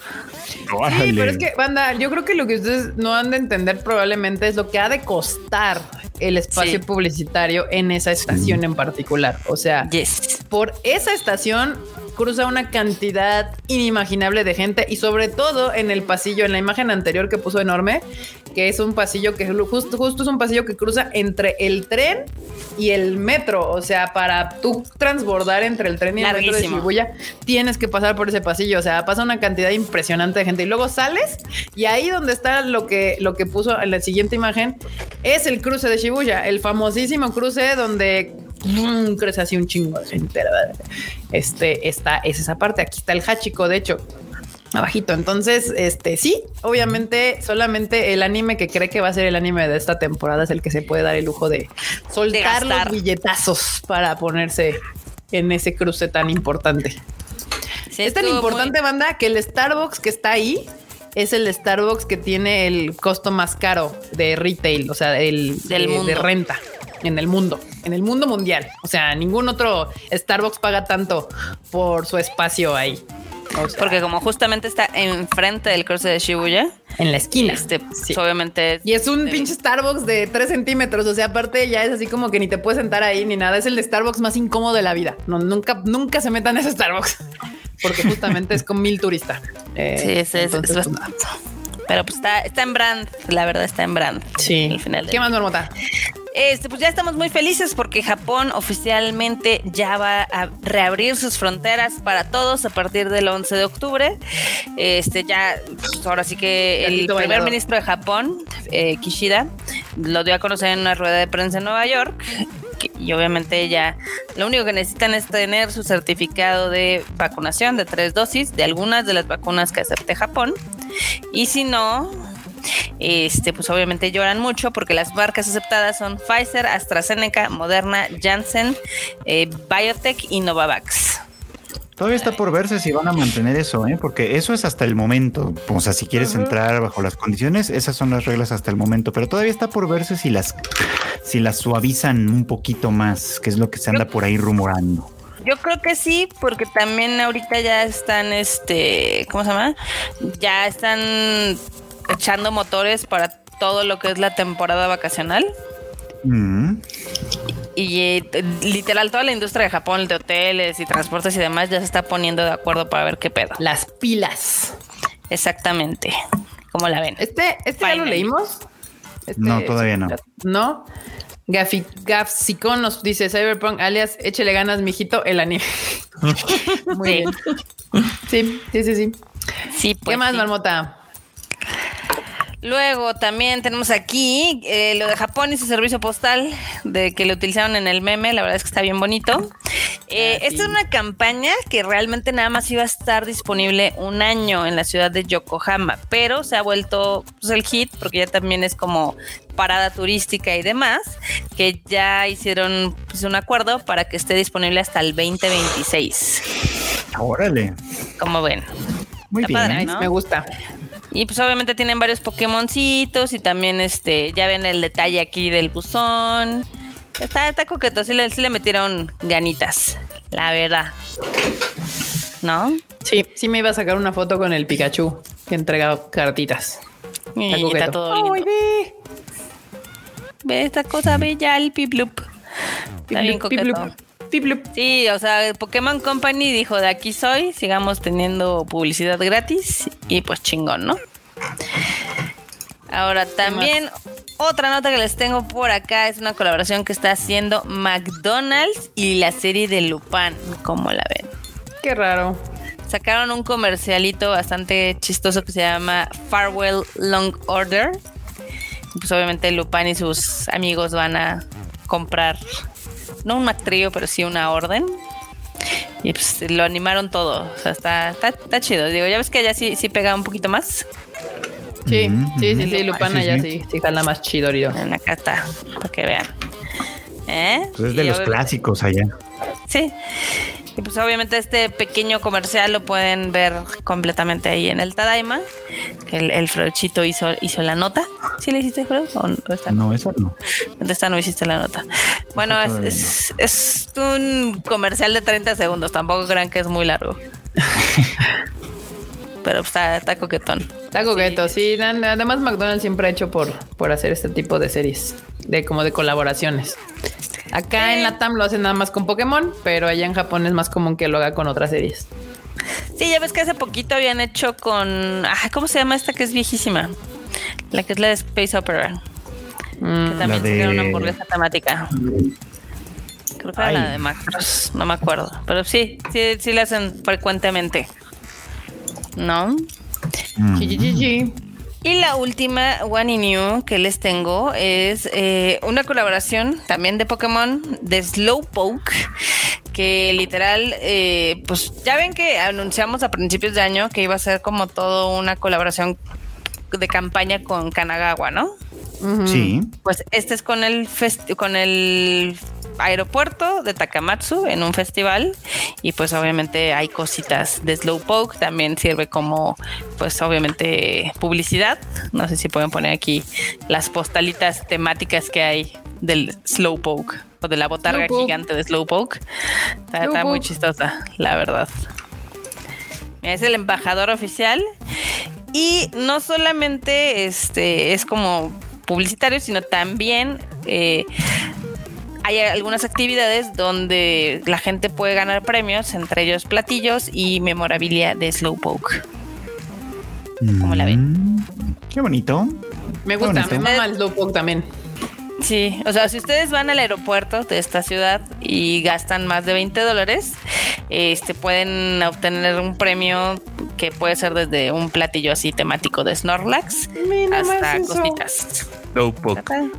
Speaker 1: Sí,
Speaker 2: Órale.
Speaker 1: pero es que, banda, yo creo que lo que ustedes no han de entender probablemente es lo que ha de costar el espacio
Speaker 3: Sí.
Speaker 1: publicitario en esa estación en particular. O sea,
Speaker 3: yes.
Speaker 1: por esa estación cruza una cantidad inimaginable de gente y sobre todo en el pasillo, en la imagen anterior que puso enorme, que es un pasillo que justo, justo es un pasillo que cruza entre el tren y el metro. O sea, para tú transbordar entre el tren y el metro de. Shibuya, tienes que pasar por ese pasillo. O sea, pasa una cantidad impresionante de gente y luego sales y ahí donde está lo que, lo que puso en la siguiente imagen es el cruce de Shibuya, el famosísimo cruce donde crece así un chingo de gente. Este está, es esa parte. Aquí está el Hachiko, de hecho. Abajito. Entonces, este sí, obviamente, solamente el anime que cree que va a ser el anime de esta temporada es el que se puede dar el lujo de soltar los billetazos para ponerse en ese cruce tan importante.
Speaker 3: Sí,
Speaker 1: es tan importante, banda, que el Starbucks que está ahí es el Starbucks que tiene el costo más caro de retail, o sea, el
Speaker 3: Del
Speaker 1: de,
Speaker 3: mundo.
Speaker 1: de renta en el mundo, en el mundo mundial. O sea, ningún otro Starbucks paga tanto por su espacio ahí. O sea,
Speaker 3: Porque como justamente está enfrente del cruce de Shibuya,
Speaker 1: en la esquina.
Speaker 3: este, pues,
Speaker 1: Sí.
Speaker 3: obviamente
Speaker 1: Y es un pinche Starbucks de 3 centímetros. O sea, aparte ya es así como que ni te puedes sentar ahí ni nada. Es el de Starbucks más incómodo de la vida. No, nunca, nunca se metan a ese Starbucks. Porque justamente es con mil turistas. Eh,
Speaker 3: Sí, es, es-
Speaker 1: entonces,
Speaker 3: es
Speaker 1: pues,
Speaker 3: bastante. Pero pues está, está en brand, la verdad está en brand.
Speaker 1: Sí.
Speaker 3: Al final
Speaker 1: ¿Qué más, Marmota?
Speaker 3: Este, pues ya estamos muy felices porque Japón oficialmente ya va a reabrir sus fronteras para todos a partir del 11 de octubre. Este, ya, pues ahora sí que el primer
Speaker 1: bailador.
Speaker 3: ministro de Japón, eh, Kishida, lo dio a conocer en una rueda de prensa en Nueva York. Y obviamente ya lo único que necesitan es tener su certificado de vacunación de tres dosis de algunas de las vacunas que acepte Japón. Y si no, este, pues obviamente lloran mucho porque las marcas aceptadas son Pfizer, AstraZeneca, Moderna, Janssen, eh, Biotech y Novavax.
Speaker 2: Todavía está por verse si van a mantener eso, ¿eh? porque eso es hasta el momento. O sea, si quieres entrar bajo las condiciones, esas son las reglas hasta el momento. Pero todavía está por verse si las, si las suavizan un poquito más, que es lo que se anda por ahí rumorando.
Speaker 3: Yo creo que sí, porque también ahorita ya están, este, ¿cómo se llama? Ya están echando motores para todo lo que es la temporada vacacional. Mm. Y eh, literal, toda la industria de Japón, de hoteles y transportes y demás, ya se está poniendo de acuerdo para ver qué pedo.
Speaker 1: Las pilas.
Speaker 3: Exactamente. ¿Cómo la ven?
Speaker 1: Este, este ya lo leímos. Este,
Speaker 2: no, todavía no.
Speaker 1: No. Gafsicón nos dice Cyberpunk, alias échele ganas, mijito, el anime. Muy bien. Sí, sí, sí, sí.
Speaker 3: sí
Speaker 1: pues ¿Qué más, Marmota?
Speaker 3: Luego también tenemos aquí eh, lo de Japón y su servicio postal, de que lo utilizaron en el meme, la verdad es que está bien bonito. Eh, ah, esta es una campaña que realmente nada más iba a estar disponible un año en la ciudad de Yokohama, pero se ha vuelto pues, el hit porque ya también es como parada turística y demás, que ya hicieron pues, un acuerdo para que esté disponible hasta el 2026.
Speaker 2: Órale.
Speaker 3: Como ven.
Speaker 1: Muy bien, me gusta.
Speaker 3: Y pues obviamente tienen varios Pokémoncitos y también este, ya ven el detalle aquí del buzón. Está, está coqueto, sí le, le metieron ganitas, la verdad. ¿No?
Speaker 1: Sí, sí me iba a sacar una foto con el Pikachu que entrega cartitas.
Speaker 3: Y está, todo lindo. ve! Ve esta cosa bella, el Piplup. Está bien coqueto. Sí, o sea, Pokémon Company dijo, de aquí soy, sigamos teniendo publicidad gratis y pues chingón, ¿no? Ahora también otra nota que les tengo por acá es una colaboración que está haciendo McDonald's y la serie de Lupin, ¿cómo la ven?
Speaker 1: Qué raro.
Speaker 3: Sacaron un comercialito bastante chistoso que se llama Farewell Long Order. Pues obviamente Lupin y sus amigos van a comprar no un trío, pero sí una orden. Y pues lo animaron todo. O sea, está, está, chido. Digo, ya ves que allá sí, sí pega un poquito más.
Speaker 1: Sí, sí, sí, sí, Lupana ya sí, sí jala más chido.
Speaker 3: En acá está, para que vean. ¿Eh?
Speaker 2: Pues es de los clásicos allá.
Speaker 3: Sí. Y pues obviamente este pequeño comercial lo pueden ver completamente ahí en el Tadaima. El, el Frochito hizo, hizo la nota. ¿Sí le hiciste, Fred?
Speaker 2: ¿O no, no, esa no.
Speaker 3: Esta no hiciste la nota. Bueno, es, es, un comercial de 30 segundos. Tampoco crean que es muy largo. Pero está, está coquetón.
Speaker 1: Está coqueto, sí. Además, McDonald's siempre ha hecho por, por hacer este tipo de series, de como de colaboraciones. Acá en la TAM lo hacen nada más con Pokémon, pero allá en Japón es más común que lo haga con otras series.
Speaker 3: Sí, ya ves que hace poquito habían hecho con. Ah, ¿Cómo se llama esta que es viejísima? La que es la de Space Opera. Mm, que también tiene una hamburguesa temática. Creo que era la de Macros, no me acuerdo. Pero sí, sí, sí la hacen frecuentemente. ¿No?
Speaker 1: Mm.
Speaker 3: Y la última One in New que les tengo es eh, una colaboración también de Pokémon de Slowpoke que literal, eh, pues ya ven que anunciamos a principios de año que iba a ser como todo una colaboración de campaña con Kanagawa, ¿no?
Speaker 2: Sí.
Speaker 3: Pues este es con el con el aeropuerto de Takamatsu en un festival y pues obviamente hay cositas de Slowpoke, también sirve como pues obviamente publicidad, no sé si pueden poner aquí las postalitas temáticas que hay del Slowpoke o de la botarga gigante de Slowpoke. Está, muy chistosa, la verdad. Es el embajador oficial y no solamente este es como publicitario, sino también eh, hay algunas actividades donde la gente puede ganar premios, entre ellos platillos y memorabilia de Slowpoke. ¿Cómo la ven?
Speaker 2: Mm, qué bonito.
Speaker 1: Me gusta, me mama el Slowpoke también.
Speaker 3: Sí, o sea, si ustedes van al aeropuerto de esta ciudad y gastan más de 20 dólares, este pueden obtener un premio que puede ser desde un platillo así temático de Snorlax hasta cositas.
Speaker 4: Slowpoke.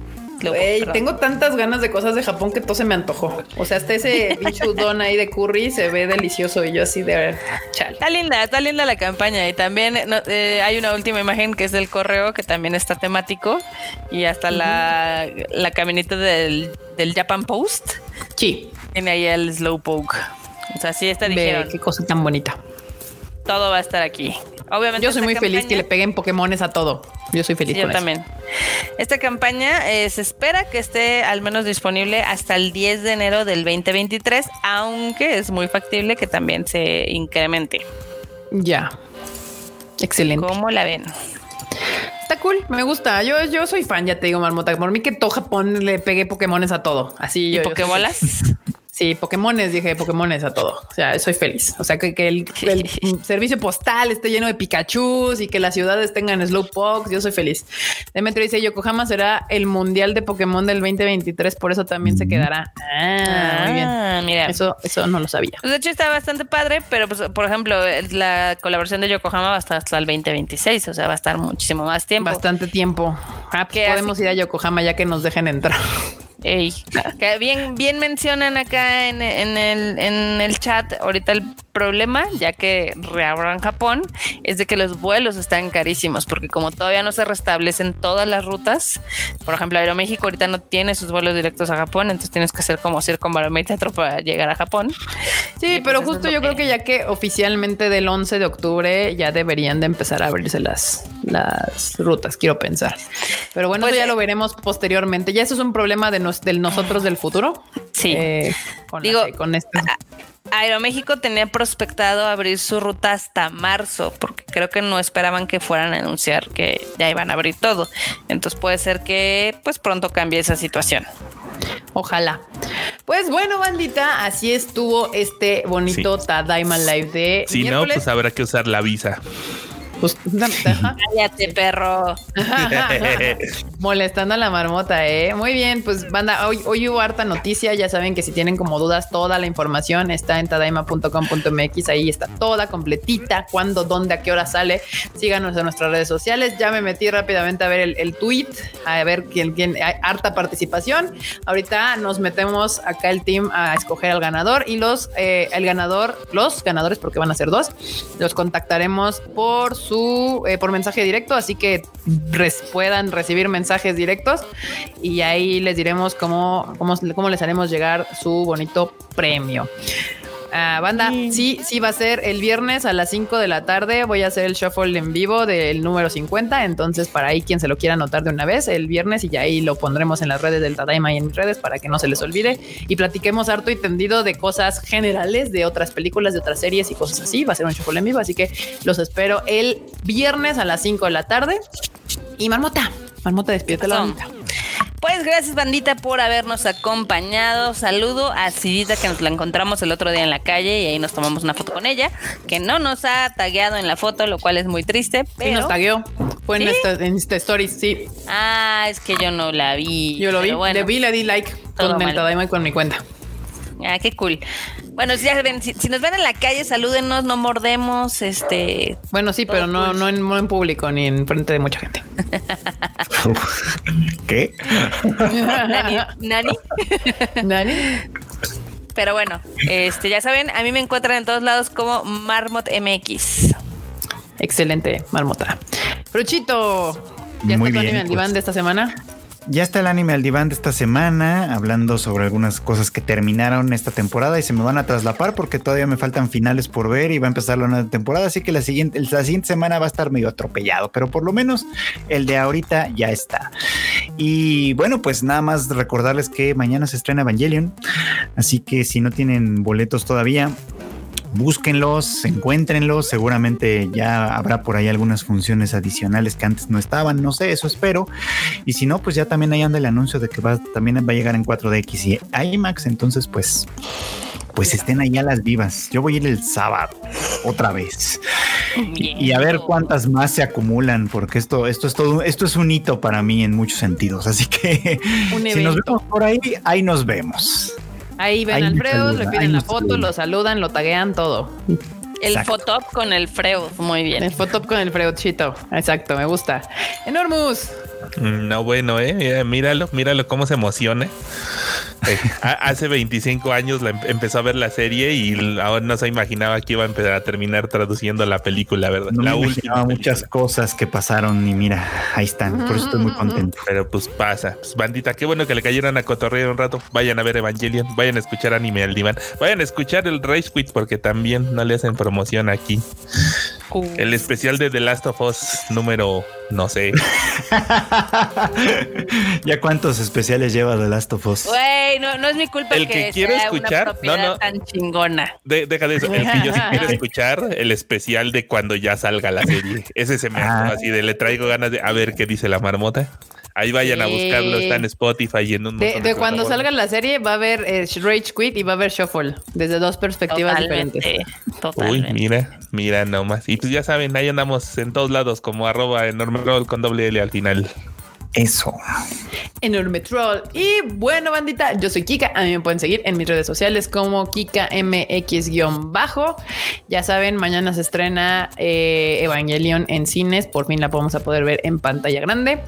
Speaker 1: Tengo tantas ganas de cosas de Japón que todo se me antojó. O sea, hasta ese bicho udon ahí de curry se ve delicioso y yo así de chal.
Speaker 3: Está linda, está linda la campaña y también eh, hay una última imagen que es del correo que también está temático y hasta la, la camioneta del, del Japan Post.
Speaker 1: Sí.
Speaker 3: Tiene ahí el Slowpoke. O sea, sí está dijeron.
Speaker 1: qué cosa tan bonita.
Speaker 3: Todo va a estar aquí. Obviamente.
Speaker 1: Yo soy muy feliz que le peguen Pokémones a todo. Yo soy feliz.
Speaker 3: Yo también. Esta campaña eh, se espera que esté al menos disponible hasta el 10 de enero del 2023, aunque es muy factible que también se incremente.
Speaker 1: Ya. Excelente.
Speaker 3: ¿Cómo la ven?
Speaker 1: Está cool, me gusta. Yo, yo soy fan, ya te digo, Marmota. Por mí que todo Japón le pegue Pokémones a todo. Así
Speaker 3: ¿Y
Speaker 1: yo.
Speaker 3: Pokébolas?
Speaker 1: Sí, Pokémones, dije Pokémones a todo. O sea, soy feliz. O sea, que, el, servicio postal esté lleno de Pikachu y que las ciudades tengan Slowpoke. Yo soy feliz. Demetrio dice Yokohama será el mundial de Pokémon del 2023, por eso también se quedará. Ah, muy bien. Ah, mira, eso, eso no lo sabía.
Speaker 3: Pues de hecho, está bastante padre, pero pues, por ejemplo, la colaboración de Yokohama va a estar hasta el 2026. O sea, va a estar muchísimo más tiempo.
Speaker 1: Bastante tiempo. Ah, pues podemos ir a Yokohama ya que nos dejen entrar.
Speaker 3: Ey, que bien, bien mencionan acá en, el, en el chat ahorita el problema, ya que reabran Japón, es de que los vuelos están carísimos, porque como todavía no se restablecen todas las rutas, por ejemplo, Aeroméxico ahorita no tiene sus vuelos directos a Japón, entonces tienes que hacer como circunvalamiento para llegar a Japón.
Speaker 1: Sí, pero pues justo yo creo que ya que oficialmente del 11 de octubre ya deberían de empezar a abrirse las, las rutas, quiero pensar. Pero bueno, eso pues, ya lo veremos posteriormente. Ya eso es un problema de del nosotros del futuro.
Speaker 3: Sí. Eh, Digo, con este. Aeroméxico tenía prospectado abrir su ruta hasta marzo, porque creo que no esperaban que fueran a anunciar que ya iban a abrir todo. Entonces puede ser que pues pronto cambie esa situación.
Speaker 1: Ojalá. Pues bueno, bandita, así estuvo este bonito Tadaima Live de.
Speaker 4: Si no, pues habrá que usar la visa.
Speaker 1: Pues,
Speaker 3: Cállate, perro.
Speaker 1: Molestando a la marmota, ¿eh? Muy bien, pues banda, hoy, hoy hubo harta noticia. Ya saben que si tienen como dudas, toda la información está en tadaima.com.mx. Ahí está toda completita. Cuándo, dónde, a qué hora sale. Síganos en nuestras redes sociales. Ya me metí rápidamente a ver el, el tweet, a ver quién, quién, hay harta participación. Ahorita nos metemos acá el team a escoger al ganador y los, eh, el ganador, los ganadores, porque van a ser dos, los contactaremos por su eh, por mensaje directo, así que puedan recibir mensajes directos y ahí les diremos cómo, cómo, cómo les haremos llegar su bonito premio. Ah, banda, sí. sí, va a ser el viernes a las 5 de la tarde. Voy a hacer el shuffle en vivo del número 50. Entonces, para ahí quien se lo quiera anotar de una vez, el viernes y ya ahí lo pondremos en las redes del Tadaima y en mis redes para que no se les olvide. Y platiquemos harto y tendido de cosas generales, de otras películas, de otras series y cosas así. Va a ser un shuffle en vivo. Así que los espero el viernes a las 5 de la tarde. Y Marmota, Marmota, despídete la
Speaker 3: pues gracias, bandita, por habernos acompañado. Saludo a Cidita, que nos la encontramos el otro día en la calle y ahí nos tomamos una foto con ella, que no nos ha tagueado en la foto, lo cual es muy triste. Pero...
Speaker 1: Sí, nos tagueó. Fue en, esta, story, sí.
Speaker 3: Ah, es que yo no la vi.
Speaker 1: Yo lo vi, le vi, le di like con y con mi cuenta.
Speaker 3: Ah, qué cool. Bueno, si, si, nos ven en la calle, salúdenos, no mordemos, este.
Speaker 1: Bueno, sí, pero no, no, en, público ni en frente de mucha gente.
Speaker 2: ¿Qué?
Speaker 3: Nani. Nani.
Speaker 1: Nani.
Speaker 3: Pero bueno, este, ya saben, a mí me encuentran en todos lados como Marmot MX.
Speaker 1: Excelente, Marmota. Fruchito, ¿ya Muy está bien, el diván pues. de esta semana?
Speaker 2: Ya está el anime al diván de esta semana, hablando sobre algunas cosas que terminaron esta temporada y se me van a traslapar porque todavía me faltan finales por ver y va a empezar la nueva temporada, así que la siguiente, la siguiente semana va a estar medio atropellado, pero por lo menos el de ahorita ya está. Y bueno, pues nada más recordarles que mañana se estrena Evangelion, así que si no tienen boletos todavía, búsquenlos, encuéntrenlos, seguramente ya habrá por ahí algunas funciones adicionales que antes no estaban, no sé, eso espero. Y si no, pues ya también ahí anda el anuncio de que va, también va a llegar en 4DX y IMAX, entonces pues pues estén ahí a las vivas. Yo voy a ir el sábado, otra vez. Y, a ver cuántas más se acumulan, porque esto, esto es todo, esto es un hito para mí en muchos sentidos. Así que si nos vemos por ahí, ahí nos vemos.
Speaker 1: Ahí ven a Alfredo, le piden la foto, lo saludan, lo taguean, todo.
Speaker 3: El Fotop con el Freud, muy bien.
Speaker 1: El Fotop con el Freudchito, exacto, me gusta. Enormous.
Speaker 4: Mm, no, bueno, eh. Míralo, míralo cómo se emociona. Eh, hace 25 años la em-, empezó a ver la serie y ahora no se imaginaba que iba a empezar a terminar traduciendo la película, ¿verdad?
Speaker 2: No
Speaker 4: la
Speaker 2: me última muchas cosas que pasaron y mira, ahí están. Por eso estoy muy contento.
Speaker 4: Pero pues pasa. Pues, bandita, qué bueno que le cayeron a cotorrear un rato. Vayan a ver Evangelion, vayan a escuchar anime al diván, vayan a escuchar el Rage Quit porque también no le hacen promoción aquí. El especial de The Last of Us número, no sé.
Speaker 2: ¿Ya cuántos especiales lleva The Last of Us?
Speaker 3: Güey, no, no es mi culpa
Speaker 4: el que, quiero escuchar, no, no,
Speaker 3: tan chingona.
Speaker 4: deja de eso. El que yo sí quiero escuchar, el especial de cuando ya salga la serie. Ese se me ah. así de le traigo ganas de a ver qué dice la marmota. Ahí vayan a buscarlo, está en Spotify y en un
Speaker 1: De, de cuando salga la serie va a haber eh, Rage Quit y va a haber Shuffle, desde dos perspectivas diferentes.
Speaker 4: Uy, mira, mira nomás. Y pues ya saben, ahí andamos en todos lados como arroba enorme roll con doble L al final.
Speaker 2: Eso.
Speaker 1: Enorme Troll. Y bueno, bandita, yo soy Kika. A mí me pueden seguir en mis redes sociales como Kika MX-bajo. Ya saben, mañana se estrena eh, Evangelion en cines. Por fin la podemos a poder ver en pantalla grande.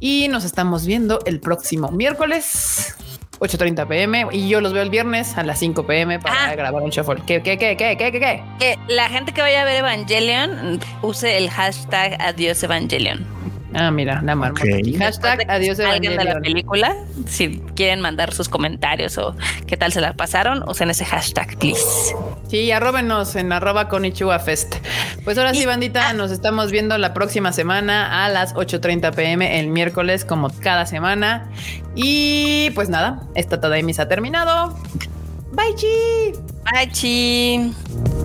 Speaker 1: Y nos estamos viendo el próximo miércoles. 8.30 pm y yo los veo el viernes a las 5 pm para ah. grabar un shuffle. ¿Qué, qué, qué, qué, qué, qué?
Speaker 3: Que la gente que vaya a ver Evangelion use el hashtag Adiós Evangelion.
Speaker 1: Ah, mira, la marmota. Hashtag adiós
Speaker 3: alguien de la película. Si quieren mandar sus comentarios o qué tal se la pasaron, usen ese hashtag, please.
Speaker 1: Sí, arróbenos en arroba con Fest. Pues ahora sí, bandita, nos estamos viendo la próxima semana a las 8.30 pm el miércoles, como cada semana. Y pues nada, esta Tadaimi se ha terminado. Bye, chi.
Speaker 3: Bye, chi.